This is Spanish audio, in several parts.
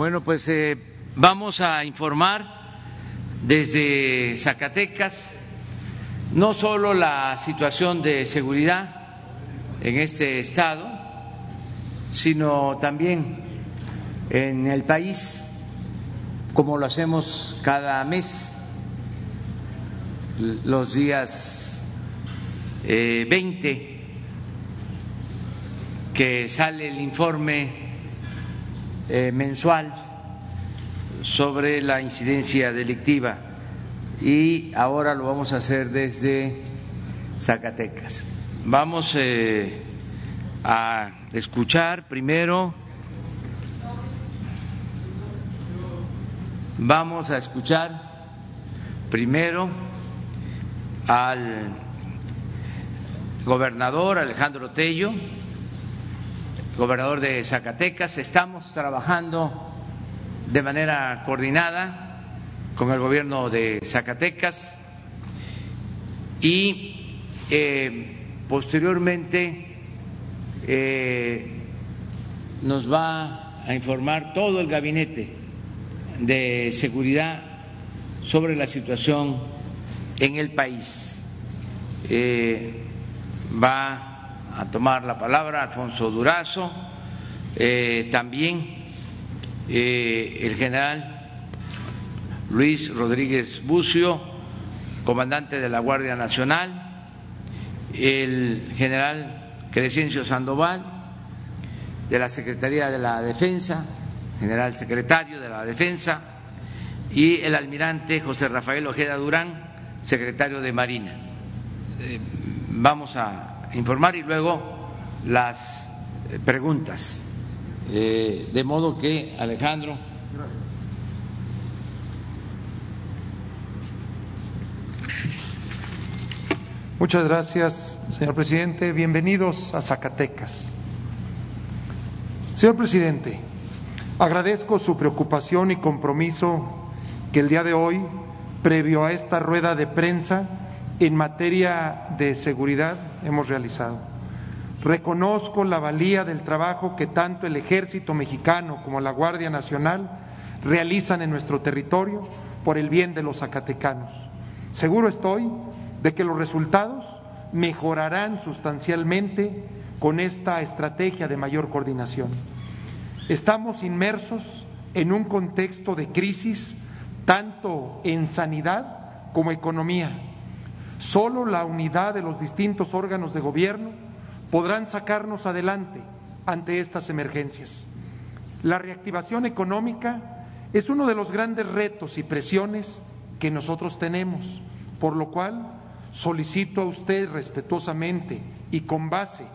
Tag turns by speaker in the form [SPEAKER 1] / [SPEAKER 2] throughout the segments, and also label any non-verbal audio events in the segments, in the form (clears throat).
[SPEAKER 1] Bueno, pues eh, vamos a informar desde Zacatecas no solo la situación de seguridad en este estado, sino también en el país, como lo hacemos cada mes, los días eh, 20, que sale el informe eh, mensual sobre la incidencia delictiva. Y ahora lo vamos a hacer desde Zacatecas. Vamos eh, a escuchar primero, vamos a escuchar primero al gobernador Alejandro Tello gobernador de Zacatecas. Estamos trabajando de manera coordinada con el gobierno de Zacatecas y eh, posteriormente eh, nos va a informar todo el gabinete de seguridad sobre la situación en el país. Eh, va a tomar la palabra Alfonso Durazo, eh, también eh, el general Luis Rodríguez Bucio, comandante de la Guardia Nacional, el general Crescencio Sandoval, de la Secretaría de la Defensa, general secretario de la Defensa, y el almirante José Rafael Ojeda Durán, secretario de Marina. Eh, vamos a informar y luego las eh, preguntas. Eh, de modo que, Alejandro.
[SPEAKER 2] Muchas gracias, señor presidente. Bienvenidos a Zacatecas. Señor presidente, agradezco su preocupación y compromiso que el día de hoy, previo a esta rueda de prensa, en materia de seguridad hemos realizado. Reconozco la valía del trabajo que tanto el ejército mexicano como la Guardia Nacional realizan en nuestro territorio por el bien de los zacatecanos. Seguro estoy de que los resultados mejorarán sustancialmente con esta estrategia de mayor coordinación. Estamos inmersos en un contexto de crisis tanto en sanidad como economía Solo la unidad de los distintos órganos de gobierno podrán sacarnos adelante ante estas emergencias. La reactivación económica es uno de los grandes retos y presiones que nosotros tenemos, por lo cual solicito a usted respetuosamente y con base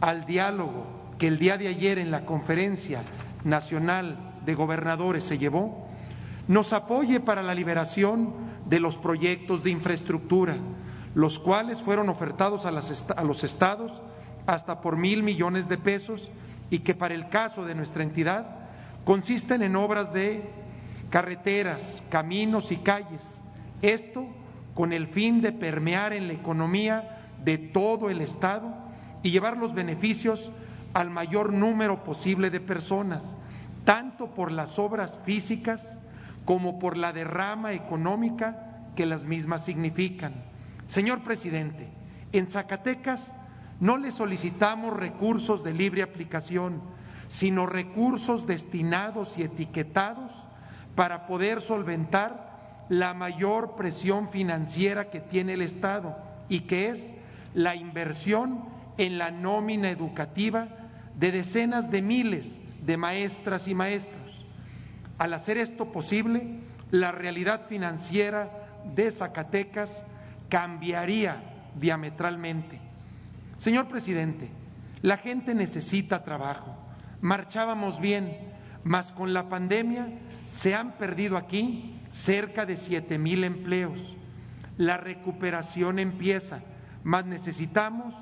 [SPEAKER 2] al diálogo que el día de ayer en la Conferencia Nacional de Gobernadores se llevó, nos apoye para la liberación de los proyectos de infraestructura, los cuales fueron ofertados a, los estados hasta por mil millones de pesos y que para el caso de nuestra entidad consisten en obras de carreteras, caminos y calles. Esto con el fin de permear en la economía de todo el Estado y llevar los beneficios al mayor número posible de personas, tanto por las obras físicas como por la derrama económica que las mismas significan. Señor presidente, en Zacatecas no le solicitamos recursos de libre aplicación, sino recursos destinados y etiquetados para poder solventar la mayor presión financiera que tiene el Estado y que es la inversión en la nómina educativa de decenas de miles de maestras y maestros. Al hacer esto posible, la realidad financiera de Zacatecas cambiaría diametralmente. Señor presidente, la gente necesita trabajo. Marchábamos bien, mas con la pandemia se han perdido aquí cerca de siete mil empleos. La recuperación empieza, mas necesitamos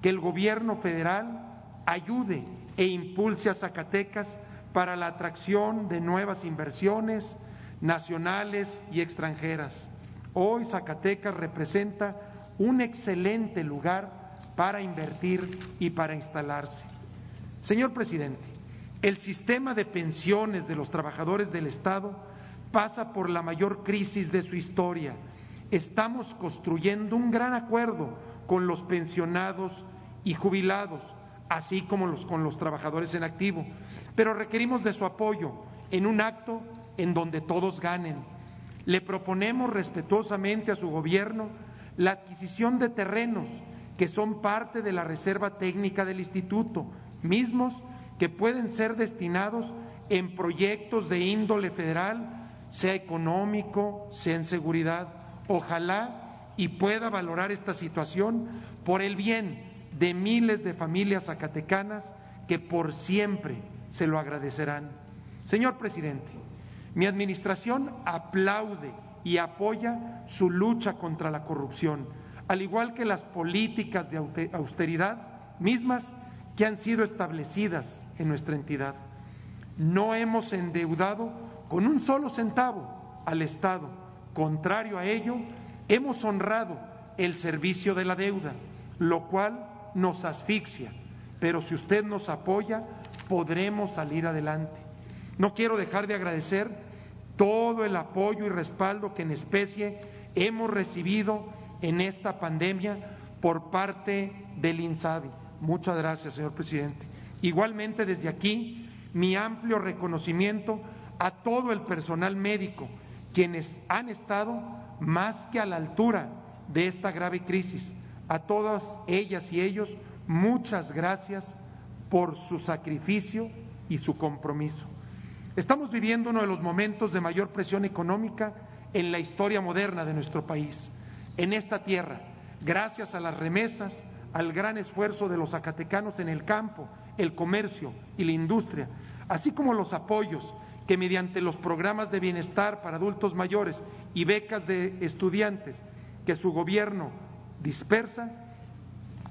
[SPEAKER 2] que el gobierno federal ayude e impulse a Zacatecas para la atracción de nuevas inversiones nacionales y extranjeras. Hoy Zacatecas representa un excelente lugar para invertir y para instalarse. Señor presidente, El sistema de pensiones de los trabajadores del Estado pasa por la mayor crisis de su historia. Estamos construyendo un gran acuerdo con los pensionados y jubilados, así como con los trabajadores en activo, pero requerimos de su apoyo en un acto en donde todos ganen. Le proponemos respetuosamente a su gobierno la adquisición de terrenos que son parte de la reserva técnica del instituto, mismos que pueden ser destinados en proyectos de índole federal, sea económico, sea en seguridad. Ojalá y pueda valorar esta situación por el bien de miles de familias zacatecanas que por siempre se lo agradecerán. Señor presidente, mi administración aplaude y apoya su lucha contra la corrupción, al igual que las políticas de austeridad mismas que han sido establecidas en nuestra entidad. No hemos endeudado con un solo centavo al Estado. Contrario a ello, hemos honrado el servicio de la deuda, lo cual nos asfixia. Pero si usted nos apoya, podremos salir adelante. No quiero dejar de agradecer todo el apoyo y respaldo que en especie hemos recibido en esta pandemia por parte del INSABI. Muchas gracias, señor presidente. Igualmente desde aquí, mi amplio reconocimiento a todo el personal médico, quienes han estado más que a la altura de esta grave crisis. A todas ellas y ellos, muchas gracias por su sacrificio y su compromiso. Estamos viviendo uno de los momentos de mayor presión económica en la historia moderna de nuestro país. En esta tierra, gracias a las remesas, al gran esfuerzo de los zacatecanos en el campo, el comercio y la industria, así como los apoyos que mediante los programas de bienestar para adultos mayores y becas de estudiantes que su gobierno dispersa,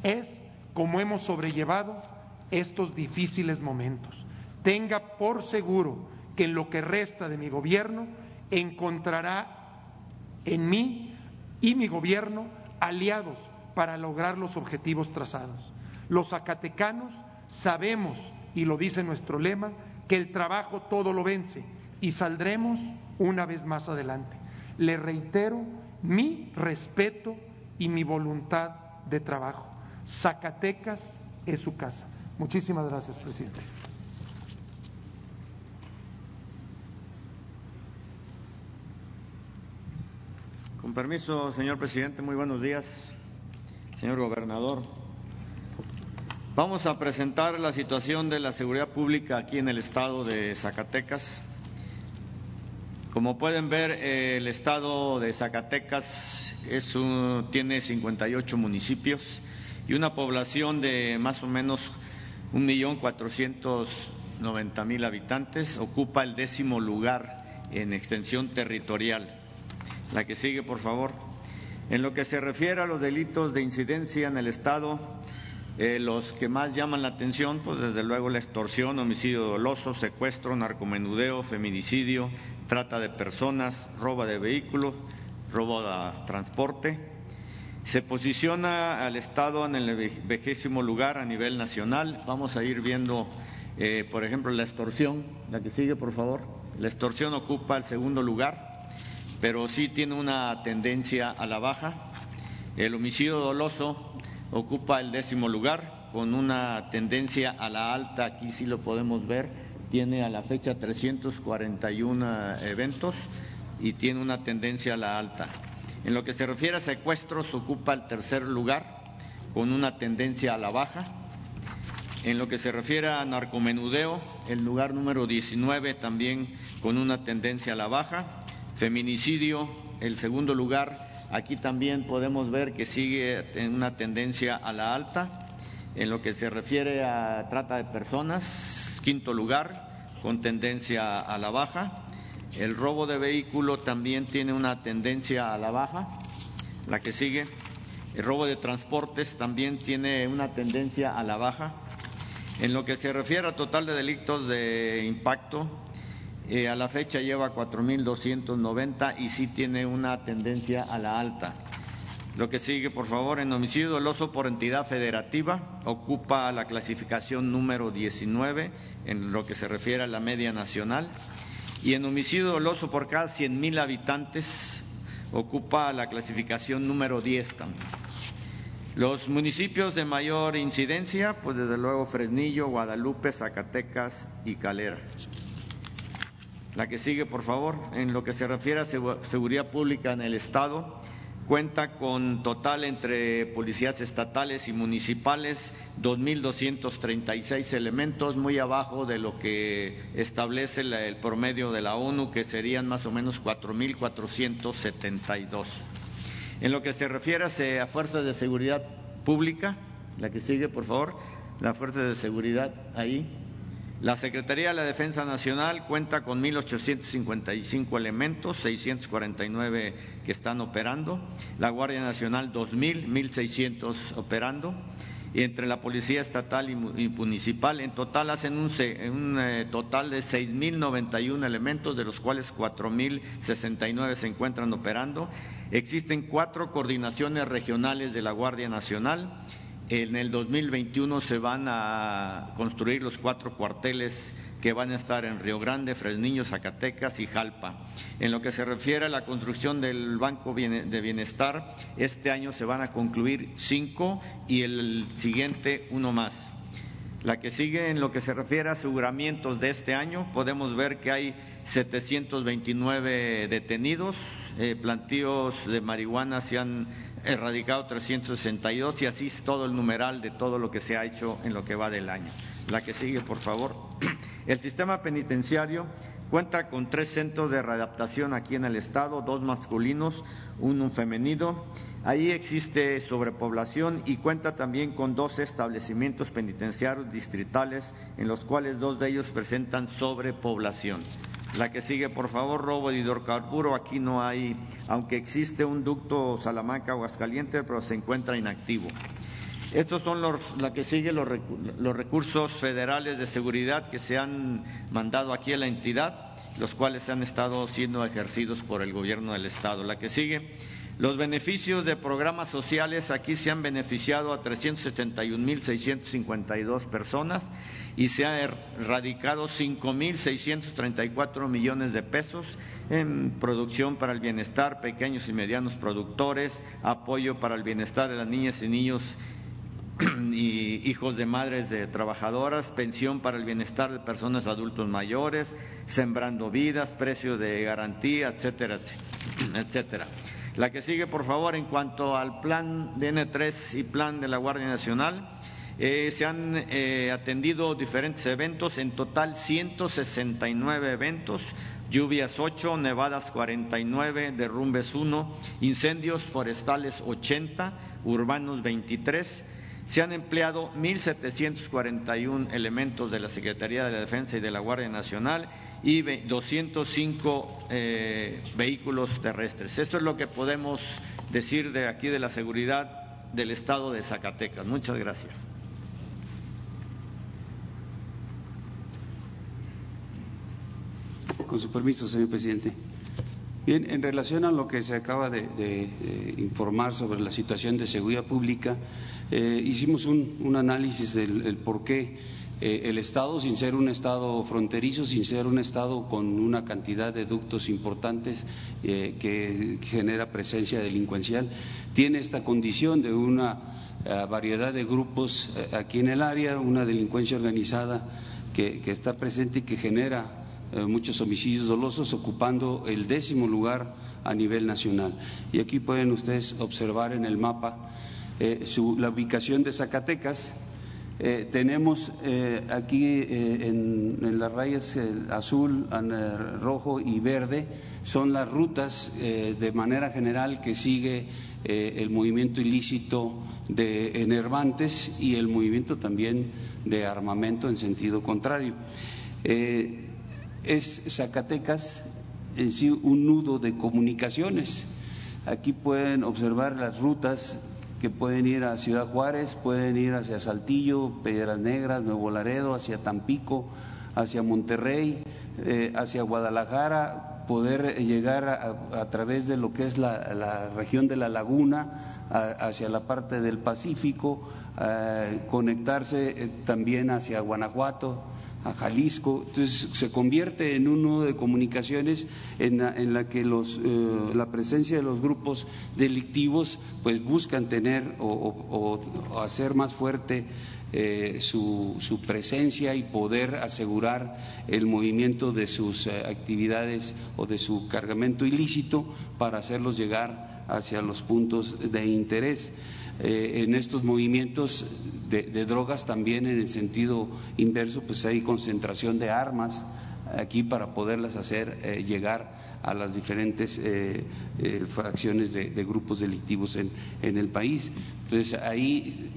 [SPEAKER 2] es como hemos sobrellevado estos difíciles momentos. Tenga por seguro que en lo que resta de mi gobierno encontrará en mí y mi gobierno aliados para lograr los objetivos trazados. Los zacatecanos sabemos, y lo dice nuestro lema, que el trabajo todo lo vence y saldremos una vez más adelante. Le reitero mi respeto y mi voluntad de trabajo. Zacatecas es su casa. Muchísimas gracias, presidente.
[SPEAKER 3] Permiso, señor presidente, muy buenos días señor gobernador. Vamos a presentar la situación de la seguridad pública aquí en el estado de Zacatecas. Como pueden ver, el estado de Zacatecas es un, tiene 58 municipios y una población de más o menos un millón cuatrocientos noventa mil habitantes. Ocupa el décimo lugar en extensión territorial. La que sigue, por favor. En lo que se refiere a los delitos de incidencia en el Estado, eh, los que más llaman la atención, pues desde luego la extorsión, homicidio doloso, secuestro, narcomenudeo, feminicidio, trata de personas, robo de vehículos, robo de transporte. Se posiciona al Estado en el vejésimo lugar a nivel nacional. Vamos a ir viendo, eh, por ejemplo, la extorsión, la que sigue, por favor. La extorsión ocupa el segundo lugar pero sí tiene una tendencia a la baja. El homicidio doloso ocupa el décimo lugar con una tendencia a la alta, aquí sí lo podemos ver, tiene a la fecha 341 eventos y tiene una tendencia a la alta. En lo que se refiere a secuestros, ocupa el tercer lugar con una tendencia a la baja. En lo que se refiere a narcomenudeo, el lugar número 19 también con una tendencia a la baja. Feminicidio, el segundo lugar, aquí también podemos ver que sigue en una tendencia a la alta. En lo que se refiere a trata de personas, quinto lugar, con tendencia a la baja. El robo de vehículo también tiene una tendencia a la baja. La que sigue, el robo de transportes también tiene una tendencia a la baja. En lo que se refiere a total de delitos de impacto, eh, a la fecha lleva 4.290 y sí tiene una tendencia a la alta. Lo que sigue, por favor, en homicidio doloso por entidad federativa ocupa la clasificación número 19 en lo que se refiere a la media nacional y en homicidio doloso por cada 100 mil habitantes ocupa la clasificación número 10 también. Los municipios de mayor incidencia, pues desde luego Fresnillo, Guadalupe, Zacatecas y Calera. La que sigue, por favor, en lo que se refiere a seguridad pública en el Estado, Cuenta con total entre policías estatales y municipales 2.236 elementos, muy abajo de lo que establece el promedio de la ONU, que serían más o menos 4.472. En lo que se refiere a fuerzas de seguridad pública, la que sigue, por favor, la fuerza de seguridad ahí, la Secretaría de la Defensa Nacional cuenta con 1.855 elementos, 649 que están operando, la Guardia Nacional 2.000, 1.600 operando, y entre la Policía Estatal y Municipal en total hacen un, un eh, total de 6.091 elementos, de los cuales 4.069 se encuentran operando. Existen cuatro coordinaciones regionales de la Guardia Nacional en el 2021 se van a construir los cuatro cuarteles que van a estar en Río Grande, Fresniño, Zacatecas y Jalpa. En lo que se refiere a la construcción del Banco de Bienestar, este año se van a concluir cinco y el siguiente uno más. La que sigue en lo que se refiere a aseguramientos de este año, podemos ver que hay 729 detenidos, eh, plantíos de marihuana se han erradicado 362 y así todo el numeral de todo lo que se ha hecho en lo que va del año. La que sigue, por favor. (clears throat) El sistema penitenciario cuenta con tres centros de readaptación aquí en el Estado, dos masculinos, uno femenino. Ahí existe sobrepoblación y cuenta también con dos establecimientos penitenciarios distritales, en los cuales dos de ellos presentan sobrepoblación. La que sigue, por favor, robo de hidrocarburo. Aquí no hay, aunque existe un ducto Salamanca-Aguascalientes, pero se encuentra inactivo. Estos son los, la que sigue los, los recursos federales de seguridad que se han mandado aquí a la entidad, los cuales han estado siendo ejercidos por el gobierno del Estado. La que sigue los beneficios de programas sociales aquí se han beneficiado a 371.652 personas y se han erradicado 5.634 millones de pesos en producción para el bienestar, pequeños y medianos productores, apoyo para el bienestar de las niñas y niños (clears throat) y hijos de madres de trabajadoras, pensión para el bienestar de personas adultos mayores, sembrando vidas, precio de garantía, etcétera, etcétera. La que sigue, por favor, en cuanto al plan DN3 y plan de la Guardia Nacional, eh, se han eh, atendido diferentes eventos, en total 169 eventos, lluvias 8, nevadas 49, derrumbes 1, incendios forestales 80, urbanos 23. Se han empleado 1.741 elementos de la Secretaría de la Defensa y de la Guardia Nacional y 205 eh, vehículos terrestres. Esto es lo que podemos decir de aquí de la seguridad del estado de Zacatecas. Muchas gracias.
[SPEAKER 4] Con su permiso, señor presidente. Bien, en relación a lo que se acaba de, informar sobre la situación de seguridad pública, eh, hicimos un, análisis del por qué eh, el Estado, sin ser un Estado fronterizo, sin ser un Estado con una cantidad de ductos importantes eh, que genera presencia delincuencial, tiene esta condición de una eh, variedad de grupos aquí en el área, una delincuencia organizada que, está presente y que genera muchos homicidios dolosos, ocupando el décimo lugar a nivel nacional. Y aquí pueden ustedes observar en el mapa la ubicación de Zacatecas eh, tenemos eh, aquí eh, en, las rayas azul, rojo y verde, son las rutas de manera general que sigue el movimiento ilícito de enervantes y el movimiento también de armamento en sentido contrario. es Zacatecas en sí un nudo de comunicaciones. Aquí pueden observar las rutas que pueden ir a Ciudad Juárez, pueden ir hacia Saltillo, Piedras Negras, Nuevo Laredo, hacia Tampico, hacia Monterrey, eh, hacia Guadalajara, poder llegar a, través de lo que es la, región de la laguna hacia la parte del Pacífico, conectarse eh, también hacia Guanajuato, a Jalisco. Entonces se convierte en un nudo de comunicaciones en la, que los, eh, la presencia de los grupos delictivos pues buscan tener o, hacer más fuerte eh, su, su, presencia y poder asegurar el movimiento de sus eh, actividades o de su cargamento ilícito para hacerlos llegar hacia los puntos de interés. Eh, en estos movimientos de, drogas también en el sentido inverso, pues hay concentración de armas aquí para poderlas hacer eh, llegar a las diferentes eh, fracciones de, grupos delictivos en, en, el país. Entonces, ahí,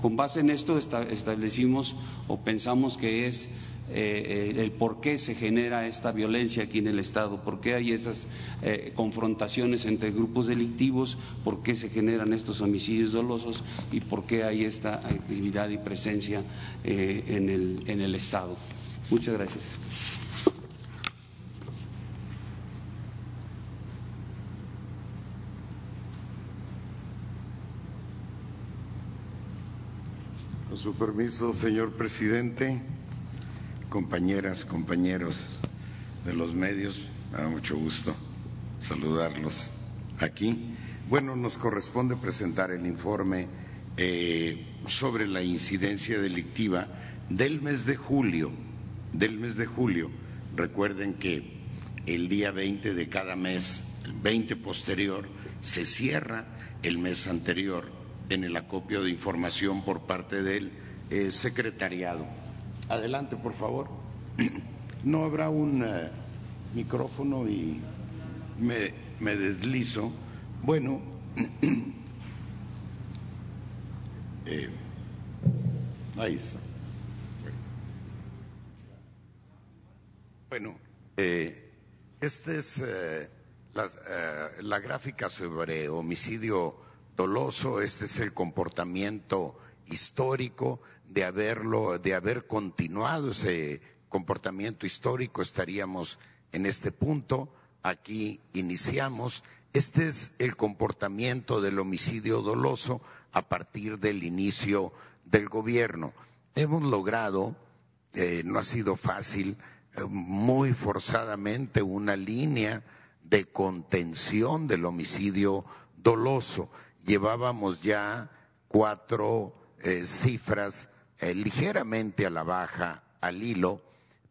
[SPEAKER 4] con base en esto, establecimos o pensamos que es eh, el por qué se genera esta violencia aquí en el Estado, por qué hay esas eh, confrontaciones entre grupos delictivos, por qué se generan estos homicidios dolosos y por qué hay esta actividad y presencia eh, en, el, en el Estado. Muchas gracias.
[SPEAKER 5] Con su permiso, señor presidente compañeras, compañeros de los medios, me da mucho gusto saludarlos aquí. Bueno, nos corresponde presentar el informe eh, sobre la incidencia delictiva del mes de julio. Del mes de julio. Recuerden que el día 20 de cada mes, el 20 posterior, se cierra el mes anterior en el acopio de información por parte del eh, secretariado Adelante, por favor. (clears throat) No habrá un eh, micrófono y me, deslizo. Bueno, (clears throat) eh, ahí está. Bueno, eh, esta es la, la gráfica sobre homicidio doloso, este es el comportamiento histórico de haberlo, de haber continuado ese comportamiento histórico, estaríamos en este punto. Aquí iniciamos. Este es el comportamiento del homicidio doloso a partir del inicio del gobierno. Hemos logrado, eh, no ha sido fácil, eh, muy forzadamente una línea de contención del homicidio doloso. Llevábamos ya cuatro eh, cifras eh, ligeramente a la baja al hilo,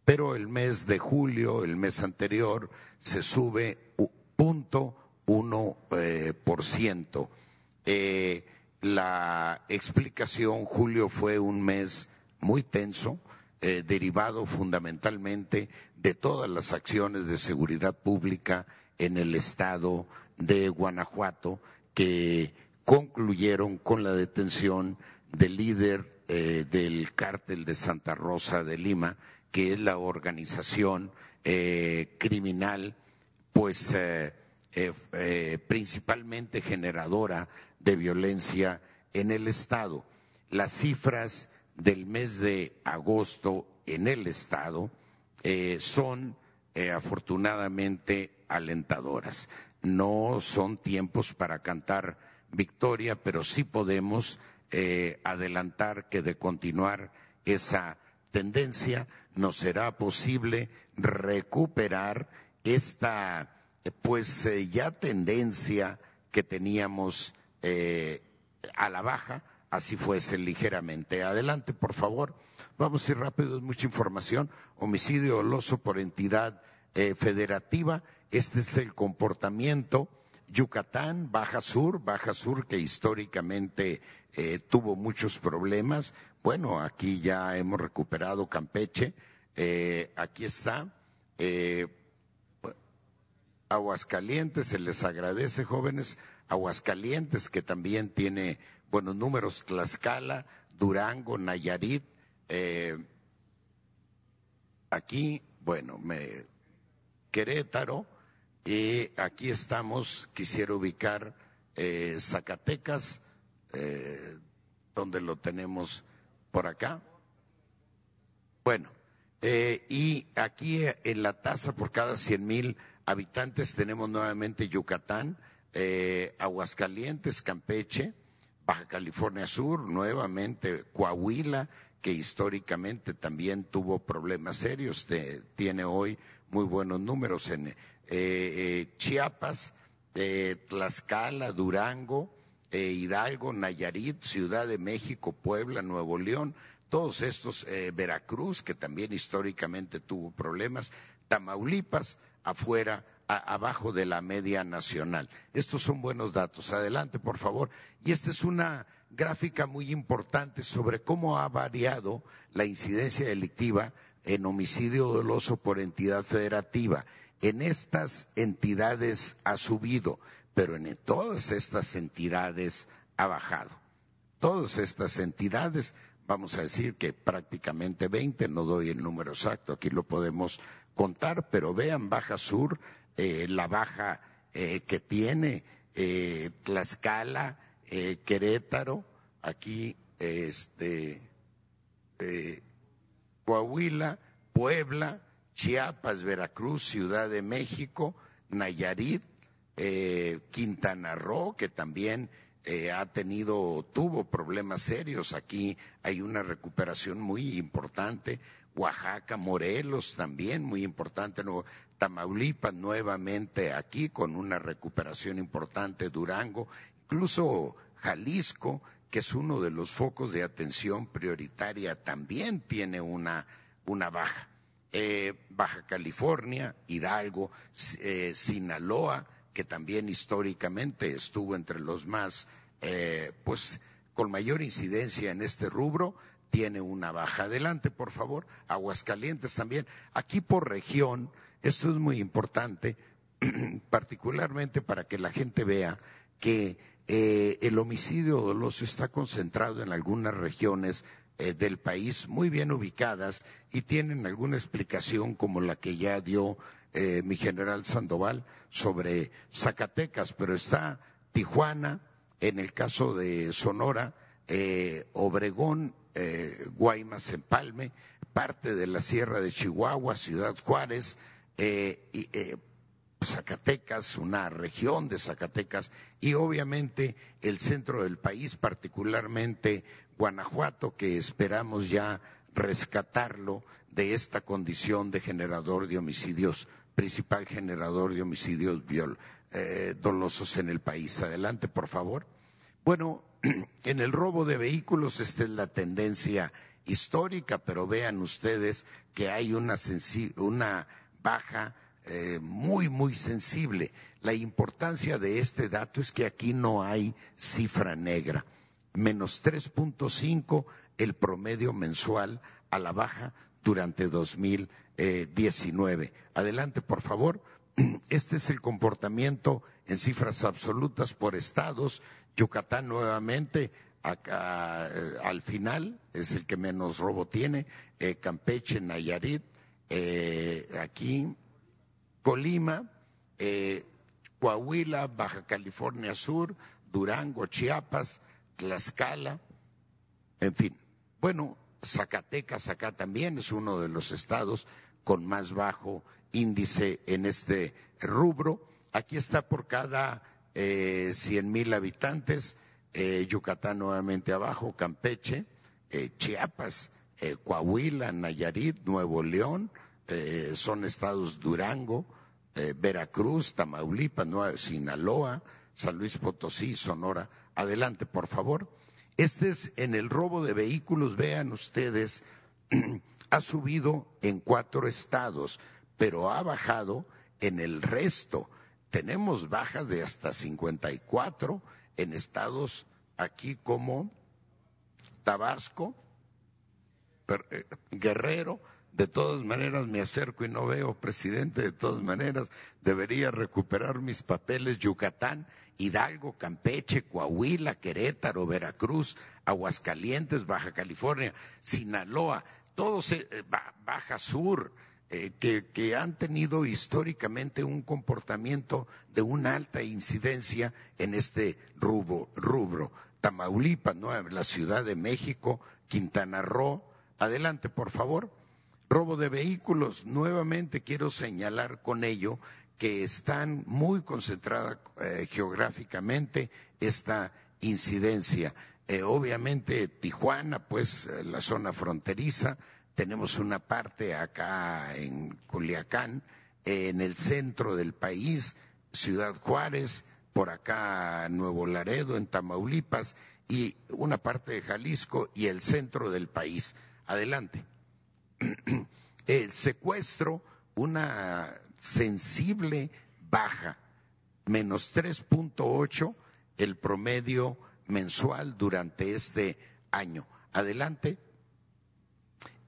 [SPEAKER 5] pero el mes de julio, el mes anterior, se sube punto uno eh, por ciento. la explicación, julio fue un mes muy tenso, derivado fundamentalmente de todas las acciones de seguridad pública en el estado de Guanajuato que concluyeron con la detención del líder eh, del cártel de Santa Rosa de Lima, que es la organización eh, criminal, pues eh, principalmente generadora de violencia en el Estado. Las cifras del mes de agosto en el Estado son afortunadamente alentadoras. No son tiempos para cantar victoria, pero sí podemos eh, adelantar que de continuar esa tendencia nos será posible recuperar esta pues eh, ya tendencia que teníamos eh, a la baja, así fuese ligeramente. Adelante, por favor. Vamos a ir rápido, es mucha información. Homicidio doloso por entidad federativa. Este es el comportamiento. Yucatán, Baja Sur, Baja Sur que históricamente eh, tuvo muchos problemas. Bueno, aquí ya hemos recuperado Campeche. Eh, aquí está. Eh, Aguascalientes, se les agradece, jóvenes. Aguascalientes, que también tiene buenos números. Tlaxcala, Durango, Nayarit. aquí, bueno, me, Querétaro. Y aquí estamos, quisiera ubicar Zacatecas, eh, donde lo tenemos por acá. Bueno, Eh, y aquí eh, en la tasa por cada 100 mil habitantes tenemos nuevamente Yucatán, eh, Aguascalientes, Campeche, Baja California Sur, nuevamente Coahuila, que históricamente también tuvo problemas serios, tiene hoy muy buenos números en Chiapas, Tlaxcala, Durango, Hidalgo, Nayarit, Ciudad de México, Puebla, Nuevo León, todos estos, eh, Veracruz, que también históricamente tuvo problemas, Tamaulipas, afuera, abajo de la media nacional. Estos son buenos datos. Adelante, por favor. Y esta es una gráfica muy importante sobre cómo ha variado la incidencia delictiva en homicidio doloso por entidad federativa. En estas entidades ha subido, pero en todas estas entidades ha bajado. Todas estas entidades vamos a decir que prácticamente 20, no doy el número exacto, aquí lo podemos contar, pero vean Baja Sur, eh, la baja eh, que tiene eh, Tlaxcala, Querétaro, aquí este, Coahuila, Puebla, Chiapas, Veracruz, Ciudad de México, Nayarit, Quintana Roo, que también eh, ha tenido, tuvo problemas serios. Aquí hay una recuperación muy importante. Oaxaca, Morelos también muy importante. Tamaulipas nuevamente aquí con una recuperación importante. Durango, incluso Jalisco, que es uno de los focos de atención prioritaria, también tiene una, baja. Eh, baja California, Hidalgo, eh, Sinaloa, que también históricamente estuvo entre los más eh, pues con mayor incidencia en este rubro, tiene una baja. Adelante, por favor. Aguascalientes también. Aquí por región, esto es muy importante, (clears throat) particularmente para que la gente vea que eh, el homicidio doloso está concentrado en algunas regiones eh, del país muy bien ubicadas y tienen alguna explicación como la que ya dio mi general Sandoval sobre Zacatecas, pero está Tijuana, en el caso de Sonora, eh, Obregón, eh, Guaymas, Empalme, parte de la Sierra de Chihuahua, Ciudad Juárez, eh, Zacatecas, una región de Zacatecas y obviamente el centro del país, particularmente Guanajuato, que esperamos ya rescatarlo de esta condición de generador de homicidios, principal generador de homicidios viol, eh, dolosos en el país. Adelante, por favor. Bueno, (clears throat) en el robo de vehículos esta es la tendencia histórica, pero vean ustedes que hay una, una baja eh, muy, muy sensible. La importancia de este dato es que aquí no hay cifra negra. Menos 3.5 el promedio mensual a la baja durante 2019. Adelante, por favor. (clears throat) Este es el comportamiento en cifras absolutas por estados. Yucatán nuevamente acá, eh, al final es el que menos robo tiene. Eh, Campeche, Nayarit, eh, aquí Colima, Coahuila, Baja California Sur, Durango, Chiapas, Tlaxcala, en fin. Bueno, Zacatecas acá también es uno de los estados con más bajo índice en este rubro. Aquí está por cada eh, cien mil habitantes, eh, Yucatán nuevamente abajo, Campeche, eh, Chiapas, Coahuila, Nayarit, Nuevo León, son estados Durango, Veracruz, Tamaulipas, Sinaloa, San Luis Potosí, Sonora. Adelante, por favor. Este es en el robo de vehículos, vean ustedes, (clears throat) ha subido en cuatro estados pero ha bajado en el resto. Tenemos bajas de hasta 54 en estados aquí como Tabasco, eh, Guerrero, de todas maneras me acerco y no veo, presidente, de todas maneras debería recuperar mis papeles, Yucatán, Hidalgo, Campeche, Coahuila, Querétaro, Veracruz, Aguascalientes, Baja California, Sinaloa, todos eh, Baja Sur, eh, que, han tenido históricamente un comportamiento de una alta incidencia en este rubro. Tamaulipas, la Ciudad de México, Quintana Roo. Adelante, por favor. Robo de vehículos, nuevamente quiero señalar con ello que están muy concentrada eh, geográficamente esta incidencia. Eh, obviamente Tijuana, pues eh, la zona fronteriza, tenemos una parte acá en Culiacán, en el centro del país, Ciudad Juárez, por acá Nuevo Laredo, en Tamaulipas, y una parte de Jalisco y el centro del país. Adelante. (clears throat) El secuestro, una sensible baja, menos 3.8 el promedio mensual durante este año. Adelante.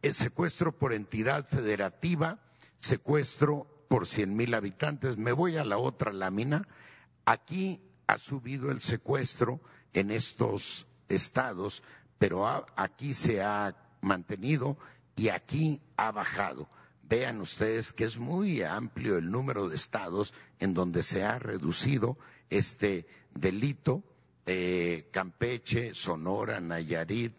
[SPEAKER 5] El secuestro por entidad federativa, secuestro por cien mil habitantes. Me voy a la otra lámina. Aquí ha subido el secuestro en estos estados, pero aquí se ha mantenido y aquí ha bajado. Vean ustedes que es muy amplio el número de estados en donde se ha reducido este delito. Eh, Campeche, Sonora, Nayarit,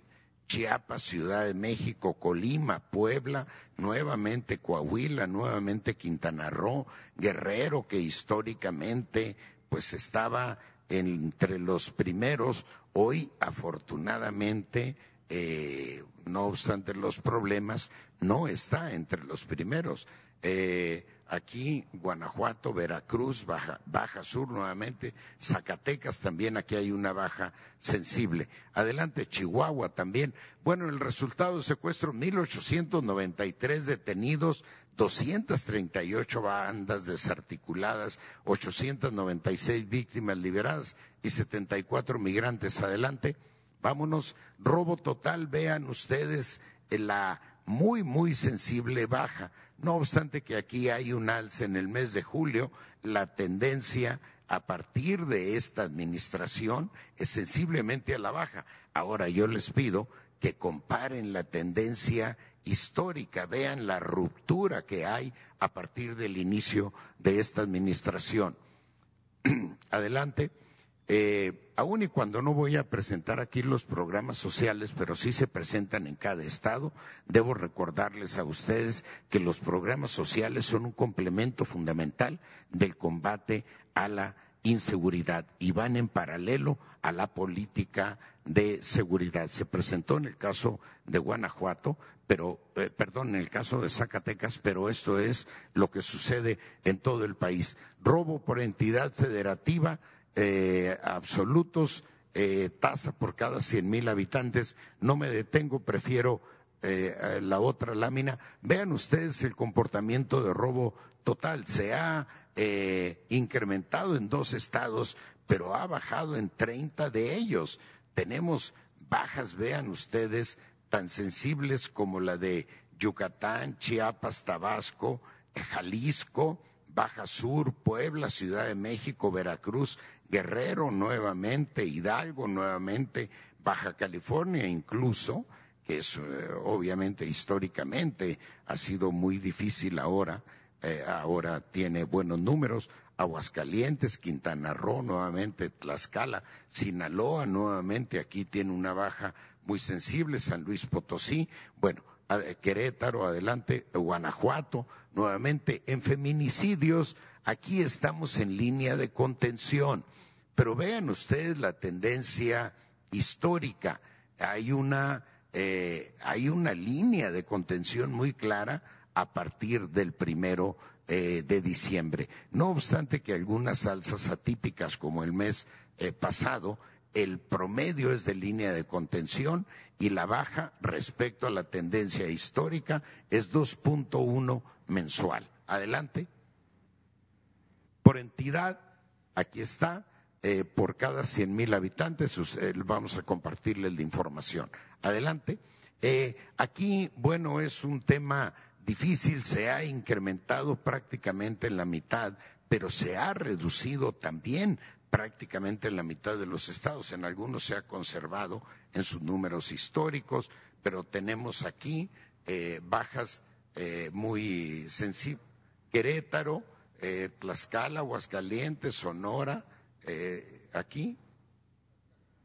[SPEAKER 5] Chiapas, Ciudad de México, Colima, Puebla, nuevamente Coahuila, nuevamente Quintana Roo, Guerrero, que históricamente pues estaba entre los primeros, hoy afortunadamente, eh, no obstante los problemas, no está entre los primeros. Eh, aquí Guanajuato, Veracruz, Baja, Baja Sur nuevamente, Zacatecas también, aquí hay una baja sensible. Adelante, Chihuahua también. Bueno, el resultado del secuestro, 1.893 detenidos, 238 bandas desarticuladas, 896 víctimas liberadas y 74 migrantes. Adelante, vámonos. Robo total, vean ustedes la muy, muy sensible baja. No obstante que aquí hay un alza en el mes de julio, la tendencia a partir de esta administración es sensiblemente a la baja. Ahora yo les pido que comparen la tendencia histórica, vean la ruptura que hay a partir del inicio de esta administración. (clears throat) Adelante. Eh, aun y cuando no voy a presentar aquí los programas sociales, pero sí se presentan en cada estado, debo recordarles a ustedes que los programas sociales son un complemento fundamental del combate a la inseguridad y van en paralelo a la política de seguridad. Se presentó en el caso de Guanajuato, pero, eh, perdón, en el caso de Zacatecas, pero esto es lo que sucede en todo el país. Robo por entidad federativa, eh, absolutos, eh, tasa por cada cien mil habitantes. No me detengo, prefiero la otra lámina. Vean ustedes el comportamiento de robo total. Se ha incrementado en dos estados, pero ha bajado en treinta de ellos. Tenemos bajas, vean ustedes, tan sensibles como la de Yucatán, Chiapas, Tabasco, Jalisco, Baja Sur, Puebla, Ciudad de México, Veracruz, Guerrero nuevamente, Hidalgo nuevamente, Baja California incluso, que es eh, obviamente históricamente ha sido muy difícil ahora, eh, ahora tiene buenos números, Aguascalientes, Quintana Roo, nuevamente Tlaxcala, Sinaloa, nuevamente aquí tiene una baja muy sensible, San Luis Potosí, bueno, Querétaro, adelante, Guanajuato, nuevamente en feminicidios, aquí estamos en línea de contención, pero vean ustedes la tendencia histórica, hay una, eh, hay una línea de contención muy clara a partir del primero eh, de diciembre. No obstante que algunas alzas atípicas como el mes eh, pasado, el promedio es de línea de contención y la baja respecto a la tendencia histórica es 2.1 mensual. Adelante. Por entidad, aquí está, eh, por cada 100 mil habitantes, vamos a compartirles la información. Adelante. aquí, bueno, es un tema difícil, se ha incrementado prácticamente en la mitad, pero se ha reducido también prácticamente en la mitad de los estados. En algunos se ha conservado en sus números históricos, pero tenemos aquí eh, bajas eh, muy sensibles. Querétaro, eh, Tlaxcala, Aguascalientes, Sonora, aquí,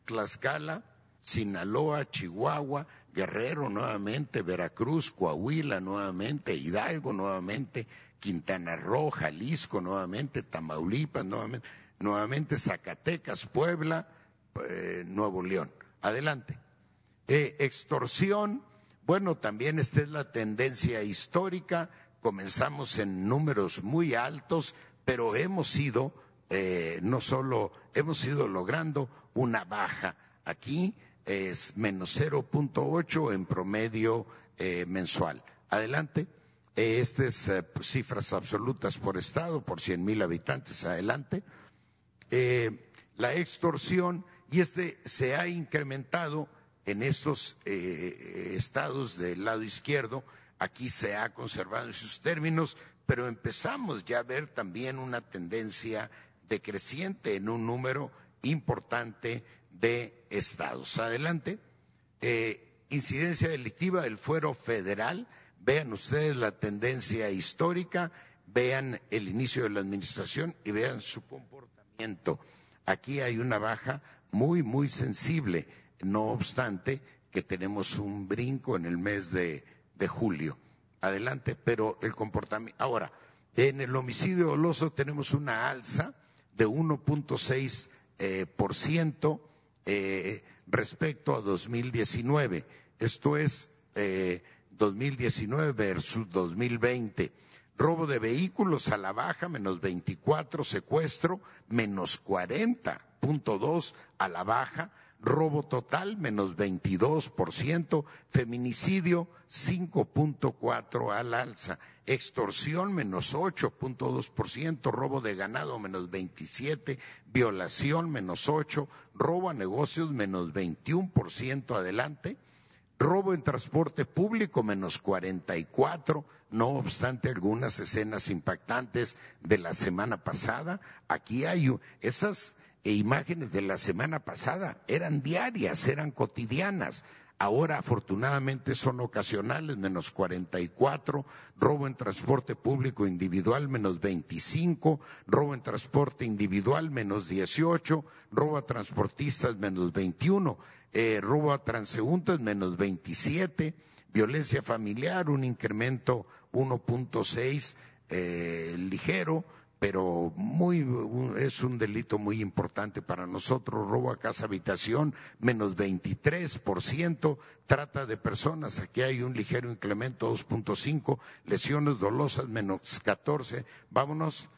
[SPEAKER 5] Tlaxcala, Sinaloa, Chihuahua, Guerrero nuevamente, Veracruz, Coahuila nuevamente, Hidalgo nuevamente, Quintana Roo, Jalisco nuevamente, Tamaulipas nuevamente, nuevamente Zacatecas, Puebla, eh, Nuevo León. Adelante. Eh, extorsión, bueno, también esta es la tendencia histórica. Comenzamos en números muy altos, pero hemos ido, eh, no solo hemos ido logrando una baja. Aquí es menos 0.8 en promedio mensual. Adelante. Estas cifras absolutas por estado, por 100 mil habitantes. Adelante. la extorsión y este se ha incrementado en estos eh, estados del lado izquierdo, aquí se ha conservado en sus términos, pero empezamos ya a ver también una tendencia decreciente en un número importante de estados. Adelante. Eh, incidencia delictiva del fuero federal. Vean ustedes la tendencia histórica, vean el inicio de la administración y vean su comportamiento. Aquí hay una baja muy, muy sensible, no obstante que tenemos un brinco en el mes de, julio. Adelante, pero el comportamiento. Ahora, en el homicidio doloso tenemos una alza de 1.6 eh, por ciento eh, respecto a 2019. Esto es eh, 2019 versus 2020. Robo de vehículos a la baja, menos 24, secuestro, menos 40 dos a la baja, robo total menos 22%, feminicidio 5.4 al alza, extorsión menos 8.2%, robo de ganado menos 27, violación menos 8, robo a negocios menos 21% adelante, robo en transporte público menos 44, no obstante algunas escenas impactantes de la semana pasada, aquí hay esas e imágenes de la semana pasada. Eran diarias, eran cotidianas. Ahora afortunadamente son ocasionales, menos 44, robo en transporte público individual, menos 25, robo en transporte individual, menos 18, robo a transportistas, menos 21, eh, robo a transeúntes, menos 27, violencia familiar, un incremento 1.6 eh, ligero, pero muy, es un delito muy importante para nosotros. Robo a casa habitación, menos 23%. Trata de personas, aquí hay un ligero incremento, 2.5. Lesiones dolosas, menos 14. Vámonos.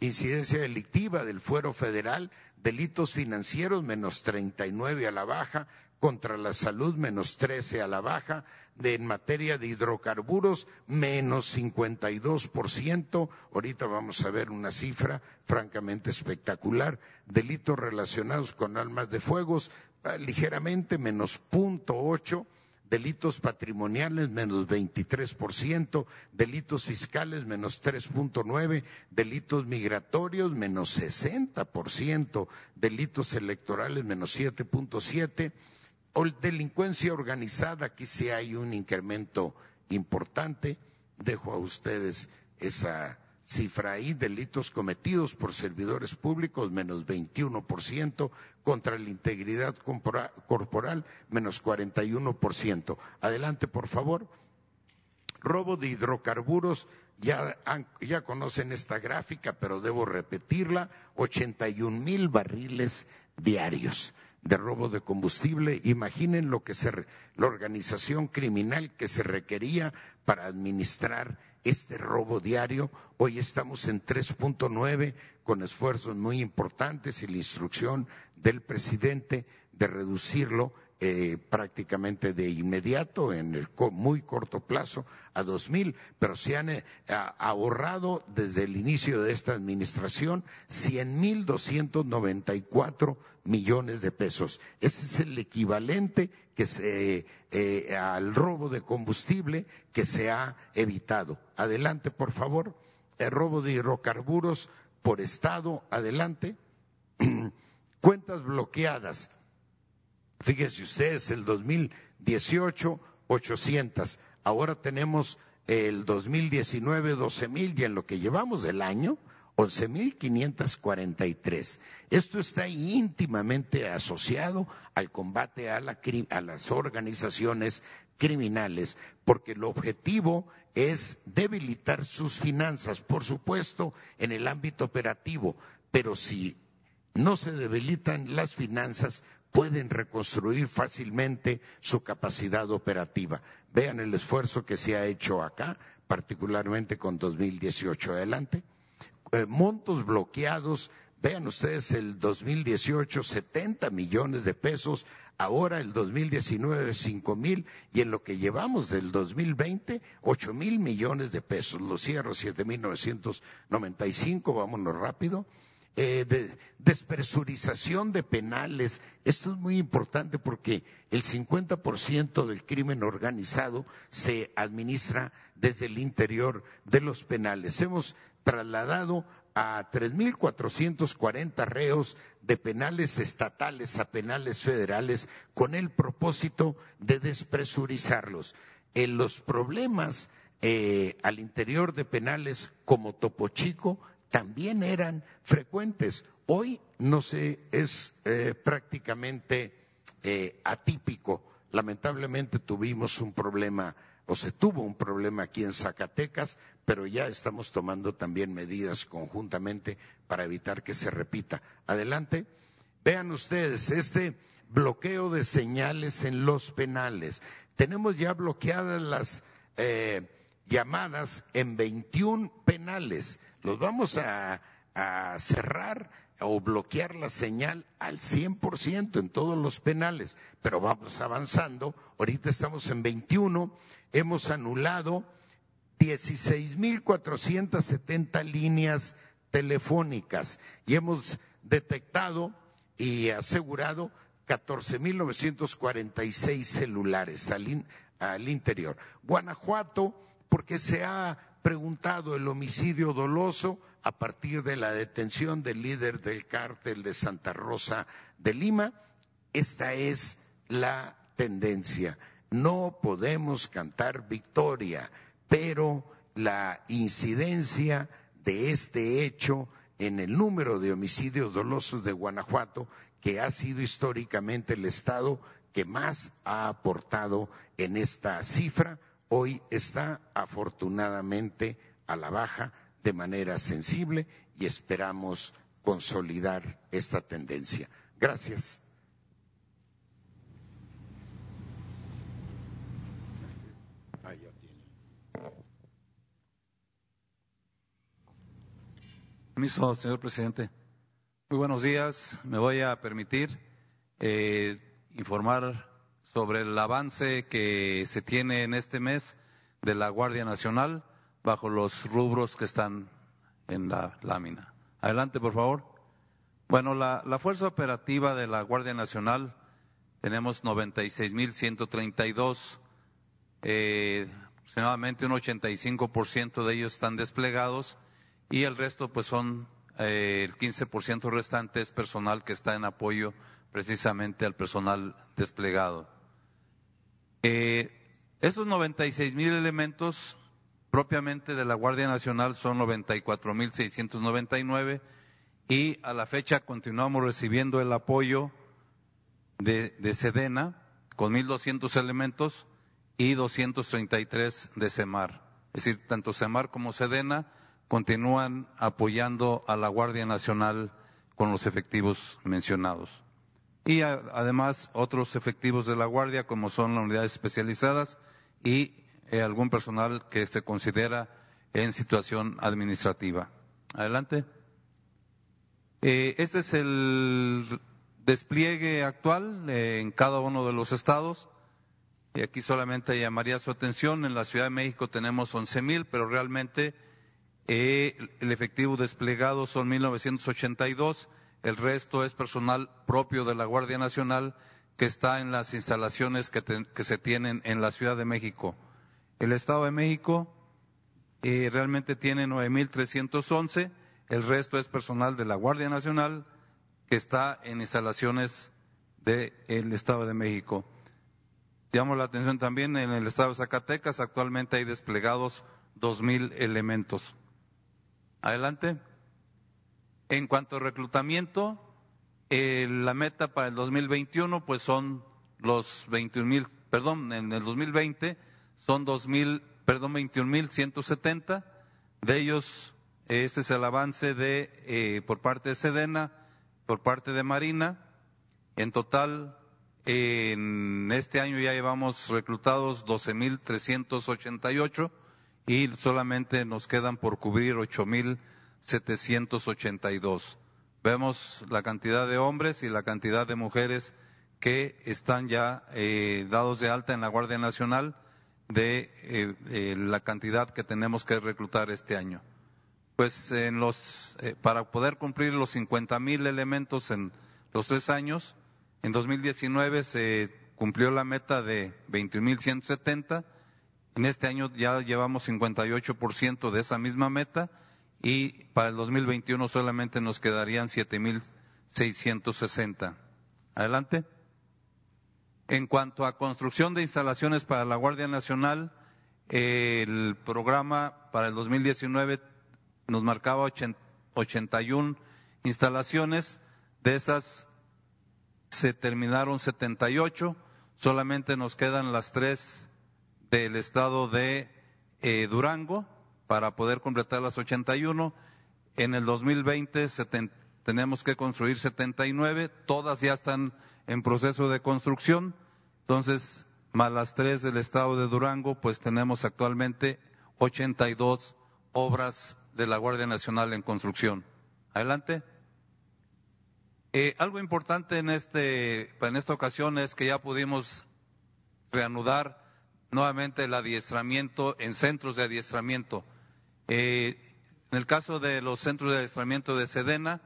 [SPEAKER 5] Incidencia delictiva del fuero federal, delitos financieros, menos 39 a la baja. Contra la salud, menos 13 a la baja de, en materia de hidrocarburos, menos 52%. Ahorita vamos a ver una cifra francamente espectacular. Delitos relacionados con armas de fuegos, ah, ligeramente menos 0.8%. Delitos patrimoniales menos 23%, delitos fiscales menos 3.9%, delitos migratorios menos 60%, delitos electorales menos 7.7%, o delincuencia organizada, aquí sí hay un incremento importante. Dejo a ustedes esa cifra ahí, delitos cometidos por servidores públicos, menos 21%, contra la integridad corporal, menos 41%. Adelante, por favor. Robo de hidrocarburos, ya, ya conocen esta gráfica, pero debo repetirla, 81 mil barriles diarios de robo de combustible. Imaginen lo que se, la organización criminal que se requería para administrar este robo diario. Hoy estamos en 3.9 con esfuerzos muy importantes y la instrucción del presidente de reducirlo eh, prácticamente de inmediato, en el muy corto plazo, a dos mil, pero se han eh, ahorrado desde el inicio de esta administración cien mil doscientos noventa y cuatro millones de pesos. Ese es el equivalente que se, eh, al robo de combustible que se ha evitado. Adelante, por favor. El robo de hidrocarburos por estado. Adelante. (clears throat) Cuentas bloqueadas Fíjense ustedes, el 2018, 800. Ahora tenemos el 2019, 12 mil y en lo que llevamos del año, 11.543. Esto está íntimamente asociado al combate a, la, a las organizaciones criminales, porque el objetivo es debilitar sus finanzas, por supuesto, en el ámbito operativo, pero si no se debilitan las finanzas, pueden reconstruir fácilmente su capacidad operativa. Vean el esfuerzo que se ha hecho acá, particularmente con 2018 adelante. Eh, montos bloqueados, vean ustedes el 2018, 70 millones de pesos, ahora el 2019, 5 mil, y en lo que llevamos del 2020, 8 mil millones de pesos. Lo cierro, 7 mil 995, vámonos rápido. Eh, de, despresurización de penales. Esto es muy importante porque el 50% del crimen organizado se administra desde el interior de los penales. Hemos trasladado a 3.440 reos de penales estatales a penales federales con el propósito de despresurizarlos. En los problemas eh, al interior de penales como Topo Chico también eran frecuentes. Hoy no sé, es eh, prácticamente eh, atípico. Lamentablemente tuvimos un problema o se tuvo un problema aquí en Zacatecas, pero ya estamos tomando también medidas conjuntamente para evitar que se repita. Adelante. Vean ustedes este bloqueo de señales en los penales. Tenemos ya bloqueadas las eh, llamadas en 21 penales. Los vamos a, cerrar o bloquear la señal al 100% en todos los penales, pero vamos avanzando. Ahorita estamos en 21 hemos anulado 16.470 líneas telefónicas y hemos detectado y asegurado 14.946 celulares al, al interior. Guanajuato, porque se ha preguntado el homicidio doloso a partir de la detención del líder del cártel de Santa Rosa de Lima, esta es la tendencia. No podemos cantar victoria, pero la incidencia de este hecho en el número de homicidios dolosos de Guanajuato, que ha sido históricamente el estado que más ha aportado en esta cifra, hoy está afortunadamente a la baja de manera sensible y esperamos consolidar esta tendencia. Gracias.
[SPEAKER 6] Señor presidente. Muy buenos días. Me voy a permitir eh, informar sobre el avance que se tiene en este mes de la Guardia Nacional bajo los rubros que están en la lámina. Adelante, por favor. Bueno, la, fuerza operativa de la Guardia Nacional tenemos 96.132, eh, aproximadamente un 85% de ellos están desplegados y el resto pues son eh, el 15% restante es personal que está en apoyo precisamente al personal desplegado. Eh, esos 96 mil elementos propiamente de la Guardia Nacional son 94 mil 699 y a la fecha continuamos recibiendo el apoyo de, de Sedena con 1.200 elementos y 233 de CEMAR. Es decir, tanto CEMAR como Sedena continúan apoyando a la Guardia Nacional con los efectivos mencionados. Y además otros efectivos de la Guardia, como son las unidades especializadas y eh, algún personal que se considera en situación administrativa. Adelante. Eh, este es el despliegue actual eh, en cada uno de los estados. Y aquí solamente llamaría su atención, en la Ciudad de México tenemos 11 mil, pero realmente el efectivo desplegado son 1982, el resto es personal propio de la Guardia Nacional que está en las instalaciones que, se tienen en la Ciudad de México. El Estado de México eh, realmente tiene 9.311, el resto es personal de la Guardia Nacional que está en instalaciones del Estado de México. Llamo la atención también en el Estado de Zacatecas, actualmente hay desplegados 2.000 elementos. Adelante. En cuanto a reclutamiento, eh, la meta para el 2021 pues son los 21 mil, perdón, en el 2020 son 2 perdón, 21 mil 170. De ellos, este es el avance de, eh, por parte de Sedena, por parte de Marina. En total, en este año ya llevamos reclutados 12 mil 388 y solamente nos quedan por cubrir 8 mil 782. Vemos la cantidad de hombres y la cantidad de mujeres que están ya eh, dados de alta en la Guardia Nacional de eh, eh, la cantidad que tenemos que reclutar este año. Pues en los, para poder cumplir los 50 mil elementos en los tres años, en 2019 se cumplió la meta de 21.170. En este año ya llevamos 58% de esa misma meta y para el 2021 solamente nos quedarían 7.660. Adelante. En cuanto a construcción de instalaciones para la Guardia Nacional, el programa para el 2019 nos marcaba 81 instalaciones, de esas se terminaron 78, solamente nos quedan las tres del estado de eh, Durango para poder completar las 81. En el 2020 tenemos que construir 79, todas ya están en proceso de construcción. Entonces, más las tres del estado de Durango, pues tenemos actualmente 82 obras de la Guardia Nacional en construcción. Adelante. Eh, algo importante en, este, en esta ocasión es que ya pudimos reanudar nuevamente el adiestramiento en centros de adiestramiento. Eh, en el caso de los centros de adiestramiento de Sedena,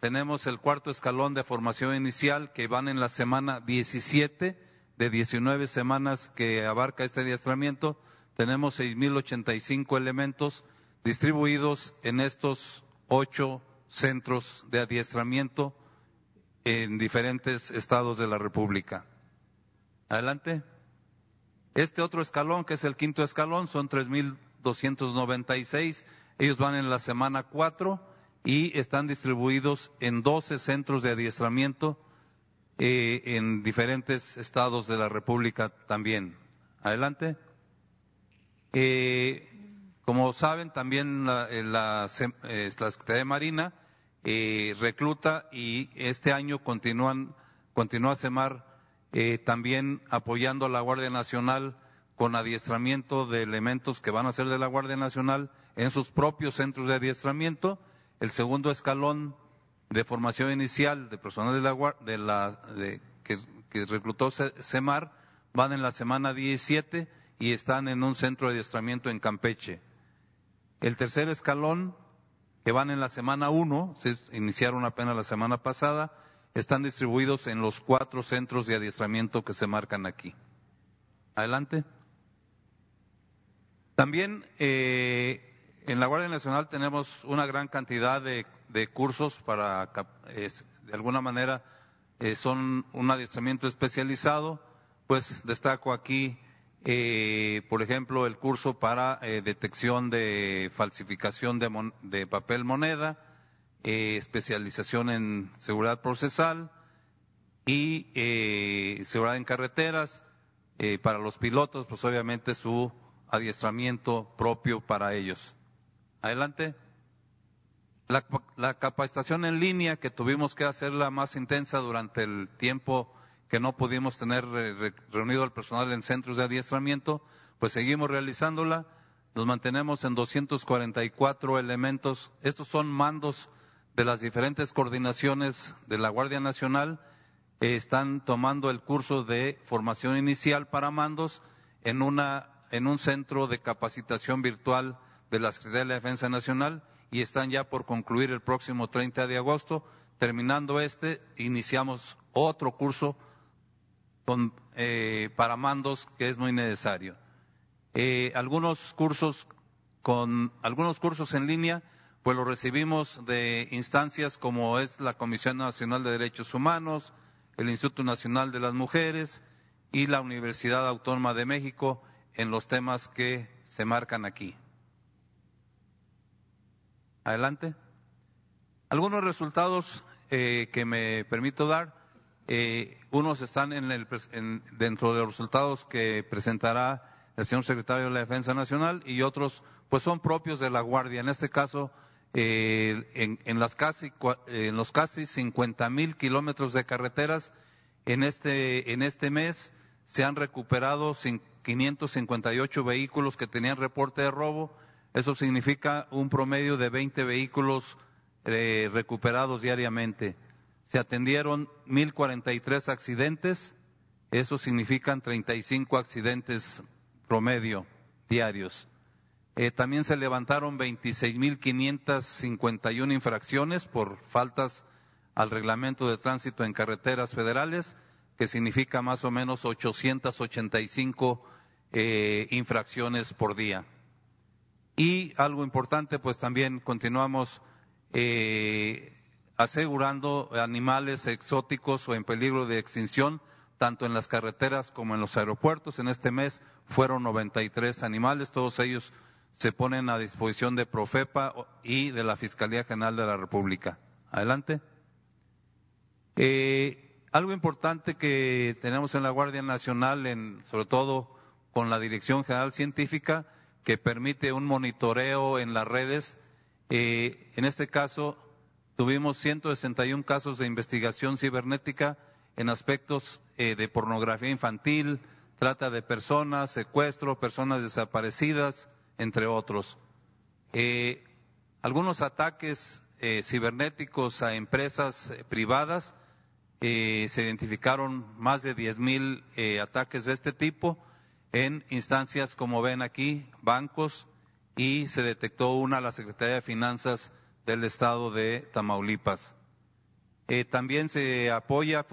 [SPEAKER 6] tenemos el cuarto escalón de formación inicial que van en la semana 17 de 19 semanas que abarca este adiestramiento. Tenemos 6.085 elementos distribuidos en estos ocho centros de adiestramiento en diferentes estados de la República. Adelante. Este otro escalón, que es el quinto escalón, son 3.296. Ellos van en la semana 4 y están distribuidos en 12 centros de adiestramiento eh, en diferentes estados de la República también. Adelante. Eh, como saben, también la, eh, la, Secretaría de Marina recluta y este año continúan, continúa CEMAR también apoyando a la Guardia Nacional con adiestramiento de elementos que van a ser de la Guardia Nacional en sus propios centros de adiestramiento el segundo escalón de formación inicial de personal de la, de que, que, reclutó CEMAR van en la semana 17 y están en un centro de adiestramiento en Campeche. El tercer escalón, que van en la semana 1, se iniciaron apenas la semana pasada, están distribuidos en los cuatro centros de adiestramiento que se marcan aquí. Adelante. También eh, en la Guardia Nacional tenemos una gran cantidad de, cursos para, de alguna manera, eh, son un adiestramiento especializado. Pues destaco aquí, eh, por ejemplo, el curso para eh, detección de falsificación de, de papel moneda, especialización en seguridad procesal y seguridad en carreteras. para los pilotos, pues obviamente su adiestramiento propio para ellos. Adelante. La, capacitación en línea que tuvimos que hacerla más intensa durante el tiempo que no pudimos tener reunido al personal en centros de adiestramiento, pues seguimos realizándola. Nos mantenemos en 244 elementos. Estos son mandos de las diferentes coordinaciones de la Guardia Nacional. están tomando el curso de formación inicial para mandos en, una, en un centro de capacitación virtual de la Secretaría de la Defensa Nacional y están ya por concluir el próximo 30 de agosto. Terminando este, iniciamos otro curso con, eh, para mandos que es muy necesario. Eh, algunos cursos con algunos cursos en línea, pues los recibimos de instancias como es la Comisión Nacional de Derechos Humanos, el Instituto Nacional de las Mujeres y la Universidad Autónoma de México en los temas que se marcan aquí. Adelante. Algunos resultados eh, que me permito dar, eh, unos están en el, en, dentro de los resultados que presentará el señor secretario de la Defensa Nacional y otros pues son propios de la Guardia. En este caso, eh, en, en, las casi, en los casi 50 mil kilómetros de carreteras, en este, en este mes se han recuperado 558 vehículos que tenían reporte de robo. Eso significa un promedio de 20 vehículos eh, recuperados diariamente. Se atendieron 1.043 accidentes. Eso significan 35 accidentes promedio diarios. Eh, también se levantaron 26.551 infracciones por faltas al reglamento de tránsito en carreteras federales, que significa más o menos 885 eh, infracciones por día. Y algo importante, pues también continuamos eh, asegurando animales exóticos o en peligro de extinción, tanto en las carreteras como en los aeropuertos. En este mes fueron 93 animales, todos ellos se ponen a disposición de Profepa y de la Fiscalía General de la República. Adelante. Eh, algo importante que tenemos en la Guardia Nacional, en, sobre todo con la Dirección General Científica, que permite un monitoreo en las redes. Eh, en este caso, tuvimos 161 casos de investigación cibernética en aspectos eh, de pornografía infantil, trata de personas, secuestro, personas desaparecidas, entre otros. Eh, algunos ataques cibernéticos a empresas eh, se identificaron más de 10 mil ataques de este tipo en instancias, como ven aquí, bancos, y se detectó una a la Secretaría de Finanzas del Estado de Tamaulipas. también se apoya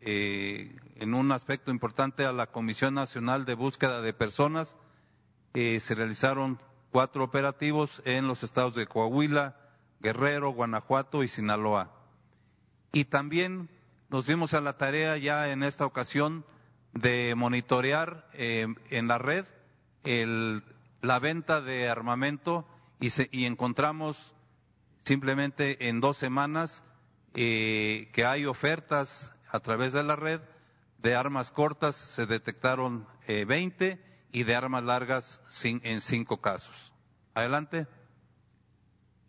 [SPEAKER 6] en un aspecto importante a la Comisión Nacional de Búsqueda de Personas, eh, se realizaron cuatro operativos en los estados de Coahuila, Guerrero, Guanajuato y Sinaloa. Y también nos dimos a la tarea ya en esta ocasión de monitorear eh, en la red la venta de armamento y, encontramos simplemente en dos semanas eh, que hay ofertas a través de la red de armas cortas, se detectaron 20 y de armas largas en cinco casos. Adelante.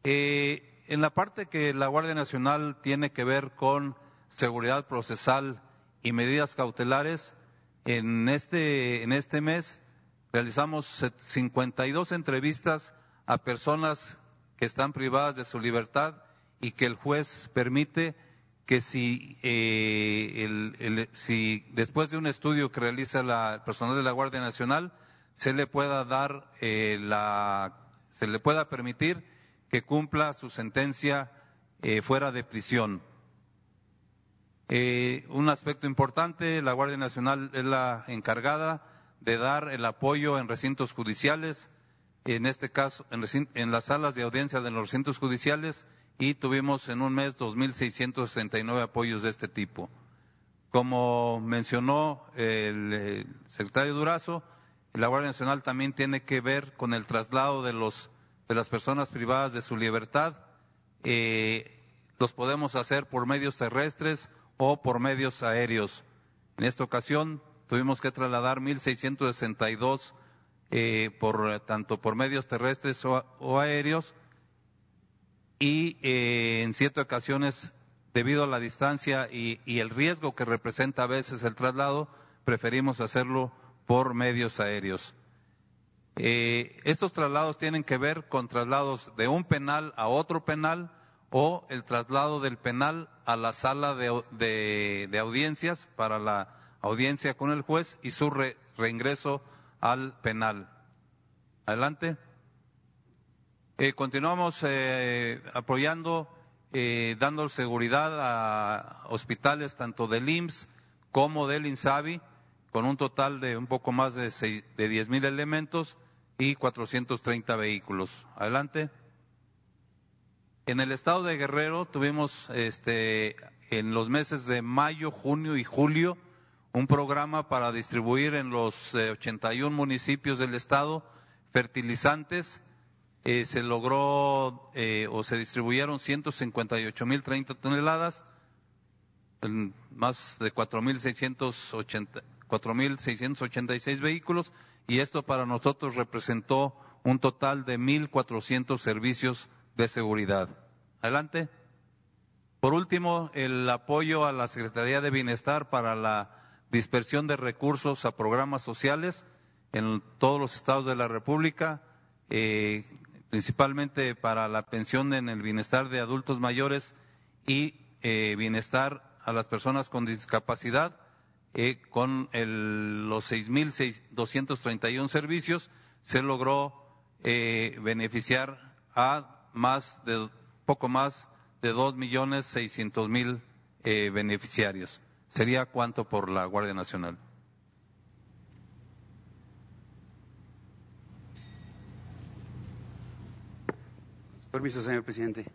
[SPEAKER 6] Eh, en la parte que la Guardia Nacional tiene que ver con seguridad procesal y medidas cautelares, en este, en este mes realizamos 52 entrevistas a personas que están privadas de su libertad y que el juez permite que si, eh, el, si después de un estudio que realiza la, el personal de la Guardia Nacional se le pueda dar eh, la, se le pueda permitir que cumpla su sentencia eh, fuera de prisión. Eh, un aspecto importante, la Guardia Nacional es la encargada de dar el apoyo en recintos judiciales, en este caso en, las salas de audiencia de los recintos judiciales y tuvimos en un mes 2.669 apoyos de este tipo. Como mencionó el, secretario Durazo, la Guardia Nacional también tiene que ver con el traslado de, los, de las personas privadas de su libertad. Eh, los podemos hacer por medios terrestres o por medios aéreos. En esta ocasión tuvimos que trasladar 1.662 eh, por, tanto por medios terrestres o aéreos y eh, en siete ocasiones, debido a la distancia y, el riesgo que representa a veces el traslado, preferimos hacerlo por medios aéreos. Eh, estos traslados tienen que ver con traslados de un penal a otro penal o el traslado del penal a la sala de, audiencias para la audiencia con el juez y su reingreso al penal. Adelante. Eh, continuamos eh, apoyando, eh, dando seguridad a hospitales tanto del IMSS como del INSABI, con un total de un poco más de, de 10 mil elementos y 430 vehículos. Adelante. En el estado de Guerrero tuvimos este, en los meses de mayo, junio y julio un programa para distribuir en los 81 municipios del estado fertilizantes. Eh, se logró eh, o se distribuyeron 158 mil 30 toneladas, más de 4.686 vehículos, y esto para nosotros representó un total de 1.400 servicios de seguridad. Adelante. Por último, el apoyo a la Secretaría de Bienestar para la dispersión de recursos a programas sociales en todos los estados de la República, eh, principalmente para la pensión en el bienestar de adultos mayores y eh, bienestar a las personas con discapacidad, eh, con el, los 6.231 servicios, se logró beneficiar a más de poco más de dos millones seiscientos mil beneficiarios. ¿Sería cuánto por la Guardia Nacional?
[SPEAKER 4] Permiso, señor presidente.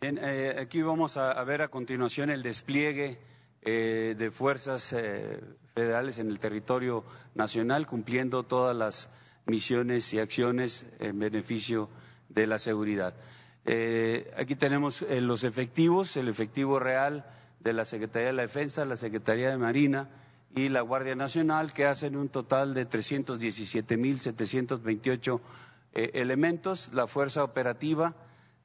[SPEAKER 4] Bien, eh, aquí vamos a, ver a continuación el despliegue eh, de fuerzas eh, federales en el territorio nacional, cumpliendo todas las misiones y acciones en beneficio de la seguridad. aquí tenemos los efectivos, el efectivo real de la Secretaría de la Defensa, la Secretaría de Marina y la Guardia Nacional, que hacen un total de 317.728 eh, elementos, la fuerza operativa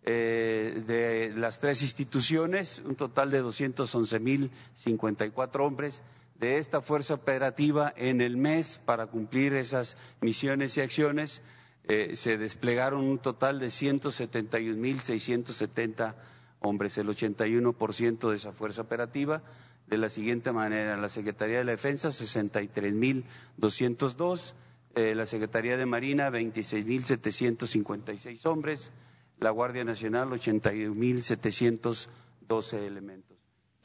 [SPEAKER 4] eh, de las tres instituciones, un total de 211.054 hombres. De esta fuerza operativa en el mes para cumplir esas misiones y acciones eh, se desplegaron un total de 171.670 hombres, el 81% de esa fuerza operativa. De la siguiente manera, la Secretaría de la Defensa, 63.202 eh, la Secretaría de Marina 26.756 hombres, la Guardia Nacional 81.712 elementos.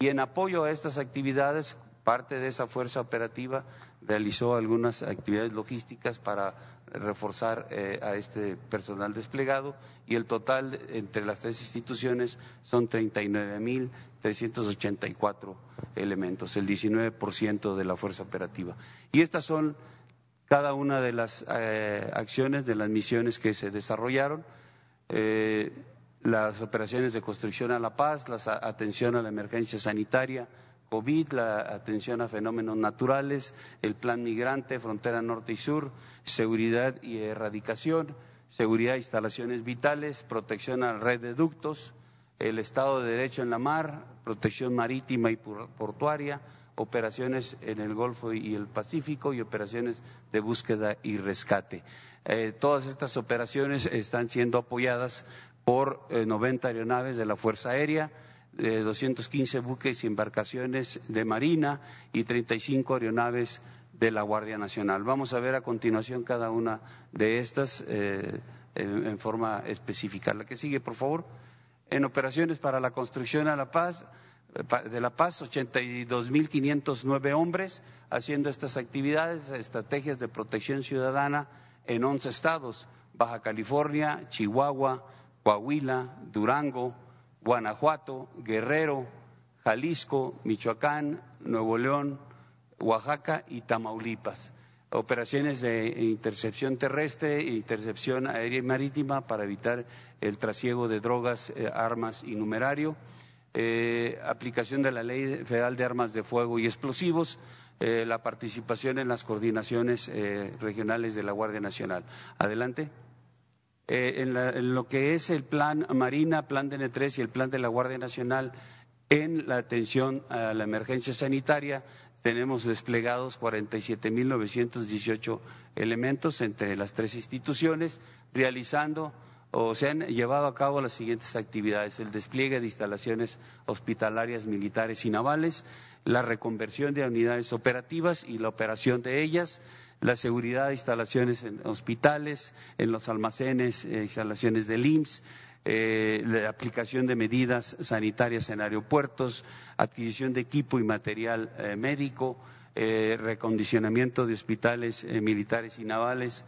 [SPEAKER 4] Y en apoyo a estas actividades, parte de esa fuerza operativa realizó algunas actividades logísticas para reforzar eh, a este personal desplegado y el total entre las tres instituciones son 39.384 elementos, el 19% de la fuerza operativa. Y estas son cada una de las eh, acciones, de las misiones que se desarrollaron, eh, las operaciones de construcción a la paz, la atención a la emergencia sanitaria, COVID, la atención a fenómenos naturales, el plan migrante, frontera norte y sur, seguridad y erradicación, seguridad e instalaciones vitales, protección a la red de ductos, el Estado de Derecho en la mar, protección marítima y portuaria, operaciones en el Golfo y el Pacífico y operaciones de búsqueda y rescate. Eh, todas estas operaciones están siendo apoyadas por 90 eh, aeronaves de la Fuerza Aérea, eh, 215 buques y embarcaciones de Marina y 35 aeronaves de la Guardia Nacional. Vamos a ver a continuación cada una de estas eh, en forma específica. La que sigue, por favor. En operaciones para la construcción a la paz, de La Paz, 82.509 hombres haciendo estas actividades, estrategias de protección ciudadana en 11 estados, Baja California, Chihuahua, Coahuila, Durango, Guanajuato, Guerrero, Jalisco, Michoacán, Nuevo León, Oaxaca y Tamaulipas. Operaciones de intercepción terrestre, intercepción aérea y marítima para evitar el trasiego de drogas, eh, armas y numerario eh, aplicación de la Ley Federal de Armas de Fuego y Explosivos, eh, la participación en las coordinaciones regionales de la Guardia Nacional. Adelante. En, en, lo que es el plan Marina, plan DN3 y el plan de la Guardia Nacional en la atención a la emergencia sanitaria, tenemos desplegados 47.918 elementos entre las tres instituciones, realizando o se han llevado a cabo las siguientes actividades, el despliegue de instalaciones hospitalarias militares y navales, la reconversión de unidades operativas y la operación de ellas, la seguridad instalaciones en hospitales, en los almacenes, eh, instalaciones del IMSS, eh, la aplicación de medidas sanitarias en aeropuertos, adquisición de equipo y material eh, médico, recondicionamiento de hospitales militares y navales,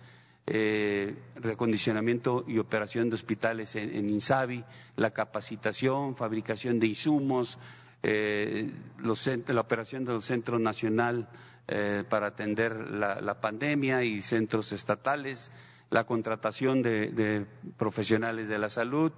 [SPEAKER 4] recondicionamiento y operación de hospitales en, INSABI, la capacitación, fabricación de insumos, la operación del Centro Nacional eh, para atender la, pandemia y centros estatales, la contratación de, profesionales de la salud,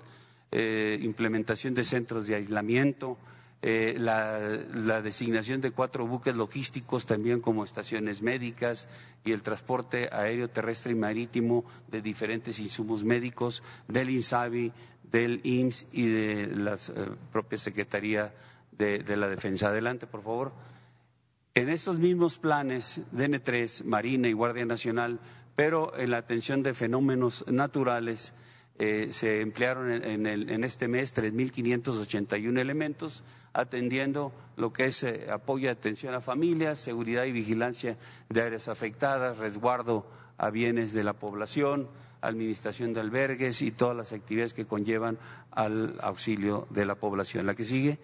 [SPEAKER 4] eh, implementación de centros de aislamiento, eh, la, designación de cuatro buques logísticos también como estaciones médicas y el transporte aéreo, terrestre y marítimo de diferentes insumos médicos del INSABI, del IMSS y de la propia Secretaría de, la Defensa. Adelante, por favor. En estos mismos planes, DN3, Marina y Guardia Nacional, pero en la atención de fenómenos naturales, eh, se emplearon en, en este mes 3.581 elementos atendiendo lo que es eh, apoyo y atención a familias, seguridad y vigilancia de áreas afectadas, resguardo a bienes de la población, administración de albergues y todas las actividades que conllevan al auxilio de la población. La que sigue.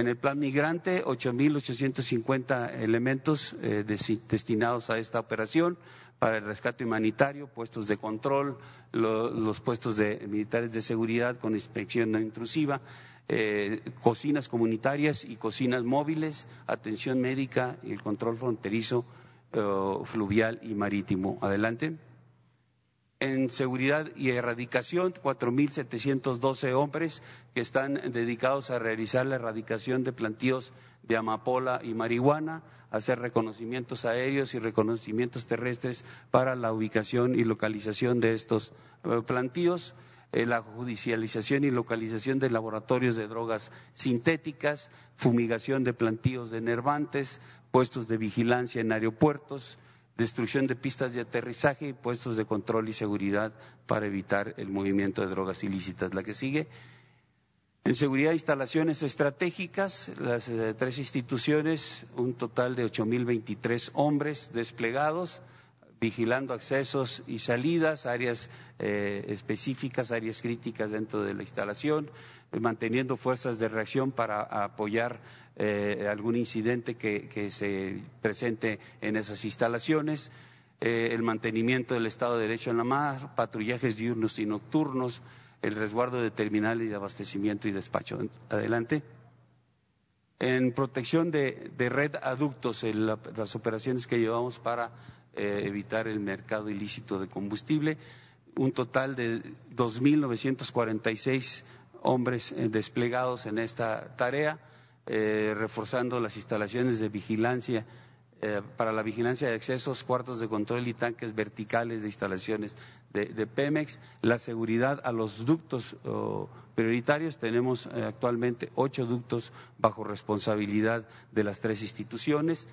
[SPEAKER 4] En el plan migrante, 8.850 elementos eh, destinados a esta operación para el rescate humanitario, puestos de control, los puestos de militares de seguridad con inspección no intrusiva, eh, cocinas comunitarias y cocinas móviles, atención médica y el control fronterizo, eh, fluvial y marítimo. Adelante. En seguridad y erradicación, 4.712 hombres que están dedicados a realizar la erradicación de plantíos de amapola y marihuana, hacer reconocimientos aéreos y reconocimientos terrestres para la ubicación y localización de estos eh, plantíos eh, la judicialización y localización de laboratorios de drogas sintéticas, fumigación de plantíos de nervantes, puestos de vigilancia en aeropuertos, destrucción de pistas de aterrizaje y puestos de control y seguridad para evitar el movimiento de drogas ilícitas. La que sigue. En seguridad, instalaciones estratégicas, las eh, tres instituciones, un total de 8.023 hombres desplegados, vigilando accesos y salidas, áreas eh, específicas, áreas críticas dentro de la instalación, manteniendo fuerzas de reacción para apoyar eh, algún incidente que, se presente en esas instalaciones, el mantenimiento del Estado de Derecho en la mar, patrullajes diurnos y nocturnos, el resguardo de terminales de abastecimiento y despacho. Adelante. En protección de, red aductos, en las operaciones que llevamos para evitar el mercado ilícito de combustible, un total de 2.946 hombres eh, desplegados en esta tarea, eh, reforzando las instalaciones de vigilancia eh, para la vigilancia de accesos, cuartos de control y tanques verticales de instalaciones de, Pemex, la seguridad a los ductos prioritarios. Tenemos actualmente ocho ductos bajo responsabilidad de las tres instituciones,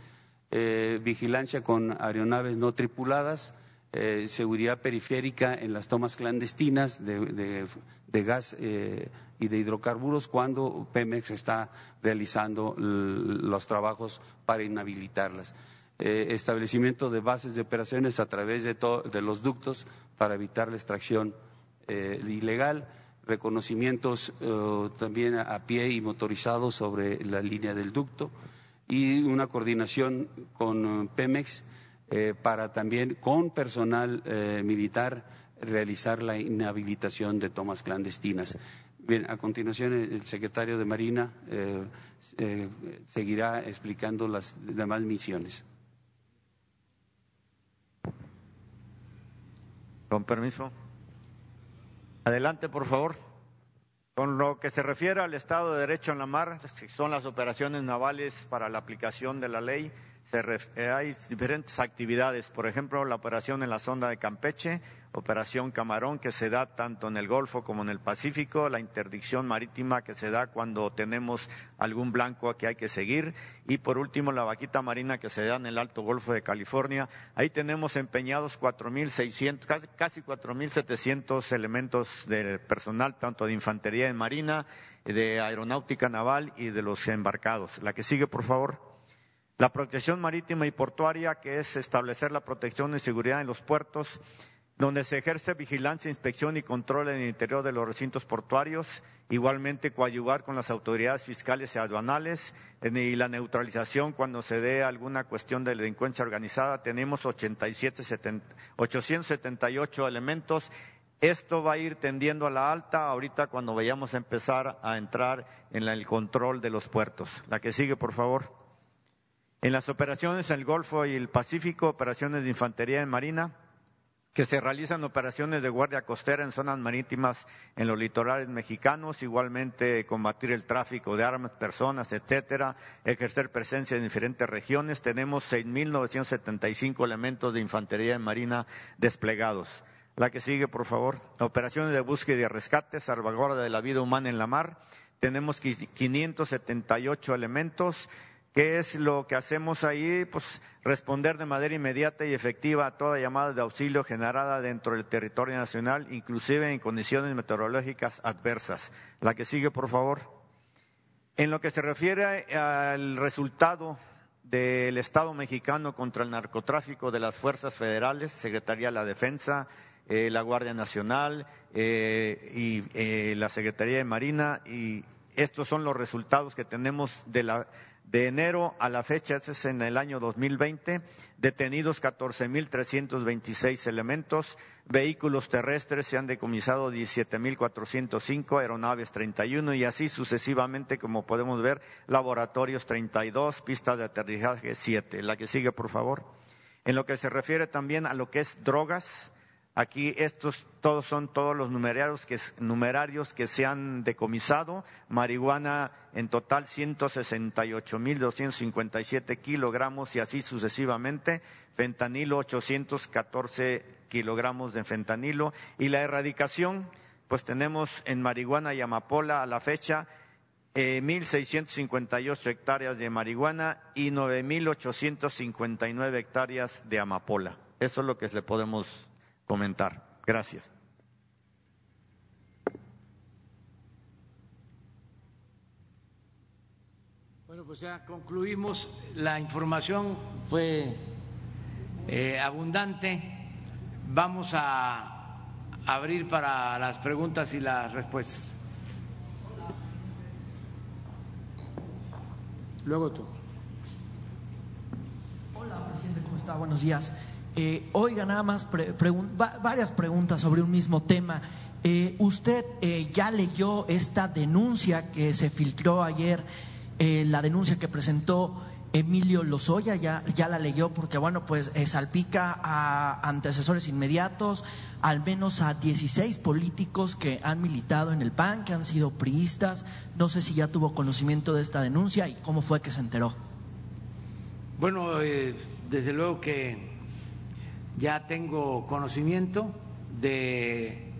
[SPEAKER 4] vigilancia con aeronaves no tripuladas eh, seguridad periférica en las tomas clandestinas de, gas eh, y de hidrocarburos cuando Pemex está realizando los trabajos para inhabilitarlas. Eh, establecimiento de bases de operaciones a través de, de los ductos para evitar la extracción ilegal, reconocimientos también a pie y motorizados sobre la línea del ducto y una coordinación con Pemex eh, para también con personal eh, militar realizar la inhabilitación de tomas clandestinas. Bien, a continuación el secretario de Marina eh, seguirá explicando las demás misiones.
[SPEAKER 3] Con permiso. Adelante, por favor. Con lo que se refiere al Estado de Derecho en la mar, son las operaciones navales para la aplicación de la ley eh, hay diferentes actividades, por ejemplo, la operación en la sonda de Campeche, operación Camarón que se da tanto en el Golfo como en el Pacífico, la interdicción marítima que se da cuando tenemos algún blanco que hay que seguir y por último la vaquita marina que se da en el Alto Golfo de California. Ahí tenemos empeñados 4.600, casi, casi 4.700 elementos de personal, tanto de infantería en marina, de aeronáutica naval y de los embarcados. La que sigue, por favor. La protección marítima y portuaria, que es establecer la protección y seguridad en los puertos, donde se ejerce vigilancia, inspección y control en el interior de los recintos portuarios, igualmente coadyuvar con las autoridades fiscales y aduanales y la neutralización cuando se dé alguna cuestión de delincuencia organizada. Tenemos 87, 878 elementos. Esto va a ir tendiendo a la alta ahorita cuando vayamos a empezar a entrar en el control de los puertos. La que sigue, por favor. En las operaciones en el Golfo y el Pacífico, operaciones de infantería en marina, que se realizan operaciones de guardia costera en zonas marítimas en los litorales mexicanos, igualmente combatir el tráfico de armas, personas, etcétera, ejercer presencia en diferentes regiones. Tenemos 6.975 elementos de infantería en marina desplegados. La que sigue, por favor. Operaciones de búsqueda y rescate, salvaguarda de la vida humana en la mar. Tenemos 578 elementos ¿Qué es lo que hacemos ahí? Pues responder de manera inmediata y efectiva a toda llamada de auxilio generada dentro del territorio nacional, inclusive en condiciones meteorológicas adversas. La que sigue, por favor. En lo que se refiere al resultado del Estado mexicano contra el narcotráfico de las fuerzas federales, Secretaría de la Defensa, eh, la Guardia Nacional eh, y eh, la Secretaría de Marina, y estos son los resultados que tenemos de la de enero a la fecha, este es en el año 2020, detenidos 14.326 elementos, vehículos terrestres se han decomisado 17.405, aeronaves 31 y así sucesivamente, como podemos ver, laboratorios 32, pistas de aterrizaje 7. La que sigue, por favor. En lo que se refiere también a lo que es drogas, Aquí estos todos son todos los numerarios que, numerarios que se han decomisado. Marihuana en total 168.257 kilogramos y así sucesivamente. Fentanilo 814 kilogramos de fentanilo. Y la erradicación, pues tenemos en marihuana y amapola a la fecha eh, 1.658 hectáreas de marihuana y 9.859 hectáreas de amapola. Eso es lo que le podemos comentar. Gracias.
[SPEAKER 1] Bueno, pues ya concluimos. La información fue eh, abundante. Vamos a abrir para las preguntas y las respuestas. Luego tú.
[SPEAKER 7] Hola, presidente, ¿cómo está? Buenos días. Eh, oiga, nada más varias preguntas sobre un mismo tema. Eh, ¿Usted eh, ya leyó esta denuncia que se filtró ayer, la denuncia que presentó Emilio Lozoya? ¿Ya, ya la leyó? Porque, bueno, pues salpica a antecesores inmediatos, al menos a 16 políticos que han militado en el PAN, que han sido priistas. No sé si ya tuvo conocimiento de esta denuncia y cómo fue que se enteró.
[SPEAKER 1] Bueno, desde luego que ya tengo conocimiento de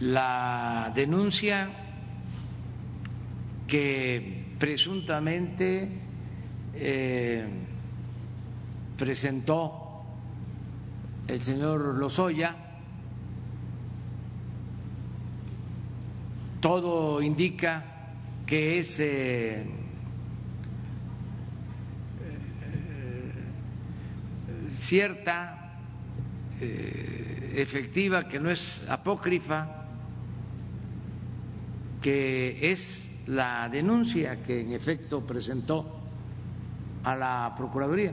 [SPEAKER 1] la denuncia que presuntamente eh, presentó el señor Lozoya. Todo indica que es eh, cierta, eh, efectiva, que no es apócrifa, que es la denuncia que en efecto presentó a la Procuraduría.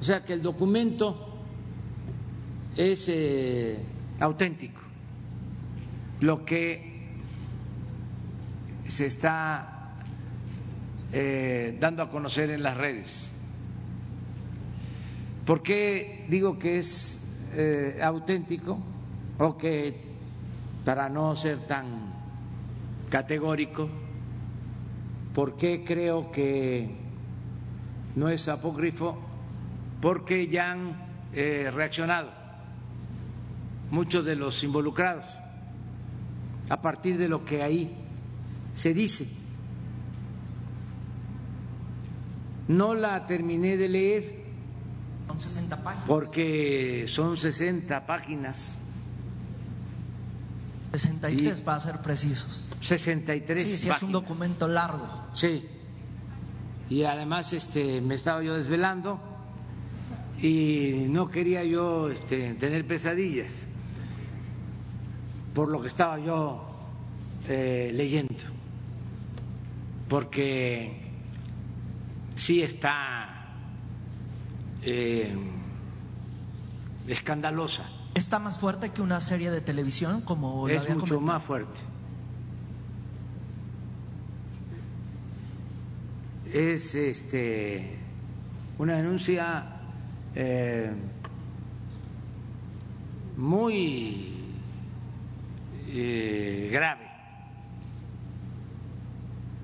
[SPEAKER 1] O sea que el documento es eh, auténtico. Lo que se está eh, dando a conocer en las redes ¿Por qué digo que es eh, auténtico o que, para no ser tan categórico, por qué creo que no es apócrifo? Porque ya han eh, reaccionado muchos de los involucrados a partir de lo que ahí se dice. No la terminé de leer
[SPEAKER 7] son 60 páginas.
[SPEAKER 1] Porque son 60 páginas.
[SPEAKER 7] 63 para ser precisos.
[SPEAKER 1] 63
[SPEAKER 7] Sí, sí, es un documento largo.
[SPEAKER 1] Sí. Y además este, me estaba yo desvelando y no quería yo este, tener pesadillas por lo que estaba yo eh, leyendo. Porque sí está eh, escandalosa.
[SPEAKER 7] ¿Está más fuerte que una serie de televisión como
[SPEAKER 1] Es mucho más fuerte. es este, una denuncia eh, muy eh, grave.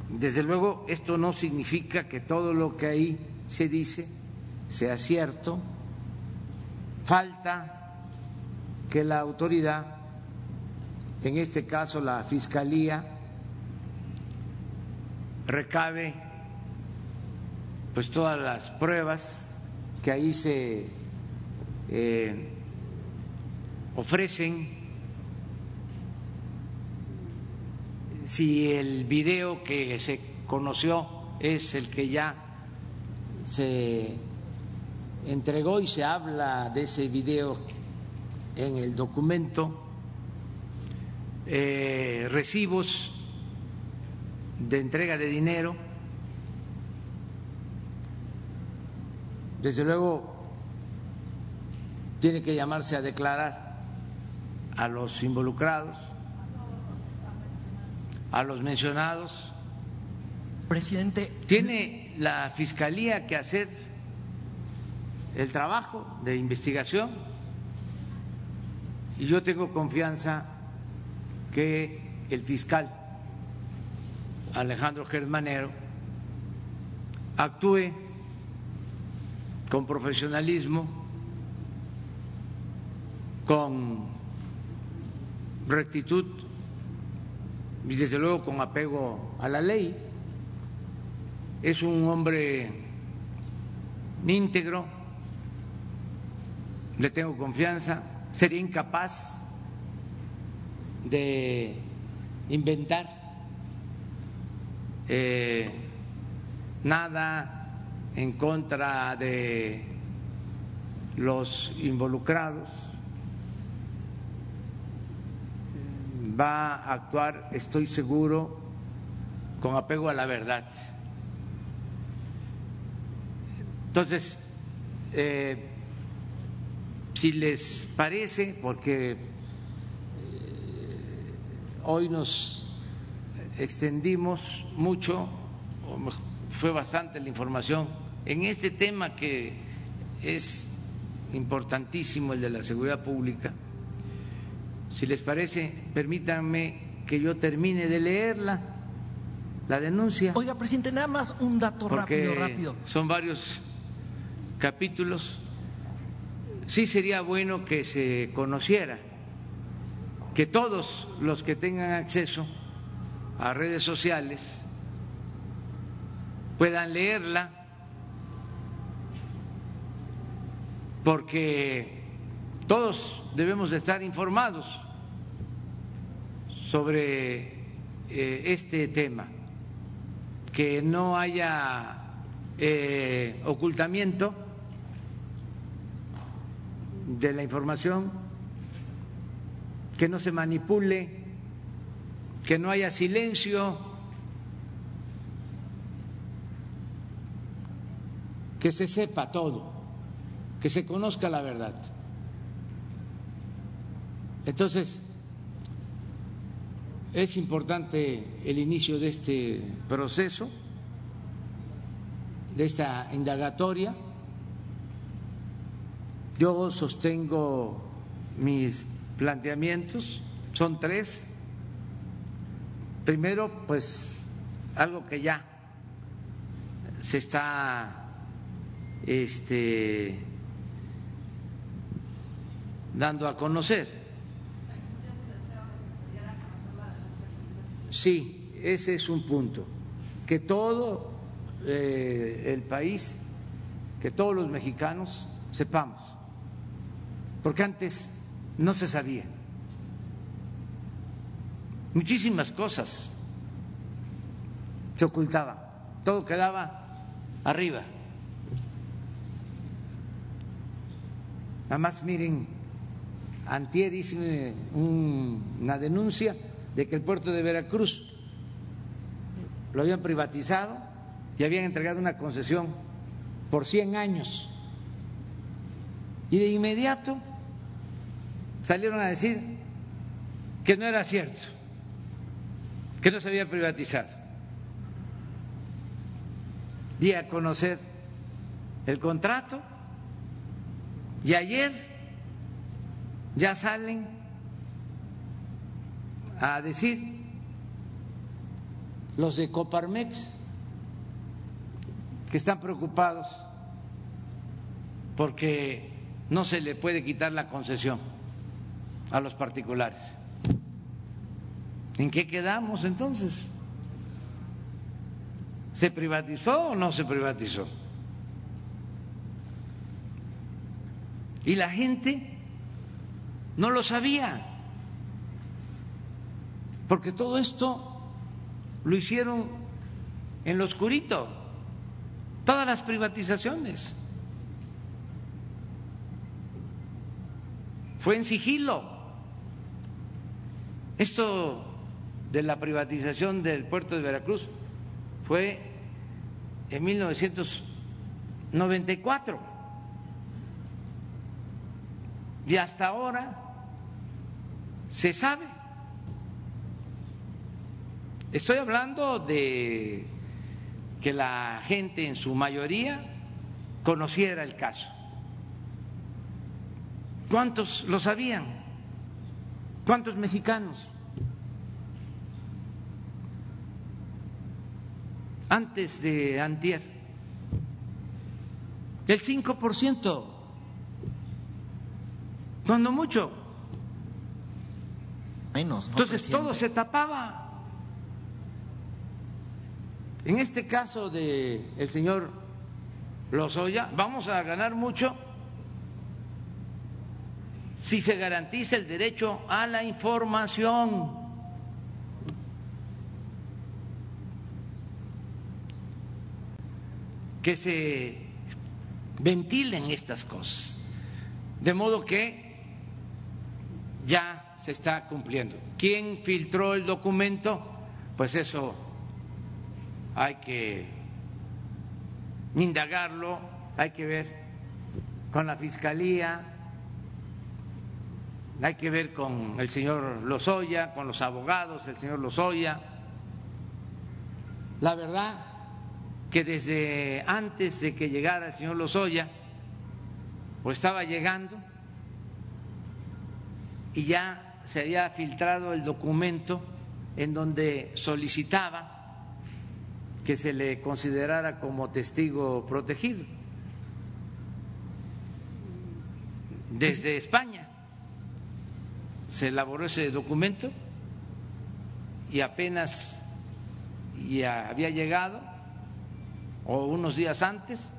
[SPEAKER 1] Desde luego, esto no significa que todo lo que ahí se dice sea cierto. Falta que la autoridad, en este caso la Fiscalía, recabe pues todas las pruebas que ahí se eh, ofrecen si el video que se conoció es el que ya se entregó y se habla de ese video en el documento, eh, recibos de entrega de dinero, desde luego tiene que llamarse a declarar a los involucrados a los mencionados.
[SPEAKER 7] Presidente.
[SPEAKER 1] Tiene la Fiscalía que hacer el trabajo de investigación y yo tengo confianza que el fiscal Alejandro Germanero actúe con profesionalismo, con rectitud y desde luego con apego a la ley. Es un hombre íntegro, le tengo confianza, sería incapaz de inventar eh, nada en contra de los involucrados va a actuar, estoy seguro, con apego a la verdad. Entonces, eh, si les parece, porque eh, hoy nos extendimos mucho, fue bastante la información en este tema que es importantísimo, el de la seguridad pública si les parece, permítanme que yo termine de leerla, la denuncia.
[SPEAKER 7] Oiga, presidente, nada más un dato rápido, rápido.
[SPEAKER 1] Son varios capítulos. Sí sería bueno que se conociera, que todos los que tengan acceso a redes sociales puedan leerla, porque todos debemos de estar informados sobre eh, este tema, que no haya eh, ocultamiento de la información, que no se manipule, que no haya silencio, que se sepa todo, que se conozca la verdad. Entonces, es importante el inicio de este proceso, de esta indagatoria. Yo sostengo mis planteamientos, son tres. Primero, pues algo que ya se está este, dando a conocer Sí, ese es un punto. Que todo eh, el país, que todos los mexicanos sepamos, porque antes no se sabía. Muchísimas cosas se ocultaban, todo quedaba arriba. Nada más miren, antier hice una denuncia de que el puerto de Veracruz lo habían privatizado y habían entregado una concesión por 100 años. Y de inmediato salieron a decir que no era cierto, que no se había privatizado. di a conocer el contrato y ayer ya salen a decir los de Coparmex que están preocupados porque no se le puede quitar la concesión a los particulares. ¿En qué quedamos entonces? ¿Se privatizó o no se privatizó? Y la gente no lo sabía, porque todo esto lo hicieron en lo oscurito, todas las privatizaciones. Fue en sigilo. Esto de la privatización del puerto de Veracruz fue en 1994. Y hasta ahora se sabe. Estoy hablando de que la gente en su mayoría conociera el caso. ¿Cuántos lo sabían? ¿Cuántos mexicanos? Antes de antier, el 5%, cuando mucho.
[SPEAKER 7] Menos,
[SPEAKER 1] Entonces todo se tapaba. En este caso de el señor Lozoya, vamos a ganar mucho si se garantiza el derecho a la información. Que se ventilen estas cosas. De modo que ya se está cumpliendo. ¿Quién filtró el documento? Pues eso hay que indagarlo, hay que ver con la Fiscalía, hay que ver con el señor Lozoya, con los abogados del señor Lozoya. La verdad que desde antes de que llegara el señor Lozoya, o estaba llegando, y ya se había filtrado el documento en donde solicitaba que se le considerara como testigo protegido desde España se elaboró ese documento y apenas ya había llegado, o unos días antes,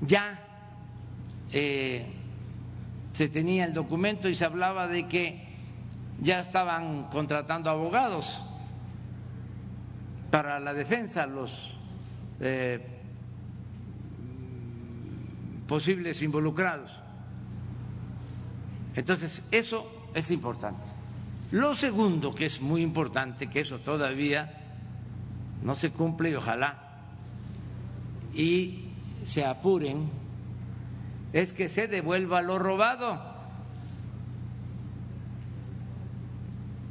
[SPEAKER 1] ya eh, se tenía el documento y se hablaba de que ya estaban contratando abogados para la defensa, los eh, posibles involucrados. Entonces, eso es importante. Lo segundo que es muy importante, que eso todavía no se cumple y ojalá y se apuren, es que se devuelva lo robado.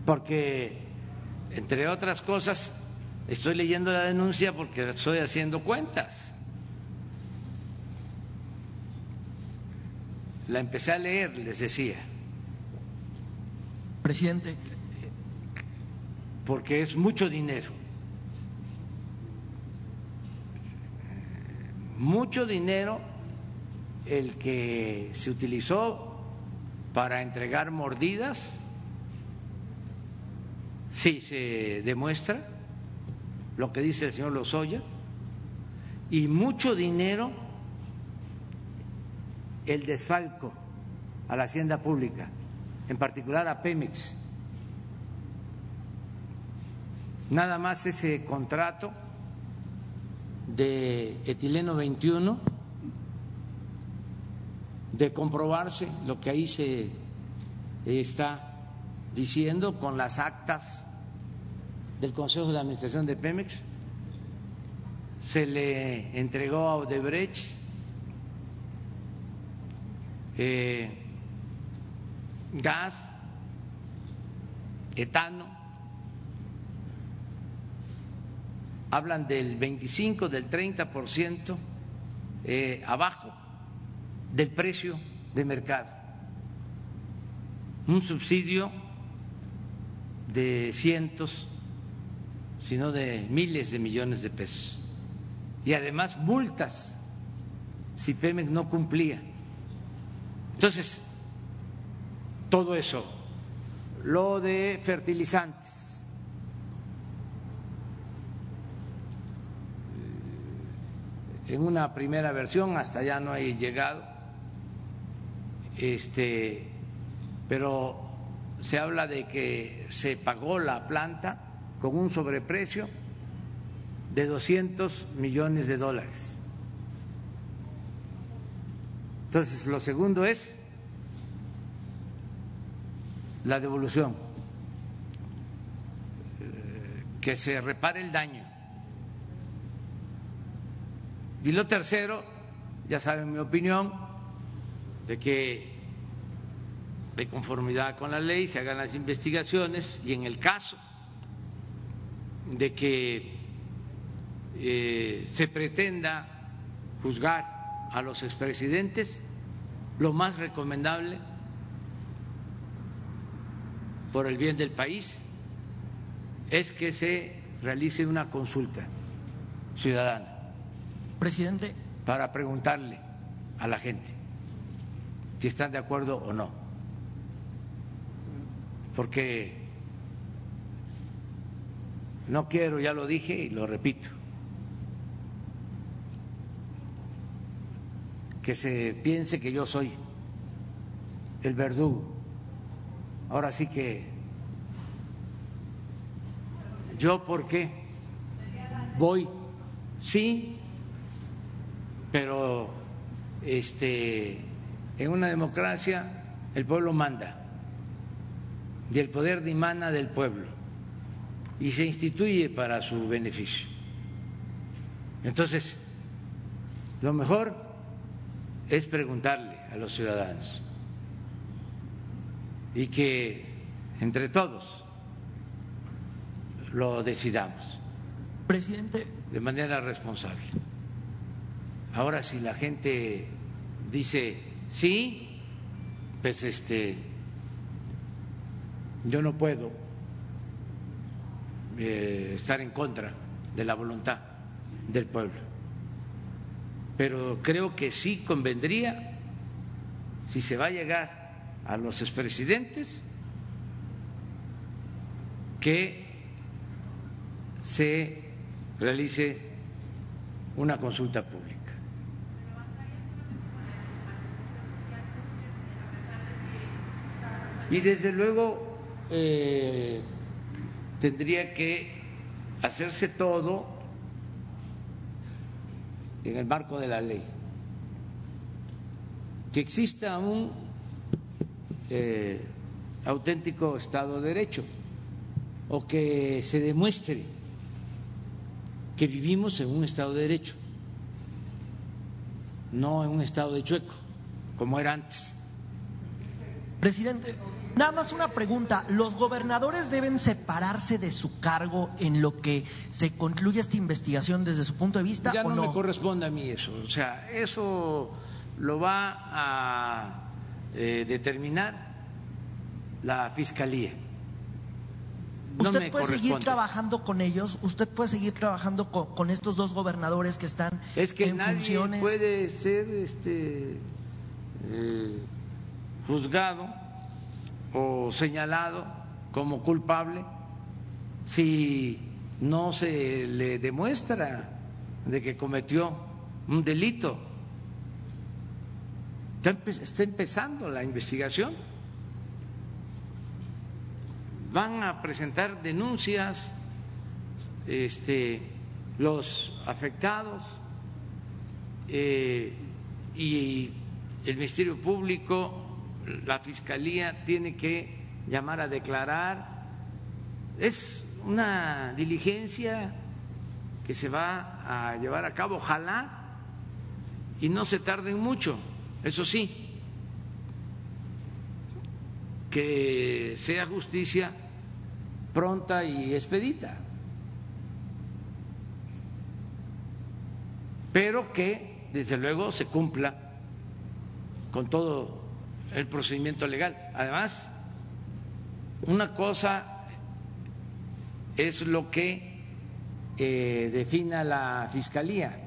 [SPEAKER 1] Porque, entre otras cosas, estoy leyendo la denuncia porque estoy haciendo cuentas. La empecé a leer, les decía
[SPEAKER 7] presidente?
[SPEAKER 1] Porque es mucho dinero. Mucho dinero el que se utilizó para entregar mordidas, sí se demuestra lo que dice el señor Lozoya, y mucho dinero el desfalco a la hacienda pública en particular a Pemex. Nada más ese contrato de etileno 21, de comprobarse lo que ahí se está diciendo con las actas del Consejo de Administración de Pemex, se le entregó a Odebrecht eh, gas, etano, hablan del 25, del 30% eh, abajo del precio de mercado. Un subsidio de cientos, sino de miles de millones de pesos. Y además multas si Pemex no cumplía. Entonces, todo eso, lo de fertilizantes, eh, en una primera versión hasta ya no hay llegado, este, pero se habla de que se pagó la planta con un sobreprecio de 200 millones de dólares. Entonces, lo segundo es la devolución, eh, que se repare el daño. Y lo tercero, ya saben mi opinión, de que de conformidad con la ley se hagan las investigaciones y en el caso de que eh, se pretenda juzgar a los expresidentes, lo más recomendable por el bien del país es que se realice una consulta ciudadana.
[SPEAKER 7] Presidente.
[SPEAKER 1] Para preguntarle a la gente si están de acuerdo o no. Porque no quiero, ya lo dije y lo repito, que se piense que yo soy el verdugo. Ahora sí que yo por qué voy, sí, pero este en una democracia el pueblo manda y el poder dimana del pueblo y se instituye para su beneficio. Entonces, lo mejor es preguntarle a los ciudadanos y que entre todos lo decidamos.
[SPEAKER 7] Presidente.
[SPEAKER 1] De manera responsable. Ahora, si la gente dice sí, pues este, yo no puedo eh, estar en contra de la voluntad del pueblo pero creo que sí convendría, si se va a llegar a los expresidentes, que se realice una consulta pública. Y desde luego eh, tendría que hacerse todo en el marco de la ley. Que exista un eh, auténtico Estado de Derecho o que se demuestre que vivimos en un Estado de Derecho, no en un Estado de chueco, como era antes.
[SPEAKER 7] Presidente, Nada más una pregunta, ¿los gobernadores deben separarse de su cargo en lo que se concluye esta investigación desde su punto de vista?
[SPEAKER 1] Ya
[SPEAKER 7] o
[SPEAKER 1] no, me corresponde a mí eso, o sea, eso lo va a eh, determinar la Fiscalía.
[SPEAKER 7] ¿Usted puede seguir trabajando con ellos? ¿Usted puede seguir trabajando con, estos dos gobernadores que están
[SPEAKER 1] es que
[SPEAKER 7] en
[SPEAKER 1] nadie puede ser este, eh, juzgado o señalado como culpable si no se le demuestra de que cometió un delito. Está empezando la investigación. Van a presentar denuncias este, los afectados eh, y el Ministerio Público la Fiscalía tiene que llamar a declarar. Es una diligencia que se va a llevar a cabo, ojalá, y no se tarden mucho, eso sí, que sea justicia pronta y expedita. pero que desde luego se cumpla con todo el procedimiento legal. Además, una cosa es lo que eh, defina la Fiscalía,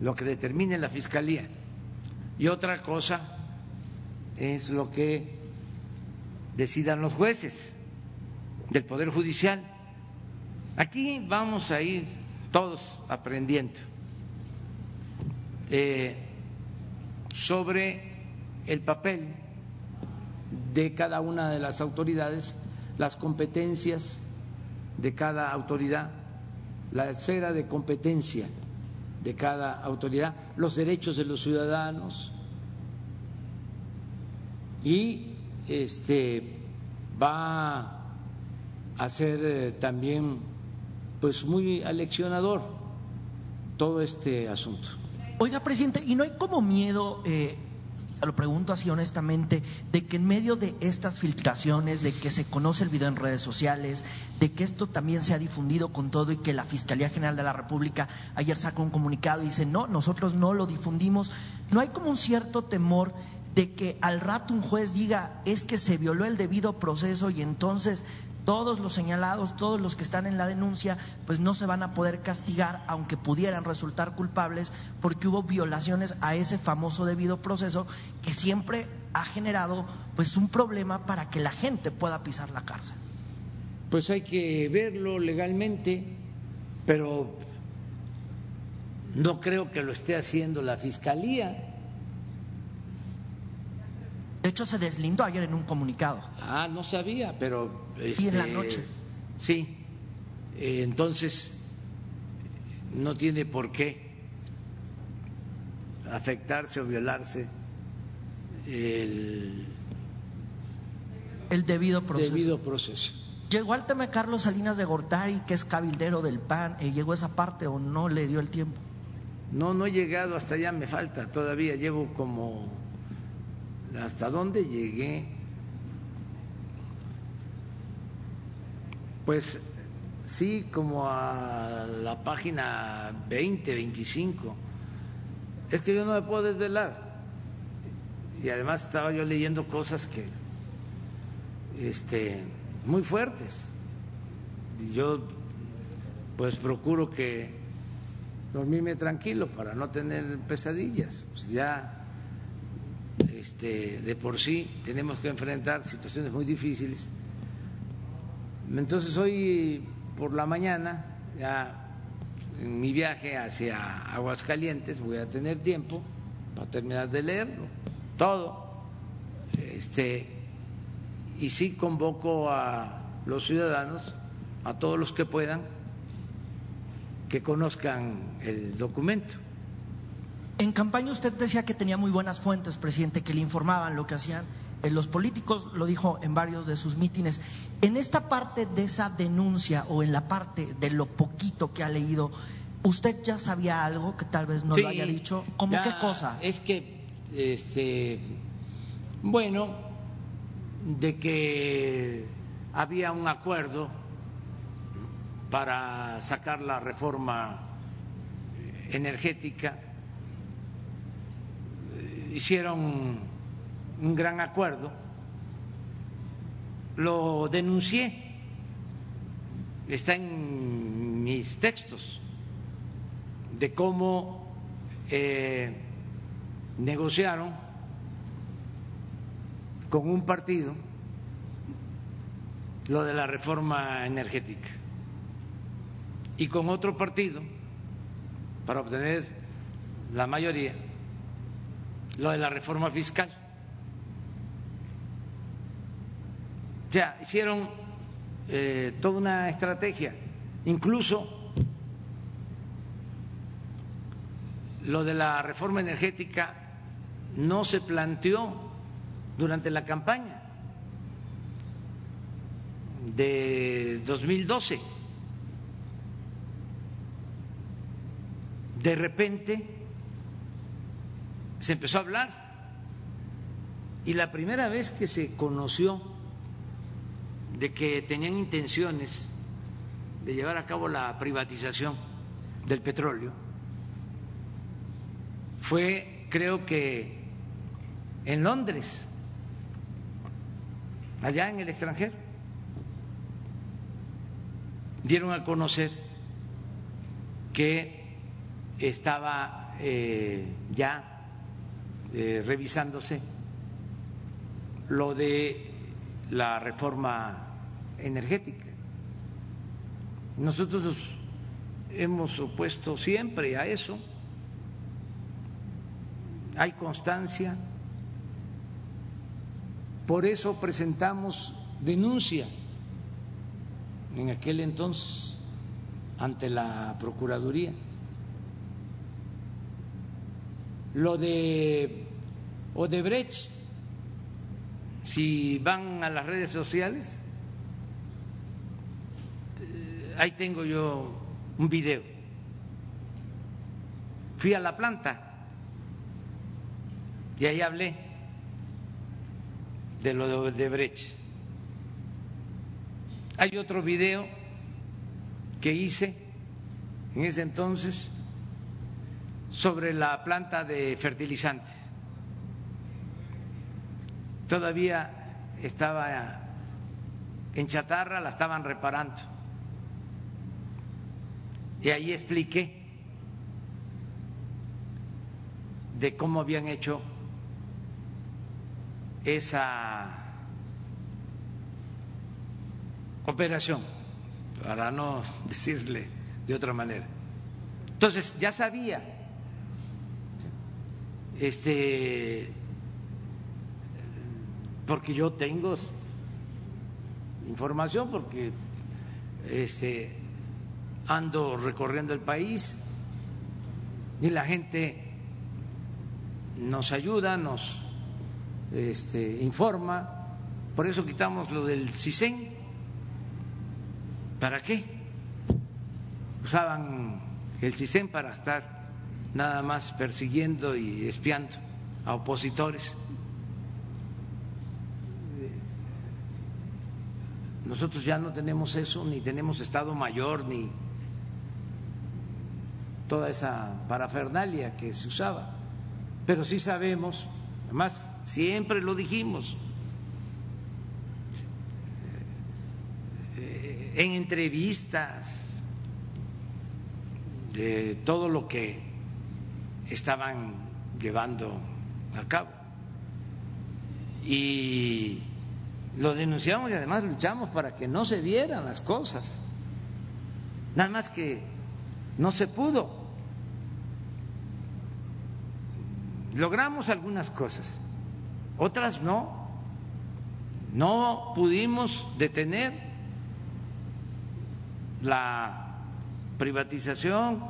[SPEAKER 1] lo que determine la Fiscalía, y otra cosa es lo que decidan los jueces del Poder Judicial. Aquí vamos a ir todos aprendiendo eh, sobre el papel de cada una de las autoridades, las competencias de cada autoridad, la esfera de competencia de cada autoridad, los derechos de los ciudadanos y este va a ser eh, también pues muy aleccionador todo este asunto.
[SPEAKER 7] Oiga, presidente, ¿y no hay como miedo eh, lo pregunto así honestamente, de que en medio de estas filtraciones, de que se conoce el video en redes sociales, de que esto también se ha difundido con todo y que la Fiscalía General de la República ayer sacó un comunicado y dice, no, nosotros no lo difundimos, ¿no hay como un cierto temor de que al rato un juez diga, es que se violó el debido proceso y entonces todos los señalados, todos los que están en la denuncia, pues no se van a poder castigar, aunque pudieran resultar culpables, porque hubo violaciones a ese famoso debido proceso que siempre ha generado pues un problema para que la gente pueda pisar la cárcel.
[SPEAKER 1] Pues hay que verlo legalmente, pero no creo que lo esté haciendo la fiscalía.
[SPEAKER 7] De hecho, se deslindó ayer en un comunicado.
[SPEAKER 1] Ah, no sabía, pero...
[SPEAKER 7] sí, en la este, noche.
[SPEAKER 1] Sí, eh, entonces no tiene por qué afectarse o violarse el,
[SPEAKER 7] el debido proceso.
[SPEAKER 1] debido proceso.
[SPEAKER 7] Llegó al tema Carlos Salinas de Gortari, que es cabildero del PAN, ¿y ¿llegó esa parte o no le dio el tiempo?
[SPEAKER 1] No, no he llegado hasta allá, me falta todavía, llevo como hasta dónde llegué, pues sí, como a la página 20, 25. Es que yo no me puedo desvelar. Y además estaba yo leyendo cosas que, este, muy fuertes. Y yo, pues procuro que dormirme tranquilo para no tener pesadillas. Pues ya este, de por sí tenemos que enfrentar situaciones muy difíciles. Entonces hoy por la mañana, ya en mi viaje hacia Aguascalientes, voy a tener tiempo para terminar de leerlo, todo. Este, y sí convoco a los ciudadanos, a todos los que puedan, que conozcan el documento.
[SPEAKER 7] En campaña usted decía que tenía muy buenas fuentes, presidente, que le informaban lo que hacían eh, los políticos, lo dijo en varios de sus mítines. En esta parte de esa denuncia o en la parte de lo poquito que ha leído, ¿usted ya sabía algo que tal vez no lo haya dicho? ¿Cómo qué cosa?
[SPEAKER 1] Es que, este, bueno, de que había un acuerdo para sacar la reforma energética hicieron un gran acuerdo, lo denuncié, está en mis textos, de cómo eh, negociaron con un partido lo de la reforma energética y con otro partido para obtener la mayoría lo de la reforma fiscal. Ya hicieron eh, toda una estrategia, incluso lo de la reforma energética no se planteó durante la campaña de 2012. De repente se empezó a hablar. Y la primera vez que se conoció de que tenían intenciones de llevar a cabo la privatización del petróleo fue creo que en Londres, allá en el extranjero, dieron a conocer que estaba eh, ya eh, revisándose lo de la reforma energética. Nosotros nos hemos opuesto siempre a eso. Hay constancia. Por eso presentamos denuncia en aquel entonces ante la Procuraduría. Lo de Odebrecht, si van a las redes sociales, ahí tengo yo un video. Fui a la planta y ahí hablé de lo de Odebrecht. Hay otro video que hice en ese entonces sobre la planta de fertilizantes. Todavía estaba en chatarra, la estaban reparando. Y ahí expliqué de cómo habían hecho esa operación, para no (laughs) decirle de otra manera. Entonces, ya sabía, este, porque yo tengo información, porque este, ando recorriendo el país y la gente nos ayuda, nos este, informa, por eso quitamos lo del CISEN ¿Para qué? Usaban el CISEN para estar nada más persiguiendo y espiando a opositores. Nosotros ya no tenemos eso, ni tenemos Estado Mayor, ni toda esa parafernalia que se usaba. Pero sí sabemos, además siempre lo dijimos, en entrevistas de todo lo que estaban llevando a cabo. Y lo denunciamos y además luchamos para que no se dieran las cosas. Nada más que no se pudo. Logramos algunas cosas, otras no. No pudimos detener la privatización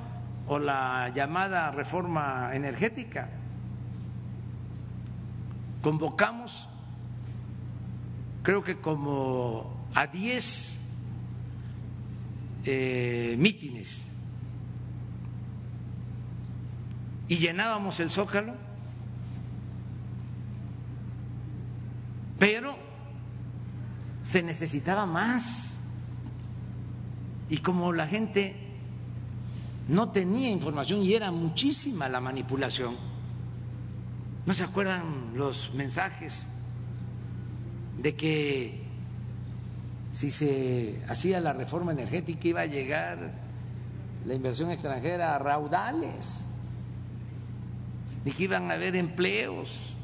[SPEAKER 1] o la llamada reforma energética. Convocamos, creo que como a 10 eh, mítines y llenábamos el zócalo, pero se necesitaba más. Y como la gente no tenía información y era muchísima la manipulación, ¿no se acuerdan los mensajes de que si se hacía la reforma energética iba a llegar la inversión extranjera a raudales y que iban a haber empleos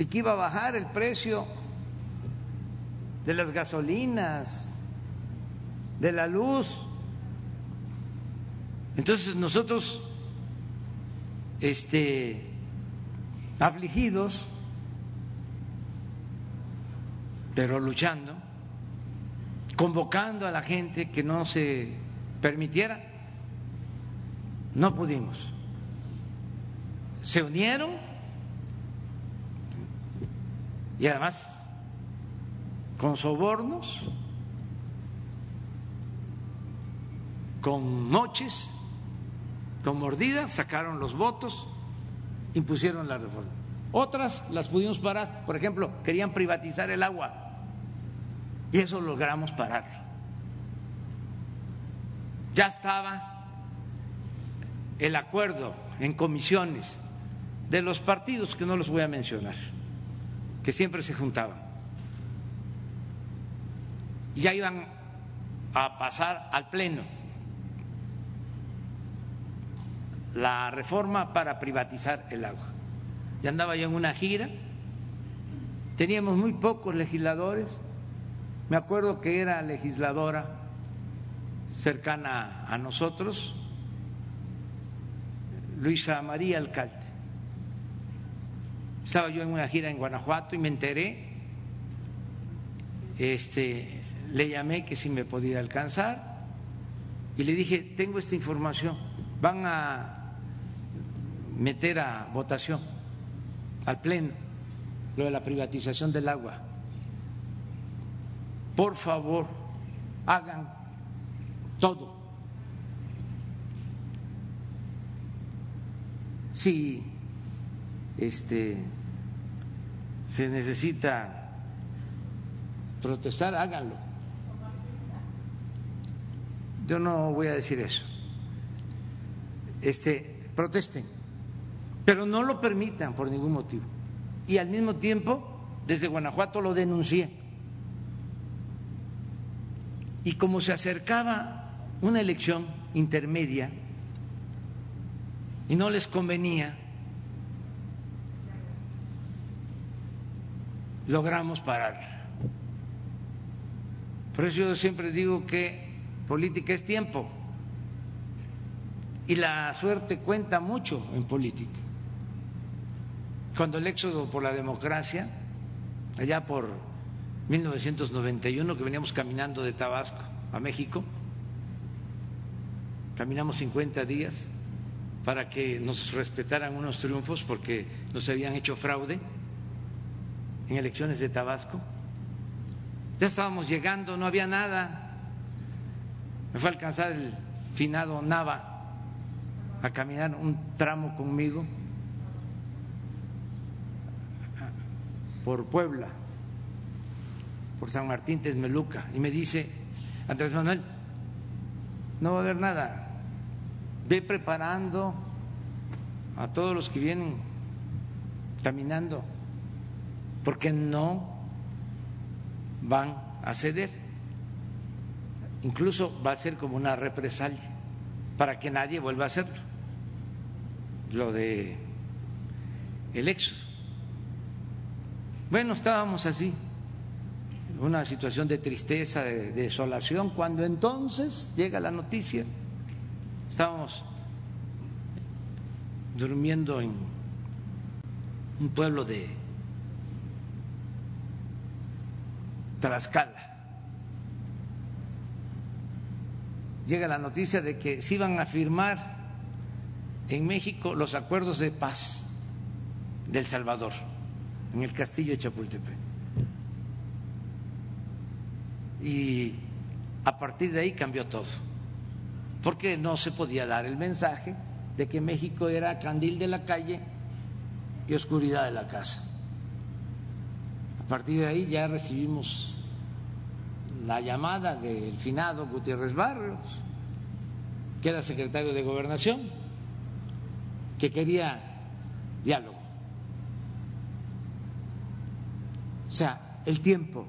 [SPEAKER 1] y que iba a bajar el precio de las gasolinas de la luz. Entonces nosotros, este, afligidos, pero luchando, convocando a la gente que no se permitiera, no pudimos. Se unieron y además con sobornos con moches, con mordidas, sacaron los votos, impusieron la reforma. Otras las pudimos parar, por ejemplo, querían privatizar el agua y eso logramos parar. Ya estaba el acuerdo en comisiones de los partidos que no los voy a mencionar, que siempre se juntaban. Y ya iban a pasar al Pleno la reforma para privatizar el agua. Ya andaba yo en una gira, teníamos muy pocos legisladores, me acuerdo que era legisladora cercana a nosotros, Luisa María Alcalde. Estaba yo en una gira en Guanajuato y me enteré, este, le llamé que si me podía alcanzar y le dije, tengo esta información, van a meter a votación al Pleno lo de la privatización del agua. Por favor, hagan todo si este, se necesita protestar, háganlo. Yo no voy a decir eso. Este, protesten, pero no lo permitan por ningún motivo. Y al mismo tiempo, desde Guanajuato lo denuncié. Y como se acercaba una elección intermedia, y no les convenía, logramos parar. Por eso yo siempre digo que política es tiempo y la suerte cuenta mucho en política. Cuando el éxodo por la democracia, allá por 1991, que veníamos caminando de Tabasco a México, caminamos 50 días, para que nos respetaran unos triunfos porque nos habían hecho fraude en elecciones de Tabasco. Ya estábamos llegando, no había nada. Me fue a alcanzar el finado Nava a caminar un tramo conmigo por Puebla, por San Martín Texmeluca, y me dice, Andrés Manuel, no va a haber nada, ve preparando a todos los que vienen caminando, porque no van a ceder. Incluso va a ser como una represalia para que nadie vuelva a hacerlo. Lo de el éxodo. Bueno, estábamos así, una situación de tristeza, de, desolación, cuando entonces llega la noticia Estábamos durmiendo en un pueblo de Tlaxcala. Llega la noticia de que se iban a firmar en México los acuerdos de paz del Salvador, en el castillo de Chapultepec. Y a partir de ahí cambió todo porque no se podía dar el mensaje de que México era candil de la calle y oscuridad de la casa. Partir de ahí ya recibimos la llamada del finado Gutiérrez Barrios, que era secretario de Gobernación, que quería diálogo. O sea, el tiempo,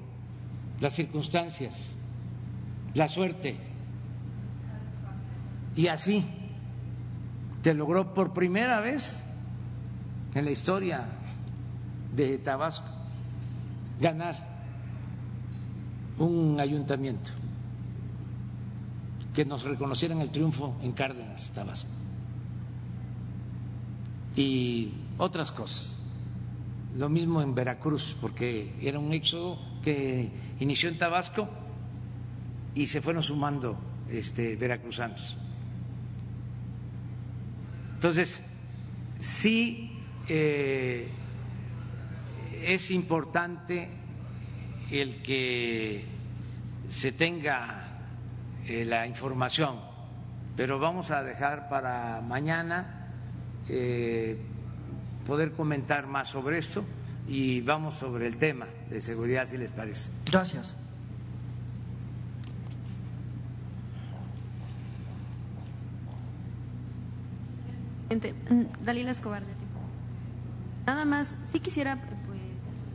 [SPEAKER 1] las circunstancias, la suerte y así se logró por primera vez en la historia de Tabasco ganar un ayuntamiento que nos reconocieran el triunfo en Cárdenas, Tabasco. Y otras cosas. Lo mismo en Veracruz, porque era un éxodo que inició en Tabasco y se fueron sumando este, veracruzanos. Entonces, sí eh, es importante el que se tenga eh, la información, pero vamos a dejar para mañana eh, poder comentar más sobre esto y vamos sobre el tema de seguridad, si les parece.
[SPEAKER 7] Gracias.
[SPEAKER 8] Mm, Dalila Escobar de Nada más, sí quisiera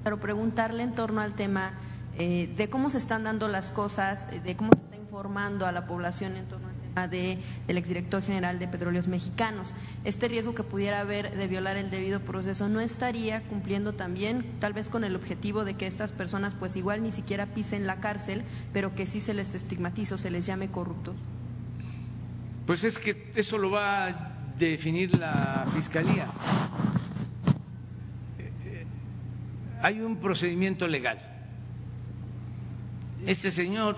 [SPEAKER 8] pero preguntarle en torno al tema eh, de cómo se están dando las cosas, eh, de cómo se está informando a la población en torno al tema de, del exdirector general de Petróleos Mexicanos. Este riesgo que pudiera haber de violar el debido proceso no estaría cumpliendo también, tal vez con el objetivo de que estas personas, pues igual ni siquiera pisen la cárcel, pero que sí se les estigmatice o se les llame corruptos.
[SPEAKER 1] Pues es que eso lo va a definir la fiscalía. Hay un procedimiento legal. Este señor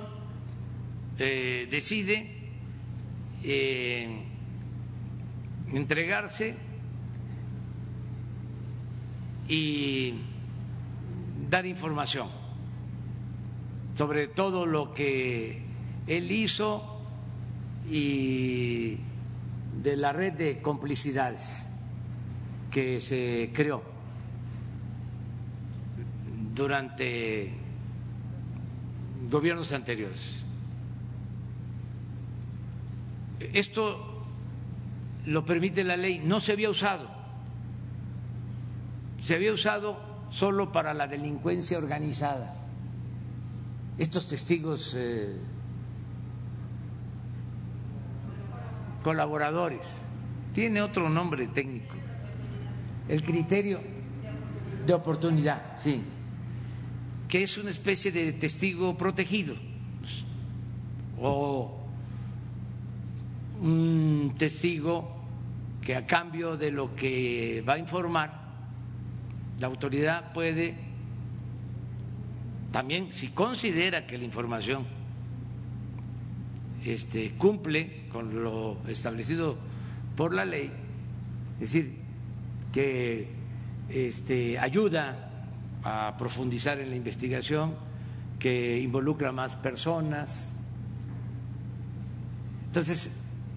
[SPEAKER 1] eh, decide eh, entregarse y dar información sobre todo lo que él hizo y de la red de complicidades que se creó durante gobiernos anteriores. Esto lo permite la ley, no se había usado, se había usado solo para la delincuencia organizada. Estos testigos eh, colaboradores, tiene otro nombre técnico, el criterio de oportunidad, sí que es una especie de testigo protegido. O un testigo que a cambio de lo que va a informar, la autoridad puede también, si considera que la información este, cumple con lo establecido por la ley, es decir, que este, ayuda a profundizar en la investigación, que involucra más personas. Entonces,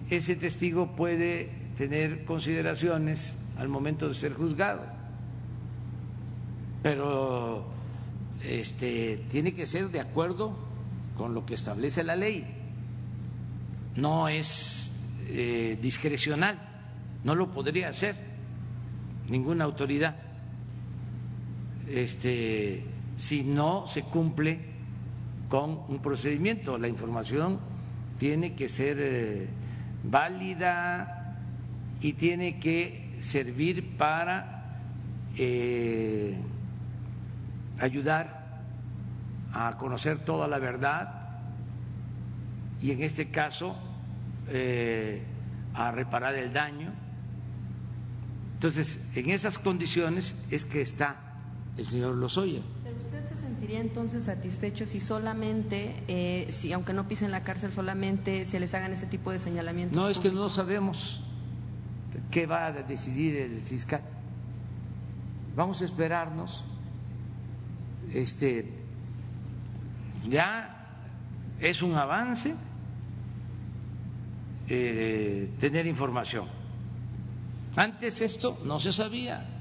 [SPEAKER 1] ese testigo puede tener consideraciones al momento de ser juzgado, pero este, tiene que ser de acuerdo con lo que establece la ley. No es eh, discrecional, no lo podría hacer ninguna autoridad este, si no se cumple con un procedimiento. La información tiene que ser eh, válida y tiene que servir para eh, ayudar a conocer toda la verdad y en este caso eh, a reparar el daño. Entonces, en esas condiciones es que está el señor Lozoya.
[SPEAKER 8] ¿Pero usted se sentiría entonces satisfecho si solamente, eh, si aunque no pisen la cárcel, solamente se les hagan ese tipo de señalamientos?
[SPEAKER 1] No, es que no sabemos qué va a decidir el fiscal. Vamos a esperarnos. Este, ya es un avance eh, tener información. Antes esto no se sabía.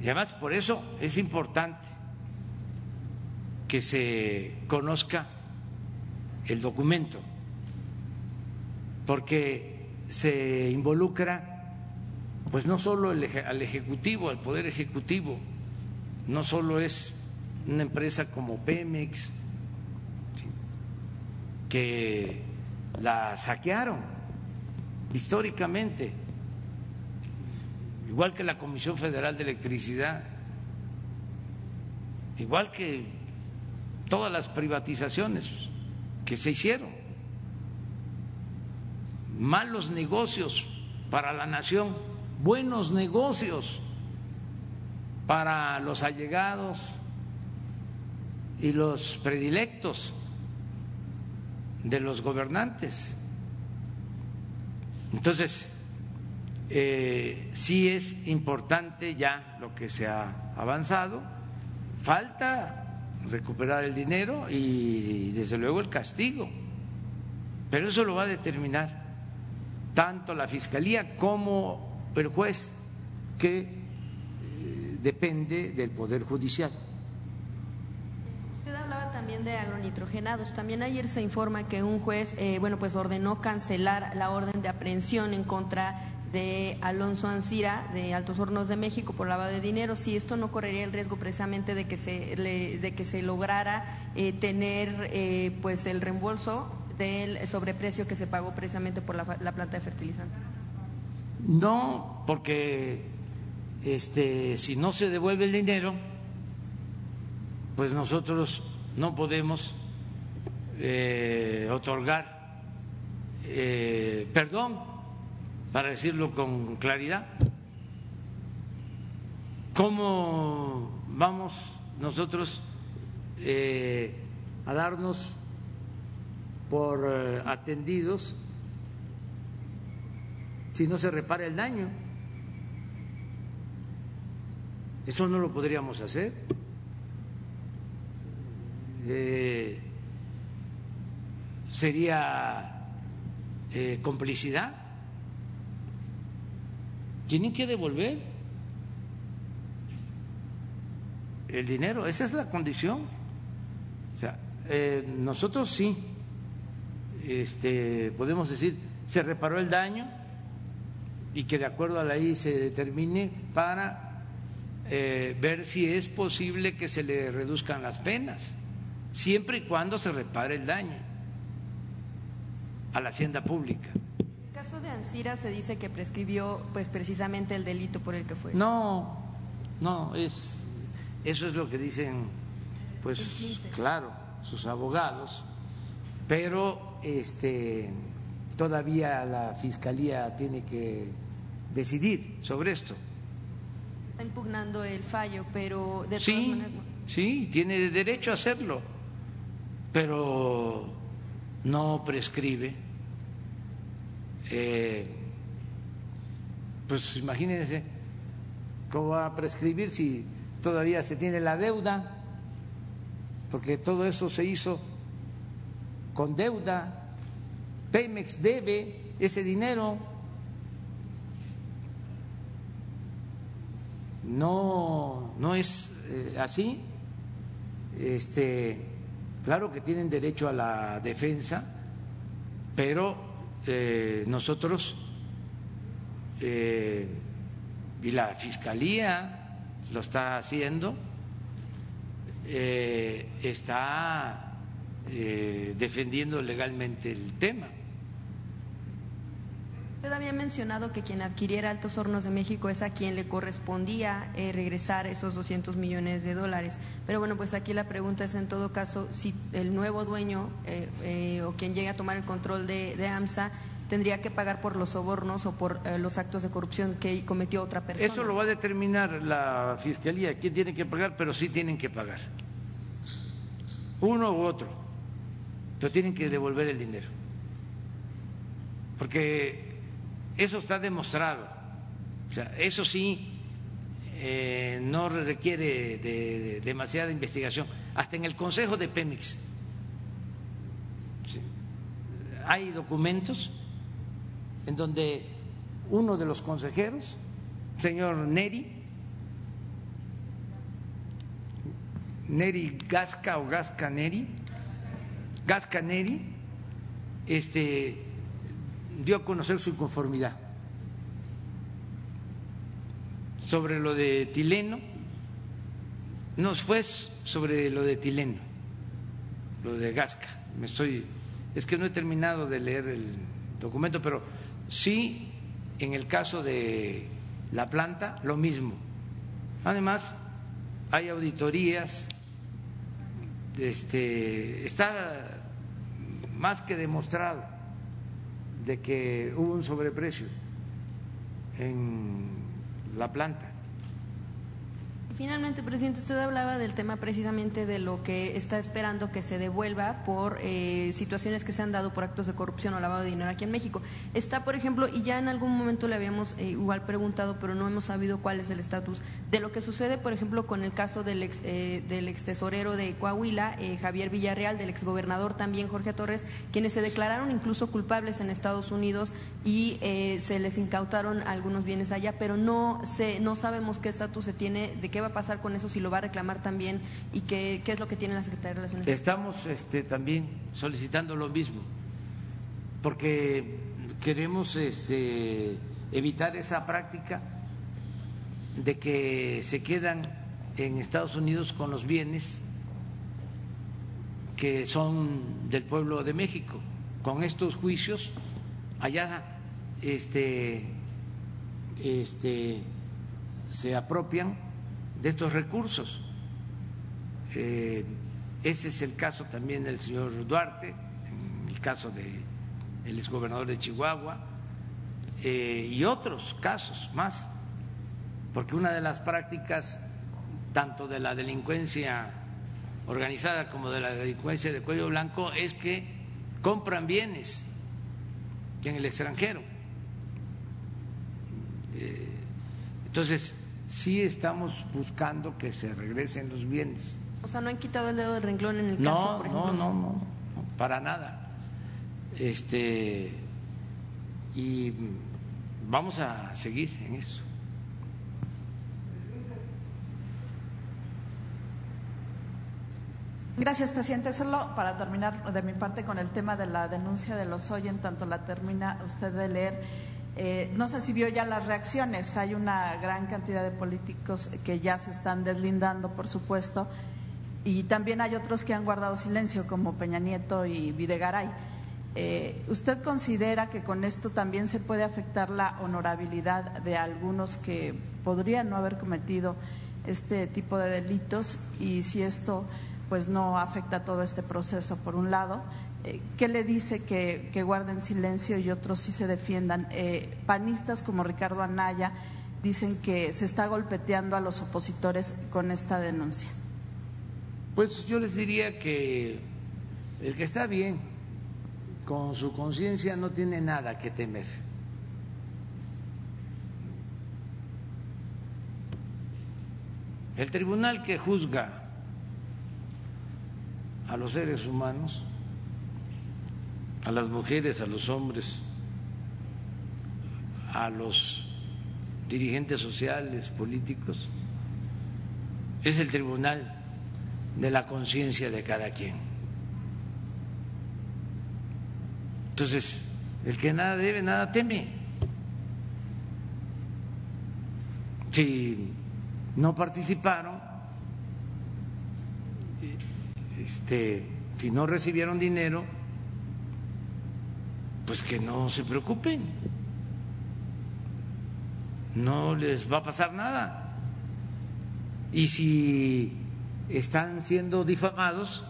[SPEAKER 1] Y además por eso es importante que se conozca el documento, porque se involucra pues no solo al Ejecutivo, al Poder Ejecutivo, no solo es una empresa como Pemex, que la saquearon históricamente igual que la Comisión Federal de Electricidad, igual que todas las privatizaciones que se hicieron, malos negocios para la nación, buenos negocios para los allegados y los predilectos de los gobernantes. Entonces, eh, sí es importante ya lo que se ha avanzado, falta recuperar el dinero y desde luego el castigo, pero eso lo va a determinar tanto la Fiscalía como el juez, que eh, depende del Poder Judicial.
[SPEAKER 8] Usted hablaba también de agronitrogenados. También ayer se informa que un juez, eh, bueno, pues ordenó cancelar la orden de aprehensión en contra de Alonso Ancira de Altos Hornos de México por lavado de dinero, si esto no correría el riesgo precisamente de que se, de que se lograra eh, tener eh, pues el reembolso del sobreprecio que se pagó precisamente por la, la planta de fertilizantes.
[SPEAKER 1] No, porque este, si no se devuelve el dinero, pues nosotros no podemos eh, otorgar eh, perdón, para decirlo con claridad. ¿Cómo vamos nosotros eh, a darnos por atendidos si no se repara el daño? Eso no lo podríamos hacer. Eh, sería eh, complicidad. Tienen que devolver el dinero, esa es la condición. O sea, eh, nosotros sí este, podemos decir, se reparó el daño y que de acuerdo a la ley se determine para eh, ver si es posible que se le reduzcan las penas, siempre y cuando se repare el daño a la hacienda pública.
[SPEAKER 8] En el caso de Ansira se dice que prescribió pues precisamente el delito por el que fue.
[SPEAKER 1] No, no, es eso es lo que dicen pues claro, sus abogados, pero este todavía la fiscalía tiene que decidir sobre esto
[SPEAKER 8] impugnando el fallo, pero de
[SPEAKER 1] sí,
[SPEAKER 8] todas maneras.
[SPEAKER 1] Sí, tiene derecho a hacerlo, pero no prescribe. Eh, pues imagínense cómo va a prescribir si todavía se tiene la deuda, porque todo eso se hizo con deuda. Pemex debe ese dinero no, no es eh, así. Este, claro que tienen derecho a la defensa, pero eh, nosotros eh, y la fiscalía lo está haciendo, está defendiendo legalmente el tema.
[SPEAKER 8] Usted había mencionado que quien adquiriera Altos Hornos de México es a quien le correspondía eh, regresar esos 200 millones de dólares. Pero bueno, pues aquí la pregunta es en todo caso si el nuevo dueño eh, eh, o quien llegue a tomar el control de, AMSA tendría que pagar por los sobornos o por los actos de corrupción que cometió otra persona.
[SPEAKER 1] Eso lo va a determinar la Fiscalía, quién tiene que pagar, pero sí tienen que pagar. Uno u otro, pero tienen que devolver el dinero. Porque eso está demostrado. O sea, eso sí eh, no requiere de, demasiada investigación. Hasta en el Consejo de Pemex hay documentos en donde uno de los consejeros, señor Neri, Neri Gasca o Gasca Neri, Gasca Neri, este dio a conocer su inconformidad sobre lo de Tileno, nos fue sobre lo de Tileno, lo de Gasca. Me estoy, es que no he terminado de leer el documento, pero sí en el caso de la planta lo mismo. Además, hay auditorías, este, está más que demostrado de que hubo un sobreprecio en la planta.
[SPEAKER 8] Finalmente, presidente, usted hablaba del tema precisamente de lo que está esperando que se devuelva por eh, situaciones que se han dado por actos de corrupción o lavado de dinero aquí en México. Está, por ejemplo, y ya en algún momento le habíamos eh, igual preguntado, pero no hemos sabido cuál es el estatus de lo que sucede, por ejemplo, con el caso del ex, eh, del ex tesorero de Coahuila, Javier Villarreal, del ex gobernador también Jorge Torres, quienes se declararon incluso culpables en Estados Unidos y se les incautaron algunos bienes allá, pero no, se, no sabemos qué estatus se tiene, de qué va pasar con eso, si lo va a reclamar también y qué, qué es lo que tiene la Secretaría de Relaciones
[SPEAKER 1] Estamos este, también solicitando lo mismo, porque queremos este, evitar esa práctica de que se quedan en Estados Unidos con los bienes que son del pueblo de México. Con estos juicios allá este, este, se apropian de estos recursos. Eh, ese es el caso también del señor Duarte, el caso del el exgobernador de Chihuahua eh, y otros casos más, porque una de las prácticas tanto de la delincuencia organizada como de la delincuencia de cuello blanco es que compran bienes en el extranjero. Eh, entonces, sí estamos buscando que se regresen los bienes.
[SPEAKER 8] O sea, no han quitado el dedo del renglón en el
[SPEAKER 1] no,
[SPEAKER 8] caso, por ejemplo.
[SPEAKER 1] No, no, no, para nada. Este y vamos a seguir en eso.
[SPEAKER 9] Gracias, presidente. Solo para terminar de mi parte con el tema de la denuncia de los hoy, en tanto la termina usted de leer. Eh, no sé si vio ya las reacciones. Hay una gran cantidad de políticos que ya se están deslindando, por supuesto, y también hay otros que han guardado silencio, como Peña Nieto y Videgaray. Eh, ¿Usted considera que con esto también se puede afectar la honorabilidad de algunos que podrían no haber cometido este tipo de delitos? Y si esto pues no afecta todo este proceso, por un lado. Eh, ¿Qué le dice que, guarden silencio y otros sí se defiendan? Eh, panistas como Ricardo Anaya dicen que se está golpeteando a los opositores con esta denuncia.
[SPEAKER 1] Pues yo les diría que el que está bien con su conciencia no tiene nada que temer. El tribunal que juzga a los seres humanos, a las mujeres, a los hombres, a los dirigentes sociales, políticos, es el tribunal de la conciencia de cada quien. Entonces, el que nada debe, nada teme. Si no participaron, este, si no recibieron dinero, pues que no se preocupen, no les va a pasar nada. Y si están siendo difamados,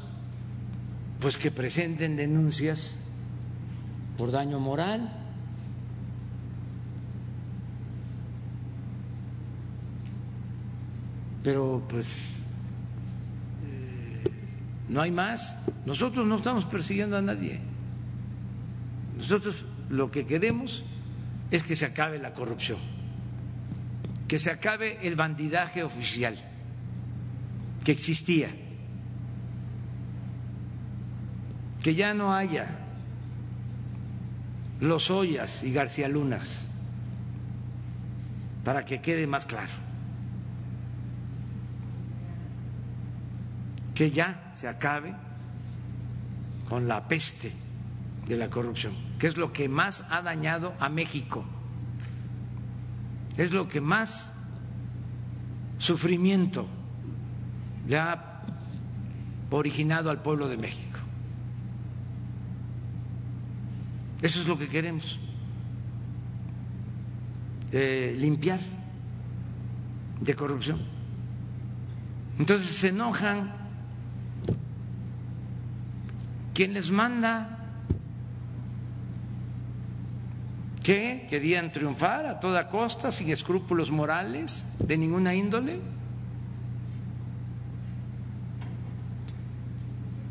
[SPEAKER 1] pues que presenten denuncias por daño moral. Pero pues no hay más. Nosotros no estamos persiguiendo a nadie. Nosotros lo que queremos es que se acabe la corrupción, que se acabe el bandidaje oficial que existía, que ya no haya los Ollas y García Lunas, para que quede más claro. que ya se acabe con la peste de la corrupción, que es lo que más ha dañado a México, es lo que más sufrimiento le ha originado al pueblo de México. Eso es lo que queremos, eh, limpiar de corrupción. Entonces se enojan ¿Quién les manda? ¿Qué? ¿Querían triunfar a toda costa, sin escrúpulos morales de ninguna índole?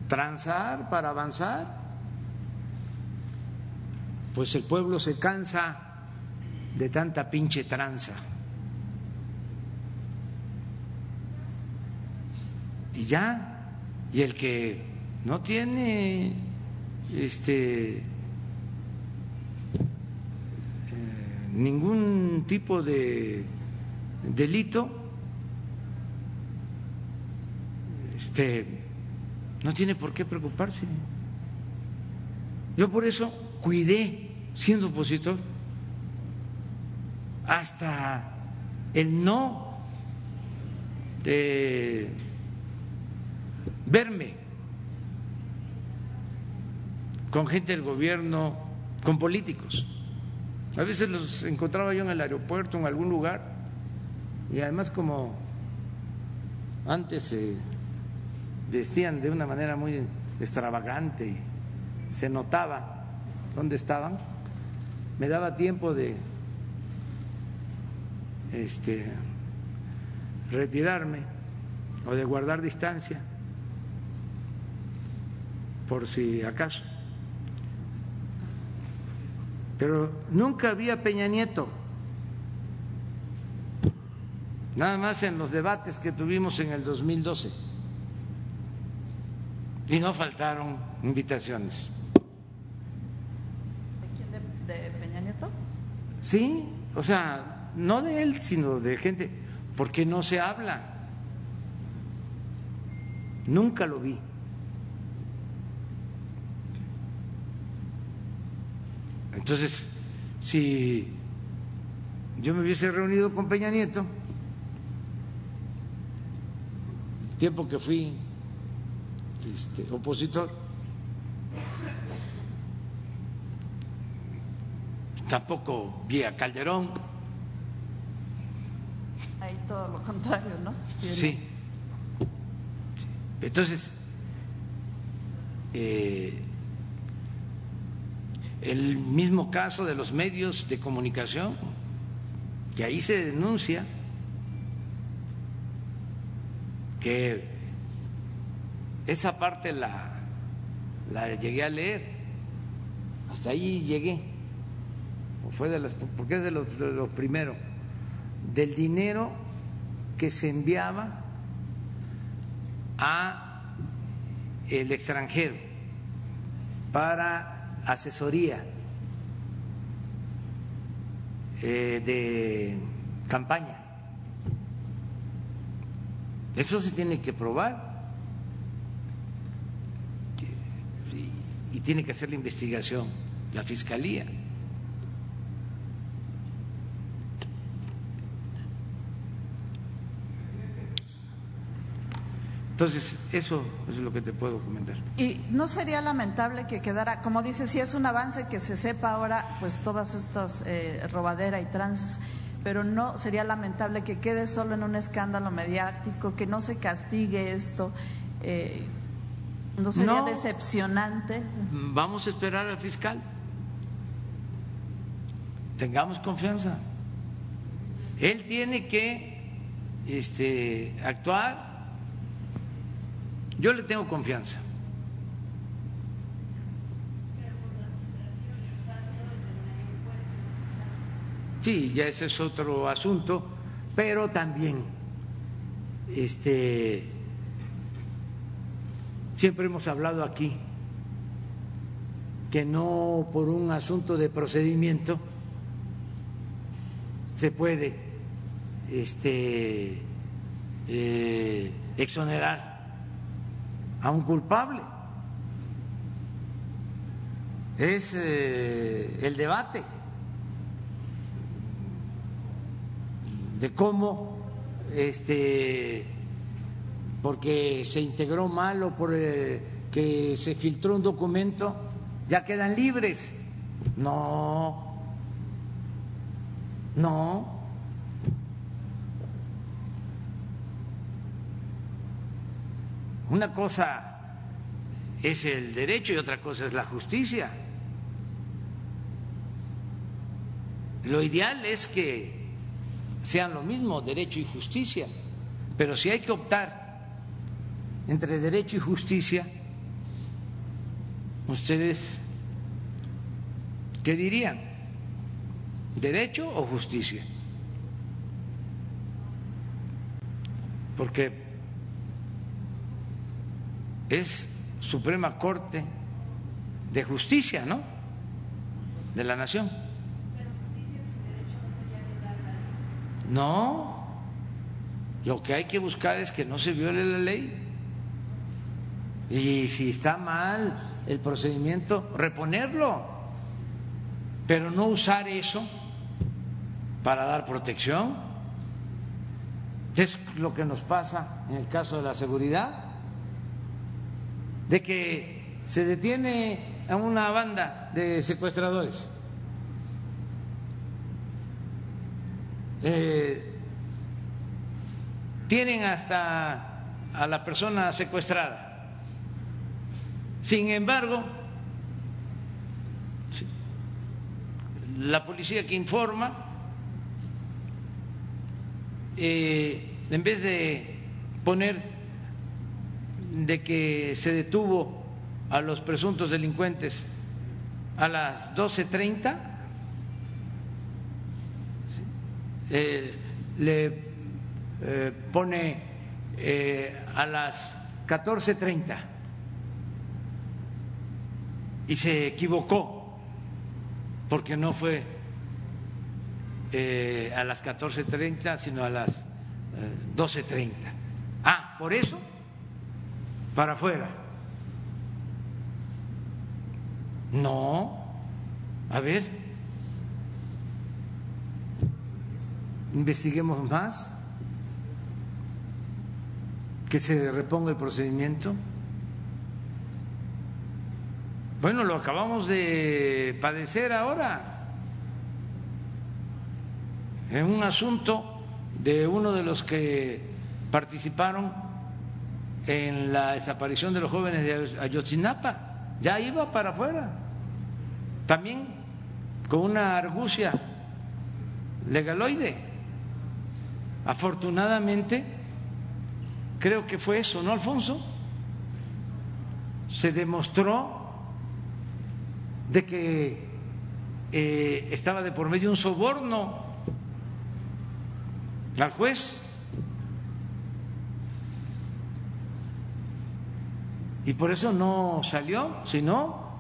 [SPEAKER 1] ¿Transar para avanzar? Pues el pueblo se cansa de tanta pinche tranza. Y ya, y el que no tiene este eh, ningún tipo de delito este no tiene por qué preocuparse yo por eso cuidé siendo opositor hasta el no de verme con gente del gobierno, con políticos. A veces los encontraba yo en el aeropuerto, en algún lugar, y además como antes se vestían de una manera muy extravagante se notaba dónde estaban, me daba tiempo de este, retirarme o de guardar distancia por si acaso. Pero nunca había Peña Nieto. Nada más en los debates que tuvimos en el 2012. Y no faltaron invitaciones.
[SPEAKER 9] ¿De quién? ¿De, de Peña Nieto?
[SPEAKER 1] Sí, o sea, no de él, sino de gente, porque no se habla. Nunca lo vi. Entonces, si yo me hubiese reunido con Peña Nieto, el tiempo que fui este, opositor, tampoco vi a Calderón.
[SPEAKER 9] Ahí todo lo contrario, ¿no?
[SPEAKER 1] Sí. Entonces, eh, el mismo caso de los medios de comunicación, que ahí se denuncia que esa parte la, la llegué a leer, hasta ahí llegué, fue de las, porque es de los, de los primeros, del dinero que se enviaba a el extranjero para asesoría eh, de campaña. Eso se tiene que probar y, y tiene que hacer la investigación la fiscalía. Entonces, eso es lo que te puedo comentar.
[SPEAKER 9] Y no sería lamentable que quedara, como dice, si es un avance que se sepa ahora, pues todas estas eh, robadera y trances, pero no sería lamentable que quede solo en un escándalo mediático, que no se castigue esto. Eh, ¿No sería
[SPEAKER 1] No.
[SPEAKER 9] decepcionante?
[SPEAKER 1] Vamos a esperar al fiscal. Tengamos confianza. Él tiene que este, actuar. Yo le tengo confianza. Sí, ya ese es otro asunto, pero también este siempre hemos hablado aquí que no por un asunto de procedimiento se puede este eh, exonerar a un culpable. Es eh, el debate de cómo este porque se integró mal o por eh, que se filtró un documento ya quedan libres. No, no. Una cosa es el derecho y otra cosa es la justicia. Lo ideal es que sean lo mismo, derecho y justicia, pero si hay que optar entre derecho y justicia, ¿ustedes qué dirían? ¿Derecho o justicia? Porque es Suprema Corte de Justicia, ¿no? De la Nación. No, lo que hay que buscar es que no se viole la ley. Y si está mal el procedimiento, reponerlo, pero no usar eso para dar protección. Es lo que nos pasa en el caso de la seguridad, de que se detiene a una banda de secuestradores. Eh, tienen hasta a la persona secuestrada. Sin embargo, la policía que informa, eh, en vez de poner de que se detuvo a los presuntos delincuentes a las 12.30, eh, le eh, pone a las 14.30 y se equivocó porque no fue eh, a las 14.30, sino a las 12.30. Eh, ah, por eso, para afuera. No, a ver, investiguemos más, que se reponga el procedimiento. Bueno, lo acabamos de padecer ahora en un asunto de uno de los que participaron en la desaparición de los jóvenes de Ayotzinapa. Ya iba para afuera. También con una argucia legaloide. Afortunadamente, creo que fue eso, ¿no, Alfonso? Se demostró de que eh, estaba de por medio un soborno al juez. Y por eso no salió, sino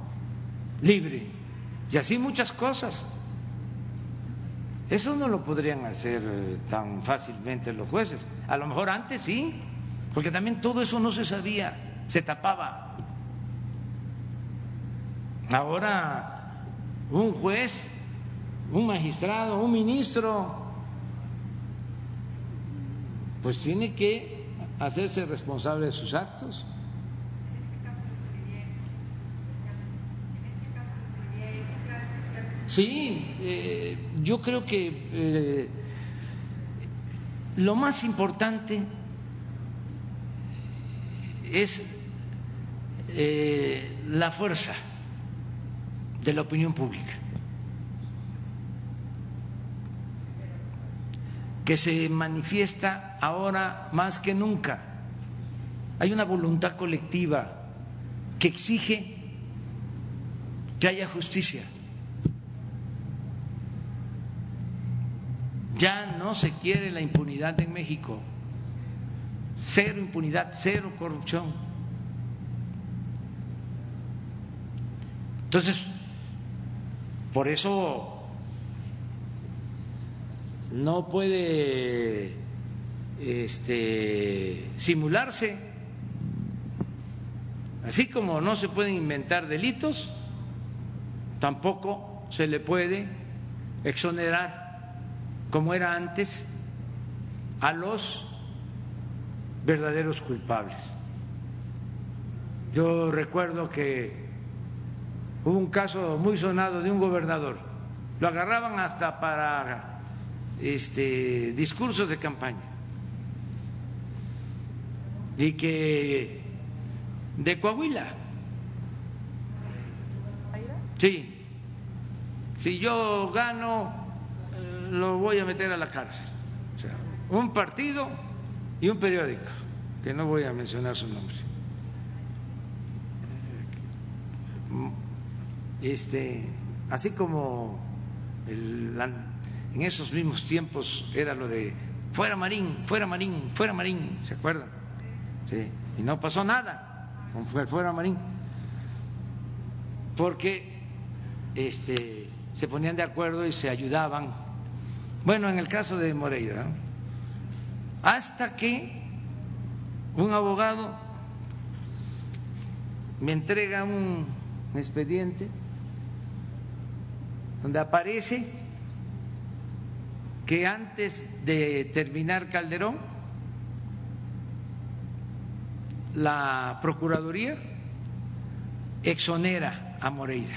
[SPEAKER 1] libre. Y así muchas cosas. Eso no lo podrían hacer eh, tan fácilmente los jueces. A lo mejor antes sí, porque también todo eso no se sabía, se tapaba. Ahora, un juez, un magistrado, un ministro, pues tiene que hacerse responsable de sus actos. Sí, eh, yo creo que eh, lo más importante es eh, la fuerza de la opinión pública, que se manifiesta ahora más que nunca. Hay una voluntad colectiva que exige que haya justicia. Ya no se quiere la impunidad en México. Cero impunidad, cero corrupción. Entonces, por eso no puede este, simularse, así como no se pueden inventar delitos, tampoco se le puede exonerar, como era antes, a los verdaderos culpables. Yo recuerdo que Hubo un caso muy sonado de un gobernador. Lo agarraban hasta para este, discursos de campaña. Y que de Coahuila. Sí. Si yo gano, lo voy a meter a la cárcel. Un partido y un periódico, que no voy a mencionar su nombre este, así como en esos mismos tiempos era lo de fuera Marín, fuera Marín, fuera Marín, ¿se acuerdan? Sí, y no pasó nada con fuera Marín, porque este, se ponían de acuerdo y se ayudaban. Bueno, en el caso de Moreira, hasta que un abogado me entrega un expediente donde aparece que antes de terminar Calderón, la Procuraduría exonera a Moreira.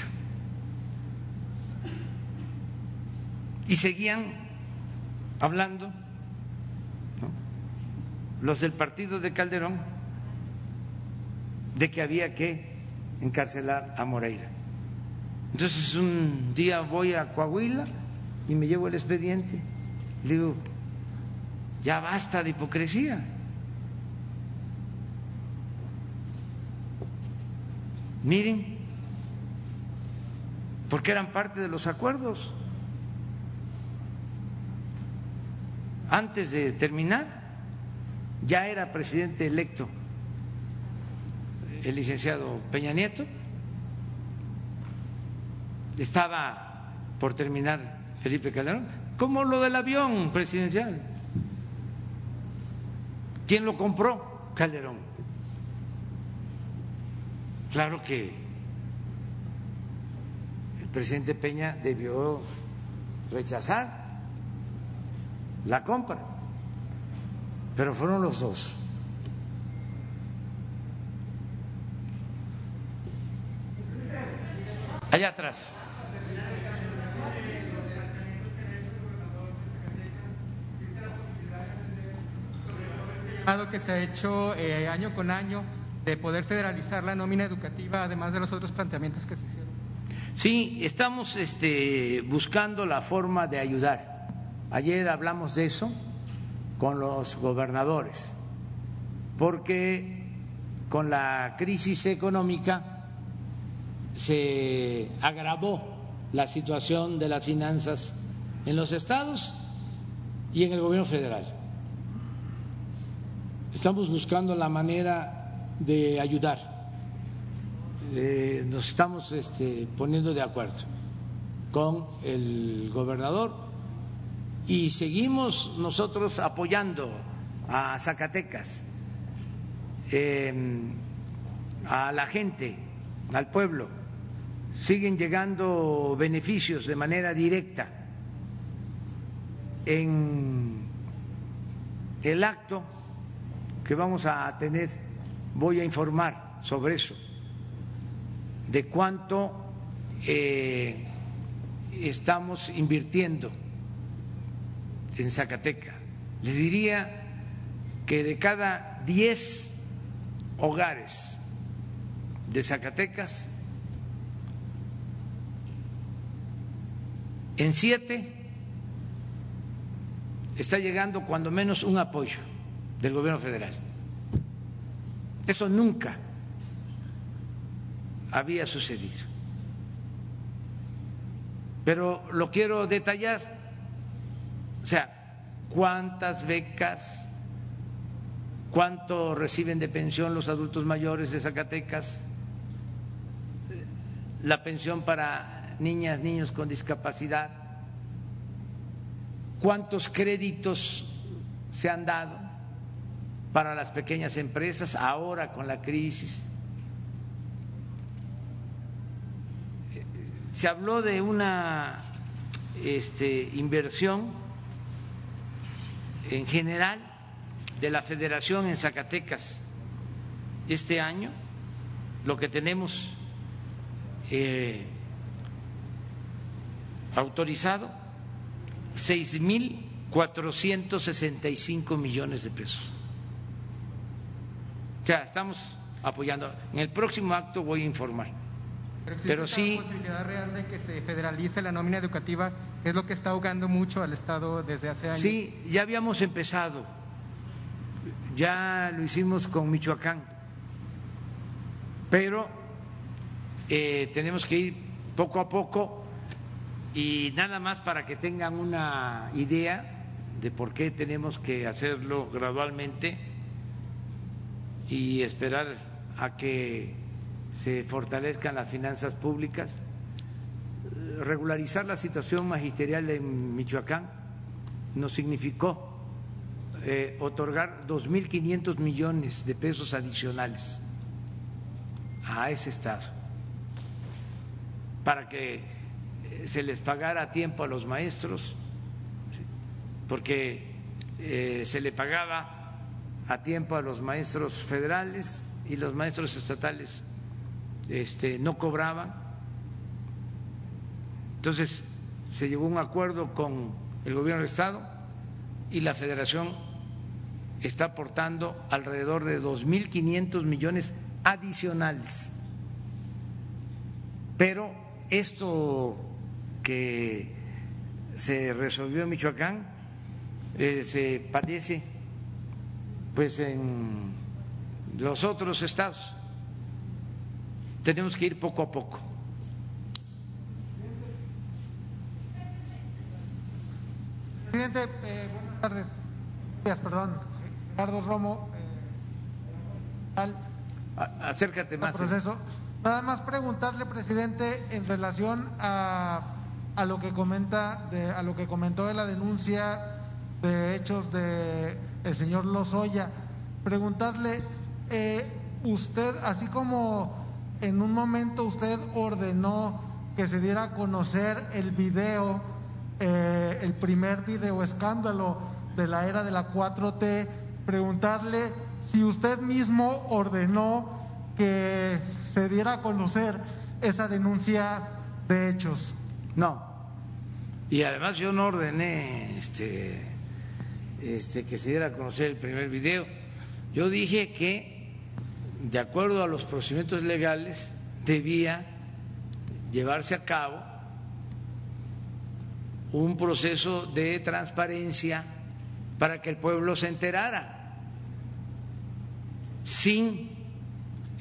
[SPEAKER 1] Y seguían hablando los del partido de Calderón de que había que encarcelar a Moreira. Entonces un día voy a Coahuila y me llevo el expediente. Le digo, ya basta de hipocresía. Miren, porque eran parte de los acuerdos. Antes de terminar, ya era presidente electo el licenciado Peña Nieto, estaba por terminar Felipe Calderón, como lo del avión presidencial. ¿Quién lo compró? Calderón. Claro que el presidente Peña debió rechazar la compra, pero fueron los dos. Allá atrás.
[SPEAKER 10] que se ha hecho eh, año con año de poder federalizar la nómina educativa, además de los otros planteamientos que se hicieron.
[SPEAKER 1] Sí, estamos este, buscando la forma de ayudar. Ayer hablamos de eso con los gobernadores, porque con la crisis económica se agravó la situación de las finanzas en los estados y en el gobierno federal. Estamos buscando la manera de ayudar. Eh, nos estamos este, poniendo de acuerdo con el gobernador y seguimos nosotros apoyando a Zacatecas, em, a la gente, al pueblo. Siguen llegando beneficios de manera directa. En el acto que vamos a tener, voy a informar sobre eso, de cuánto eh, estamos invirtiendo en Zacateca. Les diría que de cada 10 hogares de Zacatecas, en siete está llegando cuando menos un apoyo del gobierno federal. Eso nunca había sucedido. Pero lo quiero detallar. O sea, ¿cuántas becas, cuánto reciben de pensión los adultos mayores de Zacatecas? La pensión para niñas, niños con discapacidad. ¿Cuántos créditos se han dado? para las pequeñas empresas ahora con la crisis. Se habló de una este, inversión en general de la federación en Zacatecas este año, lo que tenemos eh, autorizado, seis mil cuatrocientos sesenta y cinco millones de pesos. O sea, estamos apoyando. En el próximo acto voy a informar.
[SPEAKER 10] Pero, sí. La posibilidad real de que se federalice la nómina educativa es lo que está ahogando mucho al Estado desde hace años.
[SPEAKER 1] Sí, ya habíamos empezado. Ya lo hicimos con Michoacán. Pero eh, tenemos que ir poco a poco y nada más para que tengan una idea de por qué tenemos que hacerlo gradualmente y esperar a que se fortalezcan las finanzas públicas, regularizar la situación magisterial en Michoacán nos significó eh, otorgar 2.500 millones de pesos adicionales a ese Estado para que eh, se les pagara a tiempo a los maestros porque eh, se le pagaba a tiempo a los maestros federales y los maestros estatales este, no cobraban. Entonces se llegó a un acuerdo con el gobierno del Estado y la federación está aportando alrededor de 2.500 millones adicionales. Pero esto que se resolvió en Michoacán eh, se padece pues en los otros estados. Tenemos que ir poco a poco.
[SPEAKER 11] Presidente, eh, buenas tardes. Días, perdón. Gerardo Romo.
[SPEAKER 1] Eh, acércate más.
[SPEAKER 11] Proceso. Nada más preguntarle, presidente, en relación a, a lo que comenta, de, a lo que comentó de la denuncia de hechos de el señor Lozoya, preguntarle, eh, usted, así como en un momento usted ordenó que se diera a conocer el video, eh, el primer video escándalo de la era de la 4T, preguntarle si usted mismo ordenó que se diera a conocer esa denuncia de hechos.
[SPEAKER 1] No. Y además yo no ordené este, este, que se diera a conocer el primer video. Yo dije que, de acuerdo a los procedimientos legales, debía llevarse a cabo un proceso de transparencia para que el pueblo se enterara sin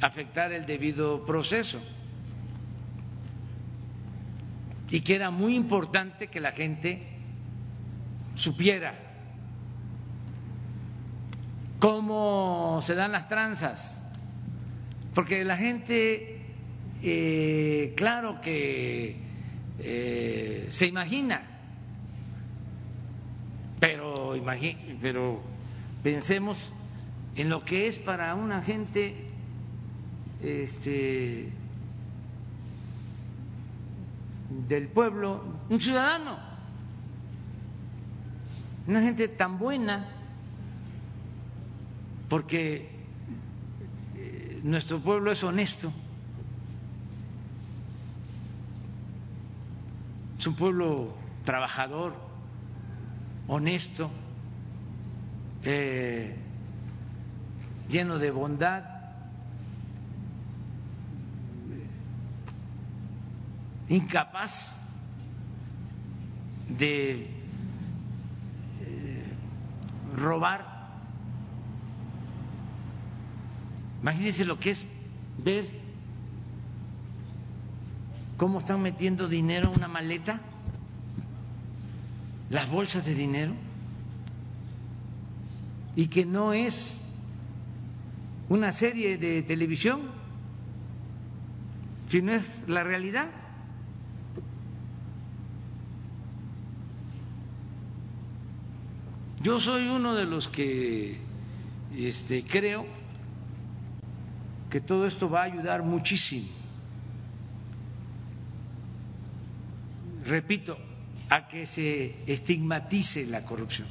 [SPEAKER 1] afectar el debido proceso. Y que era muy importante que la gente supiera cómo se dan las tranzas, porque la gente, eh, claro que eh, se imagina, pero, pero pensemos en lo que es para una gente este, del pueblo, un ciudadano, una gente tan buena, porque nuestro pueblo es honesto, es un pueblo trabajador, honesto, eh, lleno de bondad incapaz de eh, robar. Imagínense lo que es ver cómo están metiendo dinero en una maleta, las bolsas de dinero, y que no es una serie de televisión, sino es la realidad. Yo soy uno de los que este, creo que todo esto va a ayudar muchísimo. Repito, a que se estigmatice la corrupción,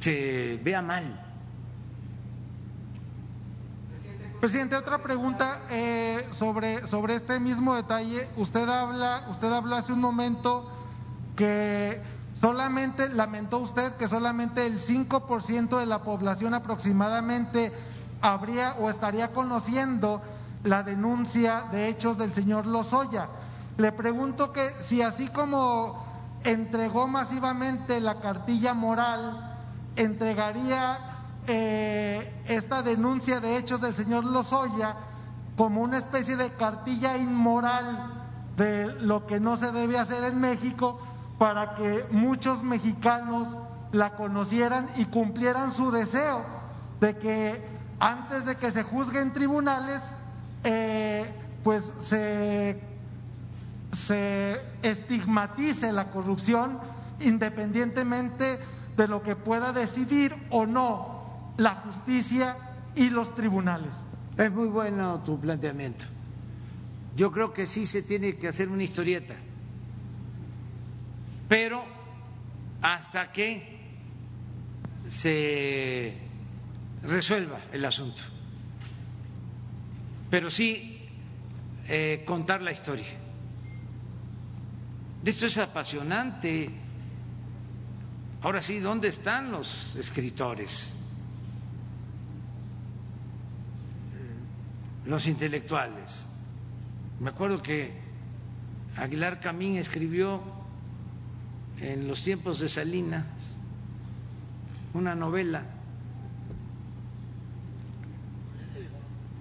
[SPEAKER 1] se vea mal.
[SPEAKER 11] Presidente, otra pregunta eh, sobre, sobre este mismo detalle. Usted habla, usted habló hace un momento que Solamente, lamentó usted que solamente el 5% de la población aproximadamente habría o estaría conociendo la denuncia de hechos del señor Lozoya. Le pregunto que si así como entregó masivamente la cartilla moral, entregaría eh, esta denuncia de hechos del señor Lozoya como una especie de cartilla inmoral de lo que no se debe hacer en México para que muchos mexicanos la conocieran y cumplieran su deseo de que antes de que se juzgue en tribunales, eh, pues se, se estigmatice la corrupción independientemente de lo que pueda decidir o no la justicia y los tribunales.
[SPEAKER 1] Es muy bueno tu planteamiento. Yo creo que sí se tiene que hacer una historieta pero hasta que se resuelva el asunto. Pero sí eh, contar la historia. Esto es apasionante. Ahora sí, ¿dónde están los escritores? Los intelectuales. Me acuerdo que Aguilar Camín escribió en los tiempos de Salinas una novela,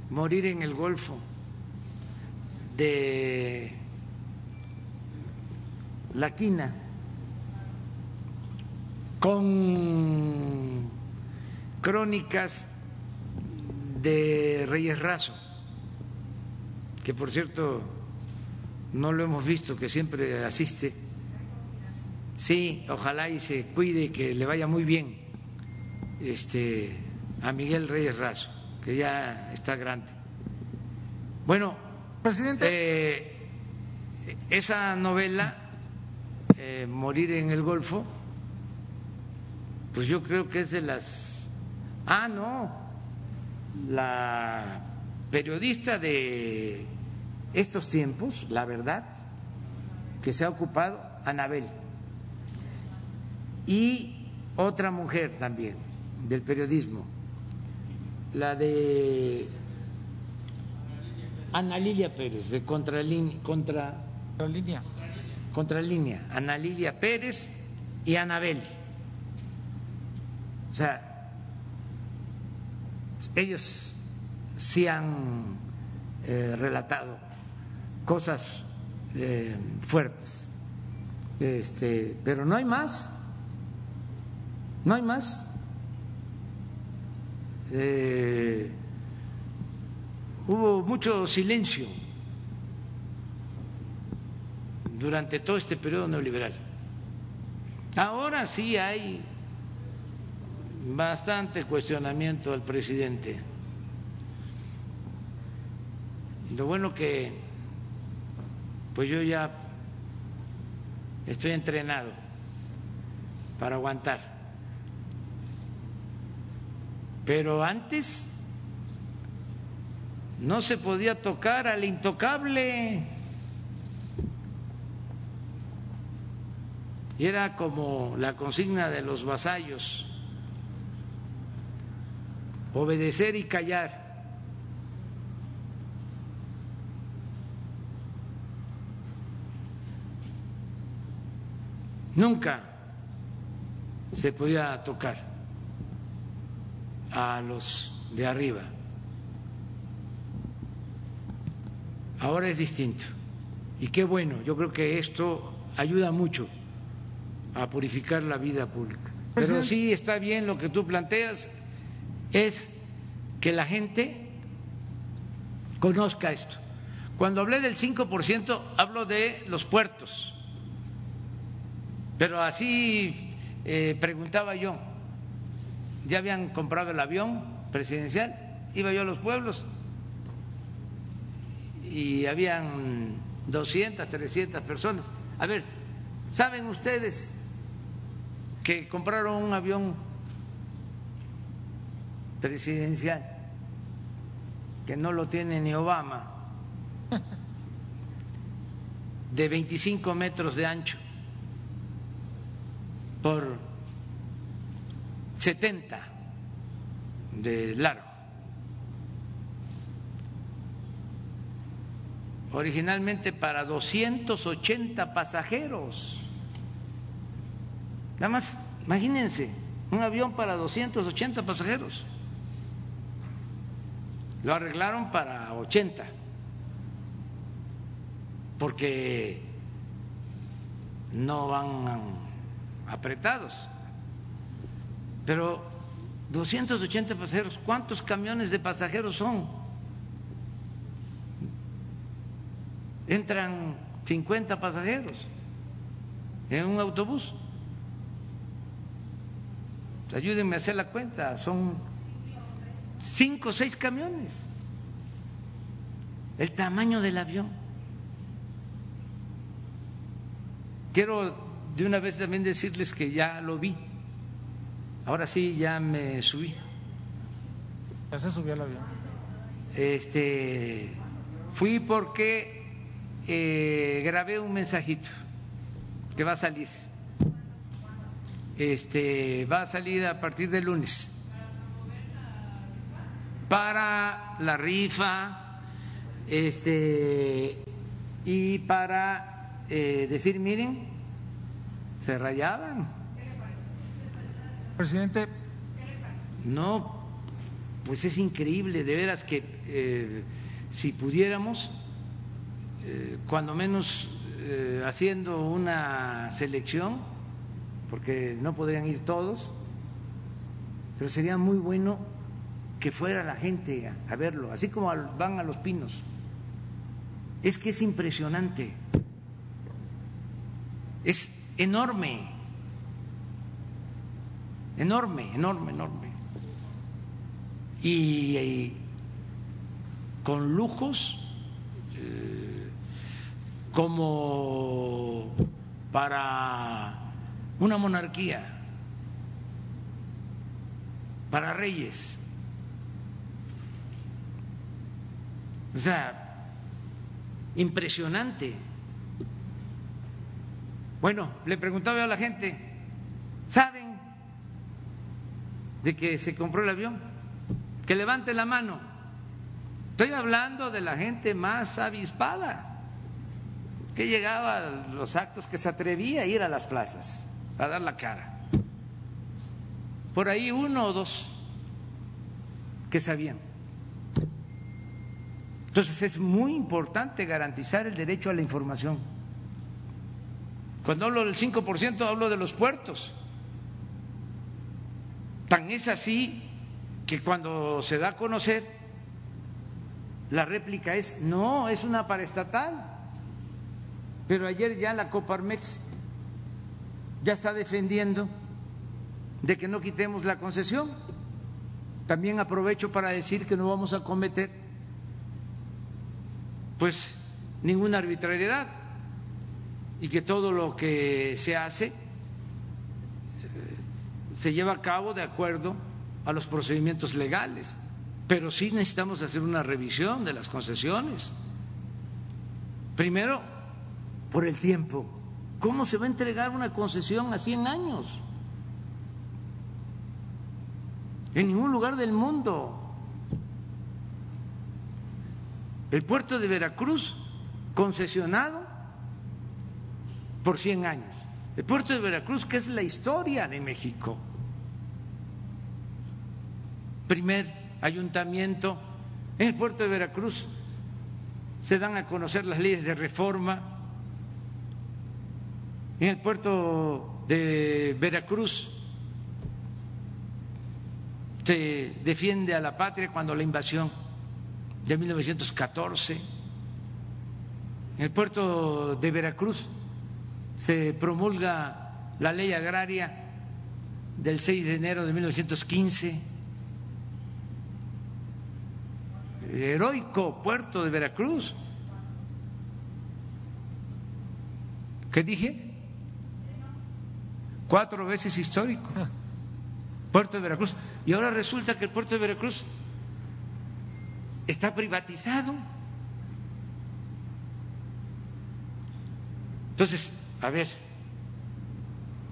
[SPEAKER 1] Morir en el Golfo, de La Quina, con crónicas de Reyes Razo, que por cierto no lo hemos visto, que siempre asiste. Sí, ojalá y se cuide, que le vaya muy bien este, a Miguel Reyes Razo, que ya está grande. Bueno, presidente, eh, esa novela, eh, Morir en el Golfo, pues yo creo que es de las... Ah, no, la periodista de estos tiempos, la verdad, que se ha ocupado, Anabel, y otra mujer también del periodismo, la de Ana Lilia Pérez, de Contralínea, contra, Contralínea, Ana Lilia Pérez y Anabel. O sea, ellos sí han eh, relatado cosas eh, fuertes, este, pero no hay más, no hay más. Eh, hubo mucho silencio durante todo este periodo neoliberal. Ahora sí hay bastante cuestionamiento al presidente. Lo bueno que pues yo ya estoy entrenado para aguantar. Pero antes no se podía tocar al intocable. Y era como la consigna de los vasallos, obedecer y callar. Nunca se podía tocar a los de arriba. Ahora es distinto. Y qué bueno, yo creo que esto ayuda mucho a purificar la vida pública. Pero sí está bien lo que tú planteas, es que la gente conozca esto. Cuando hablé del 5%, hablo de los puertos. Pero así eh, preguntaba yo, ya habían comprado el avión presidencial, iba yo a los pueblos y habían 200, 300 personas. A ver, ¿saben ustedes que compraron un avión presidencial que no lo tiene ni Obama, de 25 metros de ancho por 70 de largo. Originalmente para 280 pasajeros. Nada más, imagínense, un avión para 280 pasajeros. Lo arreglaron para 80, porque no van apretados. Pero 280 pasajeros, ¿cuántos camiones de pasajeros son? Entran 50 pasajeros en un autobús. Ayúdenme a hacer la cuenta, son cinco o seis camiones. El tamaño del avión. Quiero de una vez también decirles que ya lo vi. Ahora sí, ya me subí.
[SPEAKER 11] Ya se subió el avión.
[SPEAKER 1] Este, fui porque eh, grabé un mensajito que va a salir. Este, va a salir a partir del lunes para la rifa, este, y para eh, decir, miren, se rayaban.
[SPEAKER 11] Presidente.
[SPEAKER 1] No, pues es increíble, de veras que eh, si pudiéramos, eh, cuando menos eh, haciendo una selección, porque no podrían ir todos, pero sería muy bueno que fuera la gente a, verlo, así como van a los pinos. Es que es impresionante, es enorme, enorme, enorme, enorme. Y, eh, con lujos eh, como para una monarquía, para reyes. O sea, impresionante. Bueno, le preguntaba a la gente, ¿saben de que se compró el avión? Que levante la mano. Estoy hablando de la gente más avispada, que llegaba a los actos, que se atrevía a ir a las plazas, a dar la cara. Por ahí uno o dos que sabían. Entonces es muy importante garantizar el derecho a la información. Cuando hablo del 5% hablo de los puertos. Tan es así que cuando se da a conocer, la réplica es, no, es una paraestatal. Pero ayer ya la Coparmex ya está defendiendo de que no quitemos la concesión. También aprovecho para decir que no vamos a cometer pues ninguna arbitrariedad y que todo lo que se hace se lleva a cabo de acuerdo a los procedimientos legales, pero sí necesitamos hacer una revisión de las concesiones. Primero, por el tiempo. ¿Cómo se va a entregar una concesión a 100 años? En ningún lugar del mundo. El puerto de Veracruz concesionado por 100 años. El puerto de Veracruz, que es la historia de México. Primer ayuntamiento en el puerto de Veracruz se dan a conocer las leyes de reforma. En el puerto de Veracruz se defiende a la patria cuando la invasión de 1914. En el puerto de Veracruz se promulga la ley agraria del 6 de enero de 1915. El heroico puerto de Veracruz. ¿Qué dije? Cuatro veces histórico. Puerto de Veracruz. Y ahora resulta que el puerto de Veracruz está privatizado. Entonces, a ver,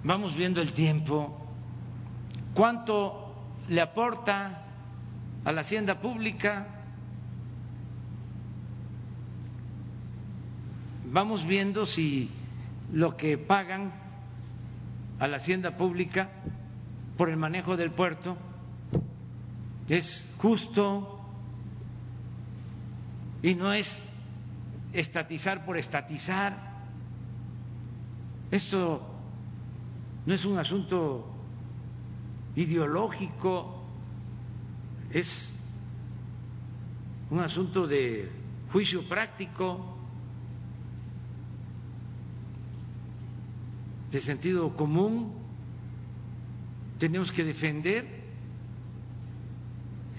[SPEAKER 1] vamos viendo el tiempo, cuánto le aporta a la hacienda pública, vamos viendo si lo que pagan a la hacienda pública por el manejo del puerto es justo y no es estatizar por estatizar. Esto no es un asunto ideológico, es un asunto de juicio práctico, de sentido común. Tenemos que defender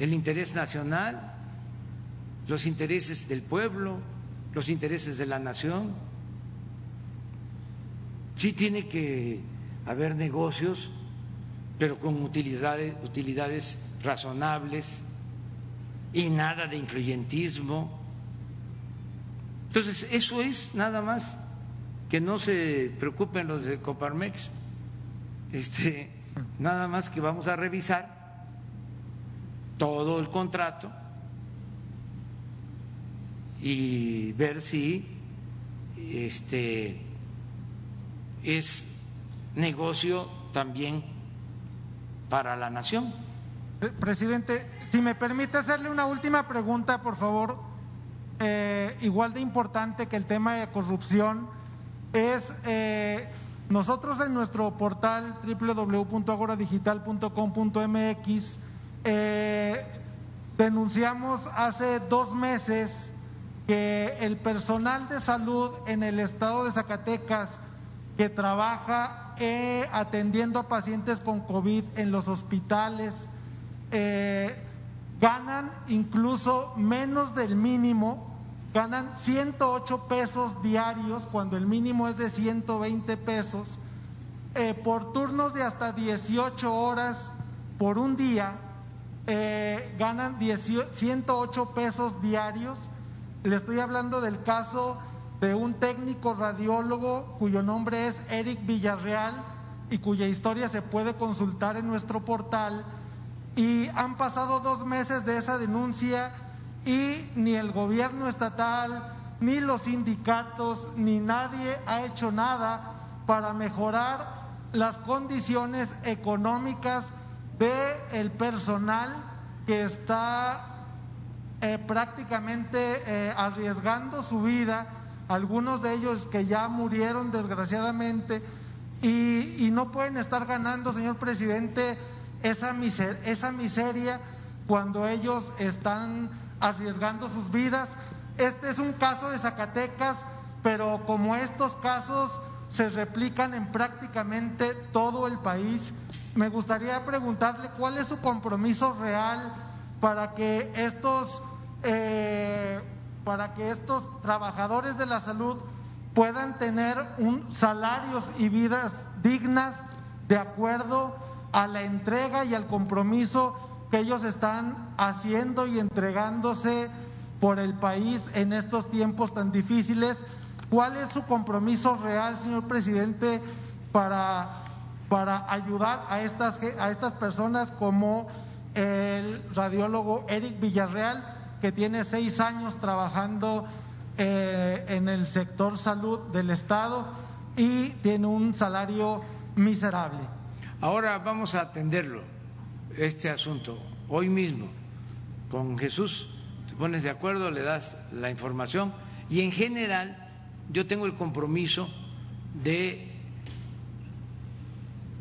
[SPEAKER 1] el interés nacional, los intereses del pueblo, los intereses de la nación. Sí tiene que haber negocios, pero con utilidades, utilidades razonables y nada de influyentismo. Entonces, eso es nada más que no se preocupen los de Coparmex, este, nada más que vamos a revisar todo el contrato y ver si este es negocio también para la nación.
[SPEAKER 11] Presidente, si me permite hacerle una última pregunta, por favor, eh, igual de importante que el tema de corrupción, es eh, nosotros en nuestro portal www.agoradigital.com.mx eh, denunciamos hace dos meses que el personal de salud en el estado de Zacatecas que trabaja eh, atendiendo a pacientes con COVID en los hospitales eh, ganan incluso menos del mínimo, ganan 108 pesos diarios cuando el mínimo es de 120 pesos, eh, por turnos de hasta 18 horas por un día, ganan 108 pesos diarios. Le estoy hablando del caso de un técnico radiólogo cuyo nombre es Eric Villarreal y cuya historia se puede consultar en nuestro portal. Y han pasado dos meses de esa denuncia y ni el gobierno estatal, ni los sindicatos, ni nadie ha hecho nada para mejorar las condiciones económicas del el personal que está eh, prácticamente eh, arriesgando su vida, algunos de ellos que ya murieron desgraciadamente, y, no pueden estar ganando, señor presidente, esa, miseria cuando ellos están arriesgando sus vidas. Este es un caso de Zacatecas, pero como estos casos se replican en prácticamente todo el país, me gustaría preguntarle cuál es su compromiso real para que estos eh, para que estos trabajadores de la salud puedan tener un salarios y vidas dignas de acuerdo a la entrega y al compromiso que ellos están haciendo y entregándose por el país en estos tiempos tan difíciles. ¿Cuál es su compromiso real, señor presidente, para, para ayudar a estas, a estas personas como el radiólogo Eric Villarreal? Que tiene seis años trabajando eh, en el sector salud del Estado y tiene un salario miserable.
[SPEAKER 1] Ahora vamos a atenderlo, este asunto, hoy mismo, con Jesús. Te pones de acuerdo, le das la información y en general yo tengo el compromiso de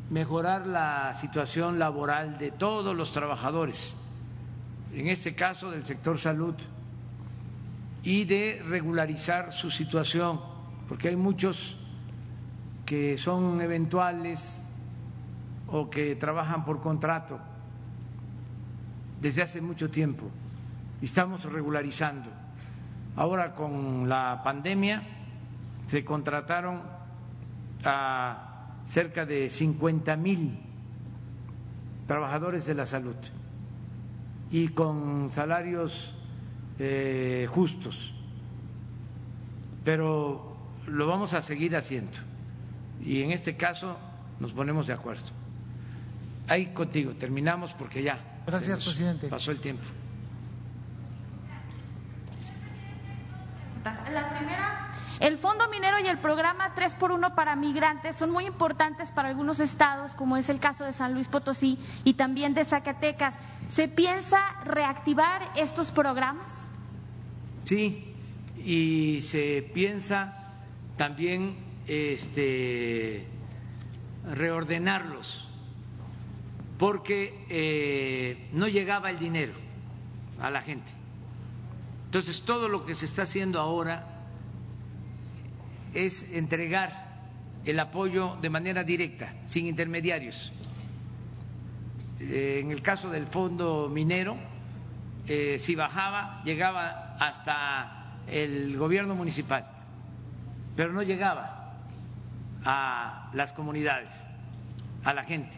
[SPEAKER 1] mejorar la situación laboral de todos los trabajadores en este caso del sector salud, y de regularizar su situación, porque hay muchos que son eventuales o que trabajan por contrato desde hace mucho tiempo estamos regularizando. Ahora con la pandemia se contrataron a cerca de 50 mil trabajadores de la salud y con salarios eh, justos. Pero lo vamos a seguir haciendo y en este caso nos ponemos de acuerdo. Ahí contigo, terminamos porque ya.
[SPEAKER 11] Gracias, presidente.
[SPEAKER 1] Pasó el tiempo.
[SPEAKER 12] La primera el Fondo Minero y el programa 3 por 1 para migrantes son muy importantes para algunos estados, como es el caso de San Luis Potosí y también de Zacatecas. ¿Se piensa reactivar estos programas?
[SPEAKER 1] Sí, y se piensa también este, reordenarlos, porque eh, no llegaba el dinero a la gente. Entonces, todo lo que se está haciendo ahora es entregar el apoyo de manera directa, sin intermediarios. Eh, en el caso del fondo minero, eh, si bajaba, llegaba hasta el gobierno municipal, pero no llegaba a las comunidades, a la gente.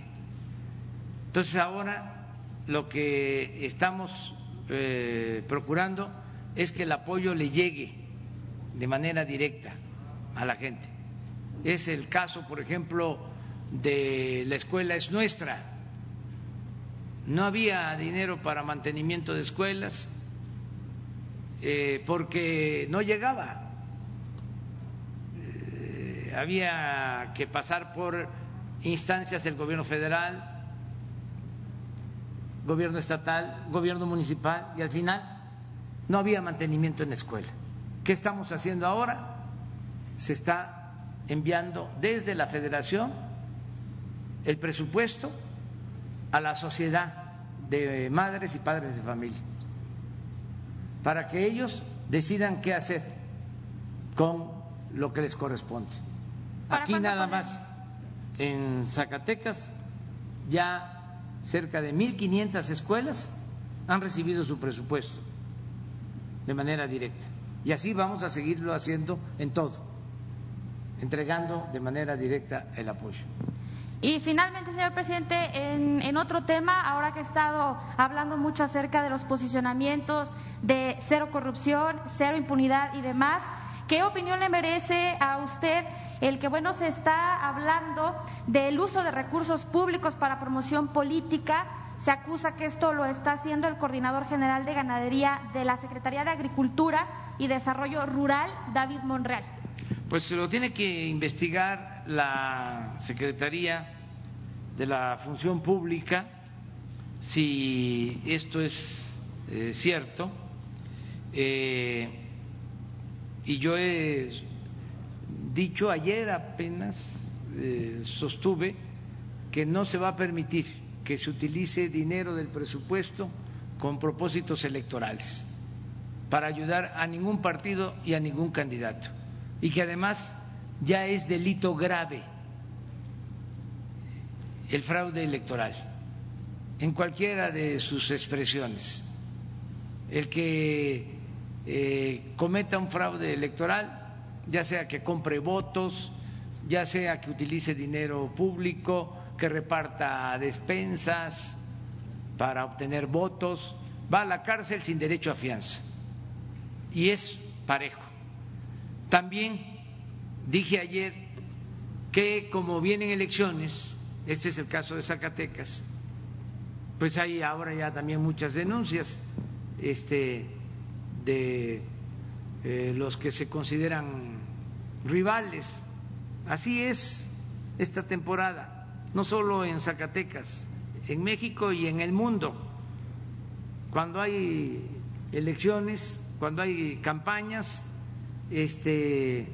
[SPEAKER 1] Entonces ahora lo que estamos eh, procurando es que el apoyo le llegue de manera directa a la gente. Es el caso, por ejemplo, de la escuela es nuestra. No había dinero para mantenimiento de escuelas eh, porque no llegaba. Eh, había que pasar por instancias del gobierno federal, gobierno estatal, gobierno municipal y al final no había mantenimiento en la escuela. ¿Qué estamos haciendo ahora? Se está enviando desde la federación el presupuesto a la sociedad de madres y padres de familia para que ellos decidan qué hacer con lo que les corresponde. Aquí nada más, en Zacatecas, ya cerca de 1.500 escuelas han recibido su presupuesto de manera directa. Y así vamos a seguirlo haciendo en todo, entregando de manera directa el apoyo.
[SPEAKER 12] Y finalmente, señor presidente, en, otro tema, ahora que he estado hablando mucho acerca de los posicionamientos de cero corrupción, cero impunidad y demás, ¿qué opinión le merece a usted el que, bueno, se está hablando del uso de recursos públicos para promoción política? Se acusa que esto lo está haciendo el coordinador general de ganadería de la Secretaría de Agricultura y Desarrollo Rural, David Monreal.
[SPEAKER 1] Pues lo tiene que investigar la Secretaría de la función pública si esto es eh, cierto. Eh, y yo he dicho ayer apenas, eh, sostuve, que no se va a permitir que se utilice dinero del presupuesto con propósitos electorales para ayudar a ningún partido y a ningún candidato. Y que además ya es delito grave el fraude electoral en cualquiera de sus expresiones. El que eh, cometa un fraude electoral, ya sea que compre votos, ya sea que utilice dinero público, que reparta despensas para obtener votos, va a la cárcel sin derecho a fianza. Y es parejo. También dije ayer que como vienen elecciones, este es el caso de Zacatecas. Pues hay ahora ya también muchas denuncias este, de eh, los que se consideran rivales. Así es esta temporada, no solo en Zacatecas, en México y en el mundo. Cuando hay elecciones, cuando hay campañas, este,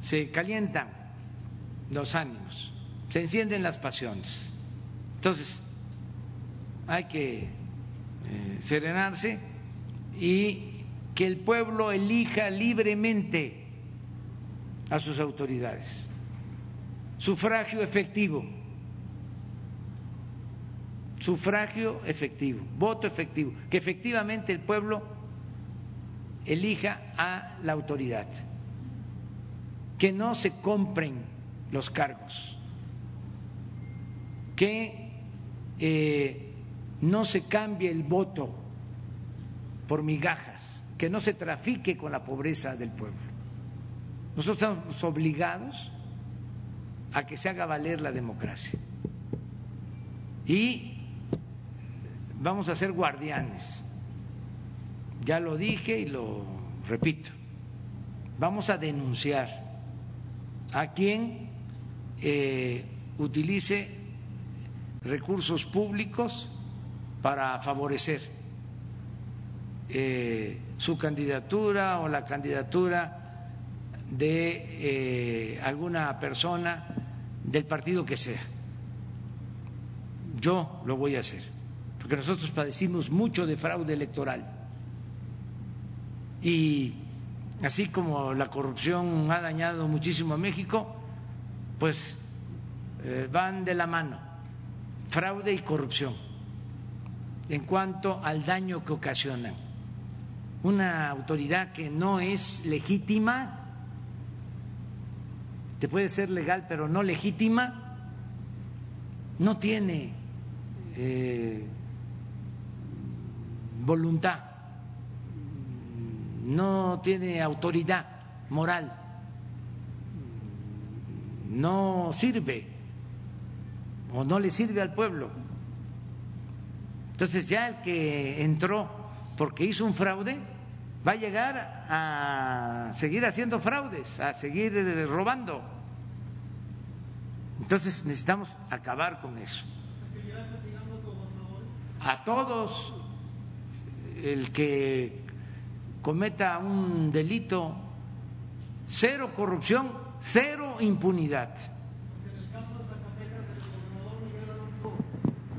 [SPEAKER 1] se calientan los ánimos se encienden las pasiones. Entonces, hay que eh, serenarse y que el pueblo elija libremente a sus autoridades. Sufragio efectivo. Sufragio efectivo, voto efectivo, que efectivamente el pueblo elija a la autoridad, que no se compren los cargos que eh, no se cambie el voto por migajas, que no se trafique con la pobreza del pueblo. Nosotros estamos obligados a que se haga valer la democracia. Y vamos a ser guardianes. Ya lo dije y lo repito. Vamos a denunciar a quien eh, utilice recursos públicos para favorecer eh, su candidatura o la candidatura de eh, alguna persona del partido que sea. Yo lo voy a hacer, porque nosotros padecimos mucho de fraude electoral. Y así como la corrupción ha dañado muchísimo a México, pues eh, van de la mano fraude y corrupción en cuanto al daño que ocasionan. Una autoridad que no es legítima que puede ser legal pero no legítima, no tiene eh, voluntad, no tiene autoridad moral, no sirve o no le sirve al pueblo. Entonces ya el que entró porque hizo un fraude va a llegar a seguir haciendo fraudes, a seguir robando. Entonces necesitamos acabar con eso. A todos, el que cometa un delito, cero corrupción, cero impunidad.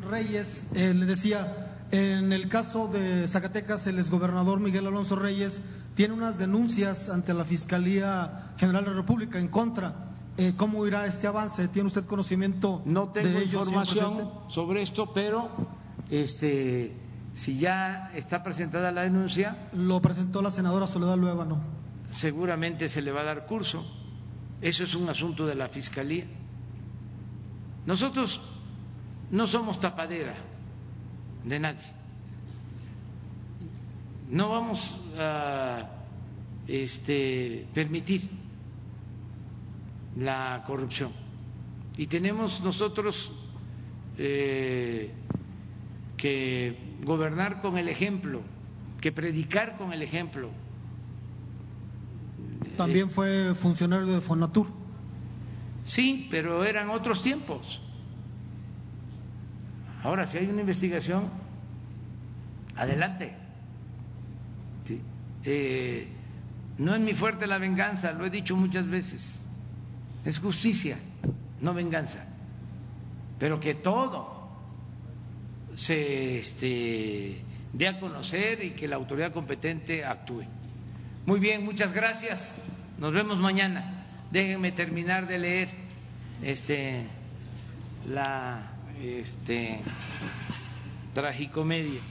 [SPEAKER 13] Reyes eh, le decía, en el caso de Zacatecas, el exgobernador Miguel Alonso Reyes tiene unas denuncias ante la Fiscalía General de la República en contra. Eh, ¿Cómo irá este avance? ¿Tiene usted conocimiento
[SPEAKER 1] no tengo
[SPEAKER 13] de
[SPEAKER 1] información sobre esto, pero este, si ya está presentada la denuncia.
[SPEAKER 13] Lo presentó la senadora Soledad Luevano.
[SPEAKER 1] Seguramente se le va a dar curso. Eso es un asunto de la Fiscalía. Nosotros no somos tapadera de nadie. No vamos a este, permitir la corrupción. Y tenemos nosotros eh, que gobernar con el ejemplo, que predicar con el ejemplo.
[SPEAKER 13] También fue funcionario de Fonatur.
[SPEAKER 1] Sí, pero eran otros tiempos. Ahora, si hay una investigación, adelante. Eh, no es mi fuerte la venganza, lo he dicho muchas veces. Es justicia, no venganza. Pero que todo se este, dé a conocer y que la autoridad competente actúe. Muy bien, muchas gracias. Nos vemos mañana. Déjenme terminar de leer este, la este, tragicomedia.